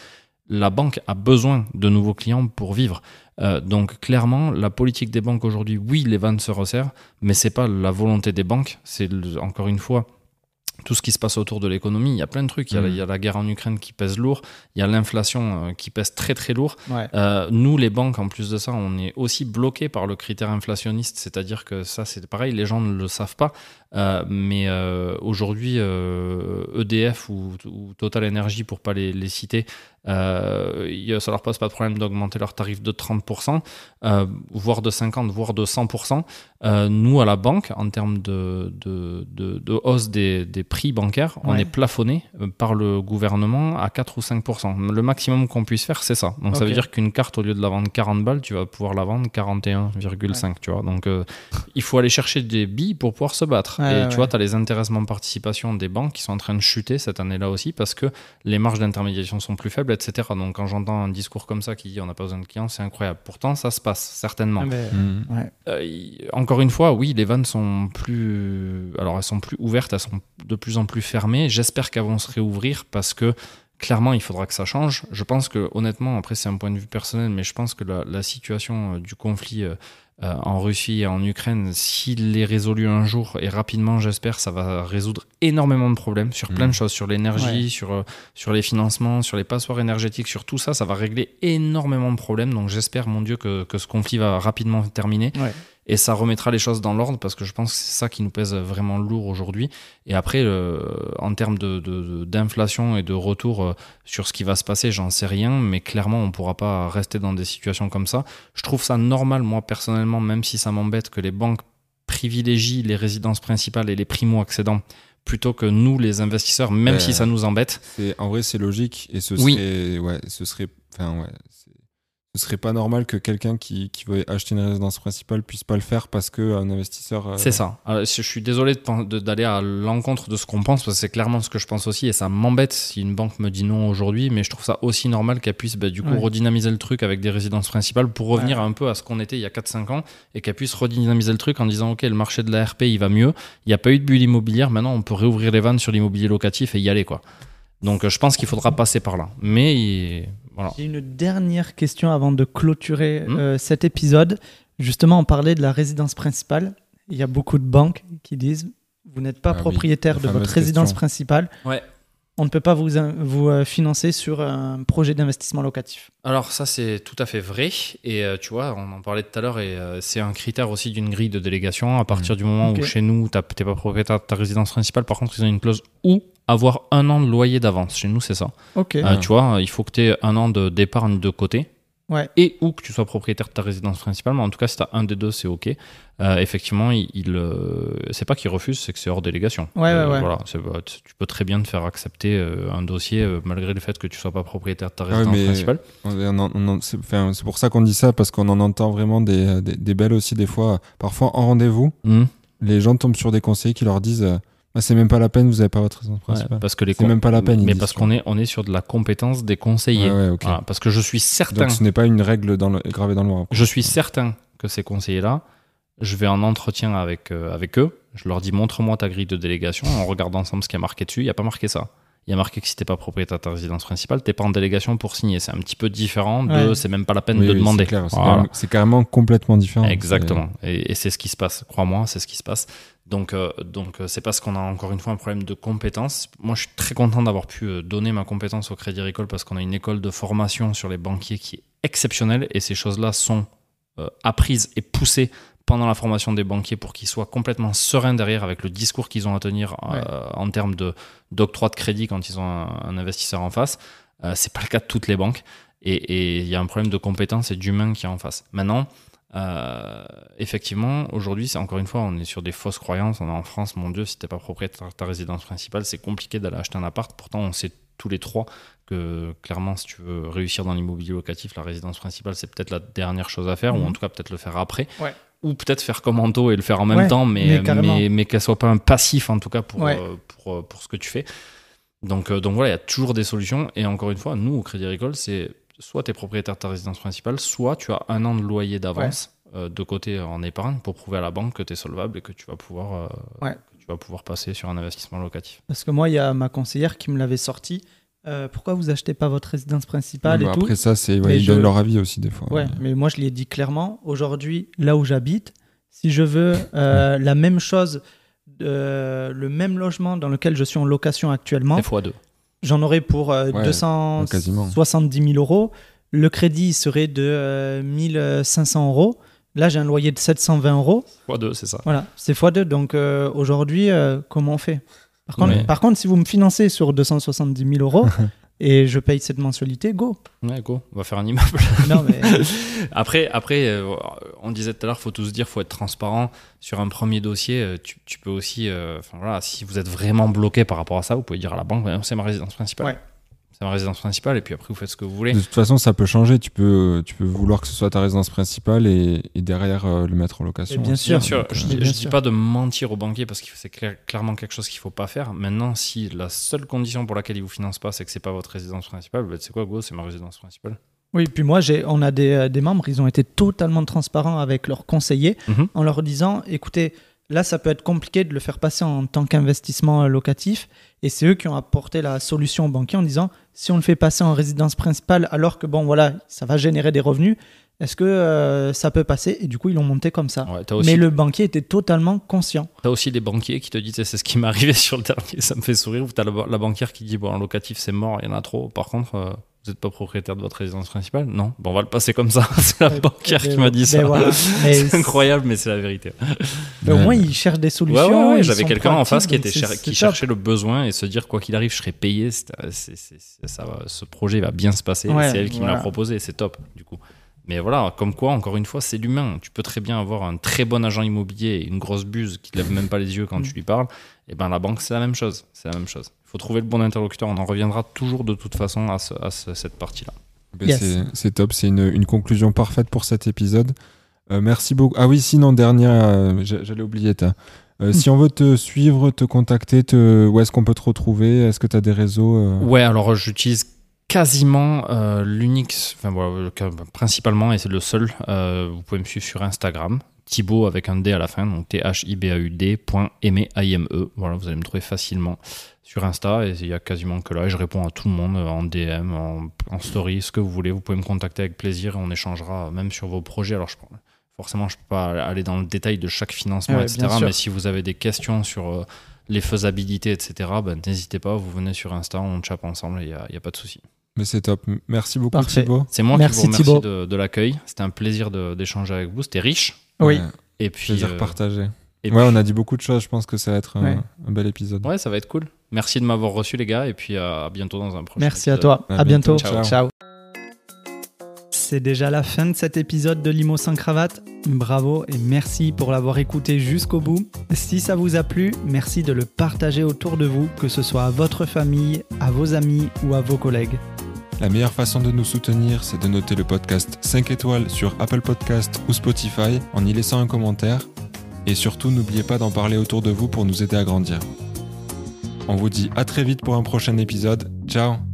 La banque a besoin de nouveaux clients pour vivre. Euh, donc clairement, la politique des banques aujourd'hui, oui, les vannes se resserrent, mais c'est pas la volonté des banques. C'est encore une fois tout ce qui se passe autour de l'économie. Il y a plein de trucs. Il y a, la guerre en Ukraine qui pèse lourd. Il y a l'inflation euh, qui pèse très très lourd. Euh, nous, les banques, en plus de ça, on est aussi bloqués par le critère inflationniste. C'est-à-dire que ça, c'est pareil, les gens ne le savent pas. Euh, mais aujourd'hui, EDF e ou, Total Energy, pour pas les, citer, euh, y- ça leur pose pas de problème d'augmenter leur tarif de 30%, euh, voire de 50%, voire de 100%. Euh, nous, à la banque, en termes de, de, de- de hausse des, des prix bancaires, on Ouais. est plafonné euh, par le gouvernement à 4 ou 5%. Le maximum qu'on puisse faire, c'est ça. Donc ça veut dire qu'une carte, au lieu de la vendre 40 balles, tu vas pouvoir la vendre 41,5, tu vois. Donc euh, il faut aller chercher des billes pour pouvoir se battre. Et ouais, tu vois, tu as les intéressements participation des banques qui sont en train de chuter cette année-là aussi parce que les marges d'intermédiation sont plus faibles, etc. Donc quand j'entends un discours comme ça qui dit on n'a pas besoin de clients, c'est incroyable. Pourtant, ça se passe, certainement. Ah, mais- Mhm. ouais. Euh, y- encore une fois, oui, les vannes sont plus, alors elles sont plus ouvertes, elles sont de plus en plus fermées. J'espère qu'elles vont se réouvrir parce que clairement, il faudra que ça change. Je pense que, honnêtement, après c'est un point de vue personnel, mais je pense que la, la situation euh, du conflit euh, euh, en Russie et en Ukraine, s'il est résolu un jour et rapidement, j'espère, ça va résoudre énormément de problèmes sur plein de choses, sur l'énergie, Ouais. sur, euh, sur les financements, sur les passoires énergétiques, sur tout ça, ça va régler énormément de problèmes. Donc j'espère, mon Dieu, que, que ce conflit va rapidement terminer. Ouais. Et ça remettra les choses dans l'ordre parce que je pense que c'est ça qui nous pèse vraiment lourd aujourd'hui. Et après, euh, en termes de- de- de- d'inflation et de retour euh, sur ce qui va se passer, j'en sais rien, mais clairement, on ne pourra pas rester dans des situations comme ça. Je trouve ça normal, moi, personnellement, même si ça m'embête, que les banques privilégient les résidences principales et les primo-accédants plutôt que nous, les investisseurs, même Euh, si ça nous embête. En vrai, c'est logique et ce Oui. ouais, ce serait, enfin ouais, ce serait pas normal que quelqu'un qui, qui veut acheter une résidence principale puisse pas le faire parce que un investisseur. euh, C'est ça. Alors, je suis désolé d'aller à l'encontre de ce qu'on pense, parce que c'est clairement ce que je pense aussi, et ça m'embête si une banque me dit non aujourd'hui, mais je trouve ça aussi normal qu'elle puisse bah, du coup Ouais. redynamiser le truc avec des résidences principales pour revenir un peu à ce qu'on était il y a 4-5 ans, et qu'elle puisse redynamiser le truc en disant ok, le marché de la RP il va mieux, il n'y a pas eu de bulle immobilière, maintenant on peut réouvrir les vannes sur l'immobilier locatif et y aller quoi. Donc euh, je pense qu'il faudra passer par là. Mais voilà. J'ai une dernière question avant de clôturer Hmm. euh, cet épisode. Justement, on parlait de la résidence principale. Il y a beaucoup de banques qui disent vous n'êtes pas Ah propriétaire de votre résidence question. principale. Ouais. On ne peut pas vous, vous euh, financer sur un projet d'investissement locatif. Alors ça c'est tout à fait vrai. Et euh, tu vois on en parlait tout à l'heure et euh, c'est un critère aussi d'une grille de délégation. À partir du moment où chez nous t'as- t'es pas propriétaire de ta résidence principale par contre ils ont une clause ou avoir un an de loyer d'avance. Chez nous c'est ça. Ok. Euh, tu vois il faut que tu aies un an de- d'épargne de côté Ouais. et ou que tu sois propriétaire de ta résidence principale mais en tout cas si t'as un des deux c'est ok Euh, effectivement il, il, euh, c'est pas qu'il refuse c'est que c'est hors délégation Ouais, ouais, Euh, ouais. voilà c'est- tu tu peux très bien te faire accepter euh, un dossier euh, malgré le fait que tu sois pas propriétaire de ta ouais, résidence principale On- on en- on en- c'est enfin, c'est pour ça qu'on dit ça parce qu'on en entend vraiment des, des, des belles aussi des fois. Parfois en rendez-vous, Hmm. les gens tombent sur des conseillers qui leur disent euh, Ah, c'est même pas la peine, vous avez pas votre résidence Ouais, principale. parce que les C'est même pas la peine, Mais parce qu'on est, on est sur de la compétence des conseillers. Ouais, ouais, ok. Voilà, parce que je suis certain, Donc ce n'est pas une règle dans le, gravée dans le marbre. je suis certain que ces conseillers-là, je vais en entretien avec, euh, avec eux. Je leur dis montre-moi ta grille de délégation. On regarde ensemble ce qui est marqué dessus. Il n'y a pas marqué ça. Il y a marqué que si t'es pas propriétaire de ta résidence principale, t'es pas en délégation pour signer. C'est un petit peu différent de Ouais. c'est même pas la peine Oui, de oui, demander. C'est clair, c'est Voilà. carrément- c'est carrément complètement différent. Exactement. Et, et c'est ce qui se passe. Crois-moi, c'est ce qui se passe. Donc, euh, donc euh, c'est parce qu'on a encore une fois un problème de compétences. Moi, je suis très content d'avoir pu euh, donner ma compétence au Crédit Agricole parce qu'on a une école de formation sur les banquiers qui est exceptionnelle et ces choses-là sont euh, apprises et poussées pendant la formation des banquiers pour qu'ils soient complètement sereins derrière avec le discours qu'ils ont à tenir euh, Ouais. en termes de d'octroi de crédit quand ils ont un, un investisseur en face. C'est pas le cas de toutes les banques et et il y a un problème de compétence et d'humain qui est en face. Maintenant, euh, effectivement, aujourd'hui, c'est encore une fois, on est sur des fausses croyances. On est en France, mon Dieu, si t'es pas propriétaire de ta résidence principale, c'est compliqué d'aller acheter un appart. Pourtant, on sait tous les trois que clairement, si tu veux réussir dans l'immobilier locatif, la résidence principale, c'est peut-être la dernière chose à faire, Mhm. ou en tout cas peut-être le faire après. Ouais. Ou peut-être faire comme Anto et le faire en même Ouais, temps, mais mais, mais, mais qu'elle soit pas un passif en tout cas pour, Ouais. euh, pour, euh, pour ce que tu fais. Donc, donc voilà, il y a toujours des solutions. Et encore une fois, nous, au Crédit Agricole, c'est soit tu es propriétaire de ta résidence principale, soit tu as un an de loyer d'avance euh, de côté en épargne pour prouver à la banque que tu es solvable et que tu vas pouvoir, euh, Ouais. que tu vas pouvoir passer sur un investissement locatif. Parce que moi, il y a ma conseillère qui me l'avait sorti. Euh, pourquoi vous achetez pas votre résidence principale et tout après ça, c'est ils je- donnent leur avis aussi des fois. Ouais, mais moi je lui ai dit clairement, aujourd'hui, là où j'habite, si je veux euh, la même chose, euh, le même logement dans lequel je suis en location actuellement, C'est x2. J'en aurais pour euh, Ouais, 270 000 euros. Le crédit serait de euh, 1500 euros. Là, j'ai un loyer de 720 euros. x2, c'est ça. Voilà, c'est x2. Donc euh, aujourd'hui, euh, comment on fait? Par contre, Mais- par contre, si vous me financez sur 270 000 euros, et je paye cette mensualité, go. Ouais, go, on va faire un immeuble. Non, mais Après, après euh, on disait tout à l'heure, faut tout se dire, faut être transparent. Sur un premier dossier, euh, tu, tu peux aussi, euh, enfin voilà, si vous êtes vraiment bloqué par rapport à ça, vous pouvez dire à la banque, Ouais, c'est ma résidence principale. Ouais. C'est ma résidence principale, et puis après, vous faites ce que vous voulez. De toute façon, ça peut changer. Tu peux, tu peux vouloir que ce soit ta résidence principale et, et derrière euh, le mettre en location. Et bien sûr. Bien sûr, Donc, je, euh, dis- pas de mentir au banquier parce que c'est clair- clairement quelque chose qu'il faut pas faire. Maintenant, si la seule condition pour laquelle il vous finance pas, c'est que c'est pas votre résidence principale, bah, c'est quoi, go, c'est ma résidence principale. oui, puis moi, j'ai, on a des, euh, des membres, ils ont été totalement transparents avec leurs conseillers Mhm. en leur disant, écoutez, là, ça peut être compliqué de le faire passer en tant qu'investissement euh, locatif. Et c'est eux qui ont apporté la solution au banquier en disant, si on le fait passer en résidence principale, alors que bon, voilà, ça va générer des revenus, est-ce que euh, ça peut passer? Et du coup, ils l'ont monté comme ça. Ouais, t'as aussi, Mais le banquier était totalement conscient. t'as aussi des banquiers qui te disent, c'est ce qui m'est arrivé sur le dernier, ça me fait sourire. T'as la, la banquière qui dit, bon, en locatif, c'est mort, il y en a trop. Par contre, euh, vous n'êtes pas propriétaire de votre résidence principale Non Bon, on va le passer comme ça. c'est la banquière Et- qui m'a dit ça. voilà. C'est incroyable, mais c'est la vérité. Mais au Ouais. moins, ils cherchent des Ouais, solutions. ouais, ouais, j'avais quelqu'un en face qui, était cher- qui cherchait le besoin et se dire quoi qu'il arrive, je serai payé. c'est- ça va, ce projet va bien se passer. et Ouais, c'est elle qui me l'a proposé, c'est top du coup. Mais voilà, comme quoi, encore une fois, c'est l'humain. Tu peux très bien avoir un très bon agent immobilier et une grosse buse qui ne lève même pas les yeux quand Mm. tu lui parles. Et ben la banque, c'est la même chose. C'est la même chose. Il faut trouver le bon interlocuteur. On en reviendra toujours de toute façon à, ce- à ce- cette partie-là. Yes. c'est- top, c'est une, une conclusion parfaite pour cet épisode. Euh, merci beaucoup. Ah oui, sinon, dernière, euh, j'a- j'allais oublier. Euh, Si on veut te suivre, te contacter, te... où est-ce qu'on peut te retrouver? Est-ce que tu as des réseaux euh, Ouais, alors j'utilise quasiment euh, l'unique, enfin voilà, principalement, et c'est le seul. euh, vous pouvez me suivre sur Instagram, Thibaut avec un D à la fin, donc T-H-I-B-A-U-D, point aimé, A-I-M-E. Voilà, vous allez me trouver facilement sur Insta, et il y a quasiment que là, et je réponds à tout le monde en DM, en, en story, ce que vous voulez. Vous pouvez me contacter avec plaisir, et on échangera même sur vos projets. Alors, je, forcément, je ne peux pas aller dans le détail de chaque financement, Ouais, etc. Mais si vous avez des questions sur. euh, les faisabilités, etc., ben, n'hésitez pas, vous venez sur Insta, on chappe ensemble, il n'y a, a pas de souci. Mais c'est top. Merci beaucoup, Parfait. Thibaut. C'est moi Merci, qui vous remercie Thibaut. de, de l'accueil. C'était un plaisir de- d'échanger avec vous. C'était riche. Oui. Ouais, Et puis, plaisir euh, partagé. et Ouais, puis- on a dit beaucoup de choses. Je pense que ça va être un, Ouais. un bel épisode. ouais, ça va être cool. Merci de m'avoir reçu, les gars. Et puis, à bientôt dans un prochain Merci à toi. À À bientôt. bientôt. Ciao. Ciao. C'est déjà la fin de cet épisode de Limo sans cravate. Bravo et merci pour l'avoir écouté jusqu'au bout. Si ça vous a plu, merci de le partager autour de vous, que ce soit à votre famille, à vos amis ou à vos collègues. La meilleure façon de nous soutenir, c'est de noter le podcast 5 étoiles sur Apple Podcast ou Spotify en y laissant un commentaire. Et surtout, n'oubliez pas d'en parler autour de vous pour nous aider à grandir. On vous dit à très vite pour un prochain épisode. Ciao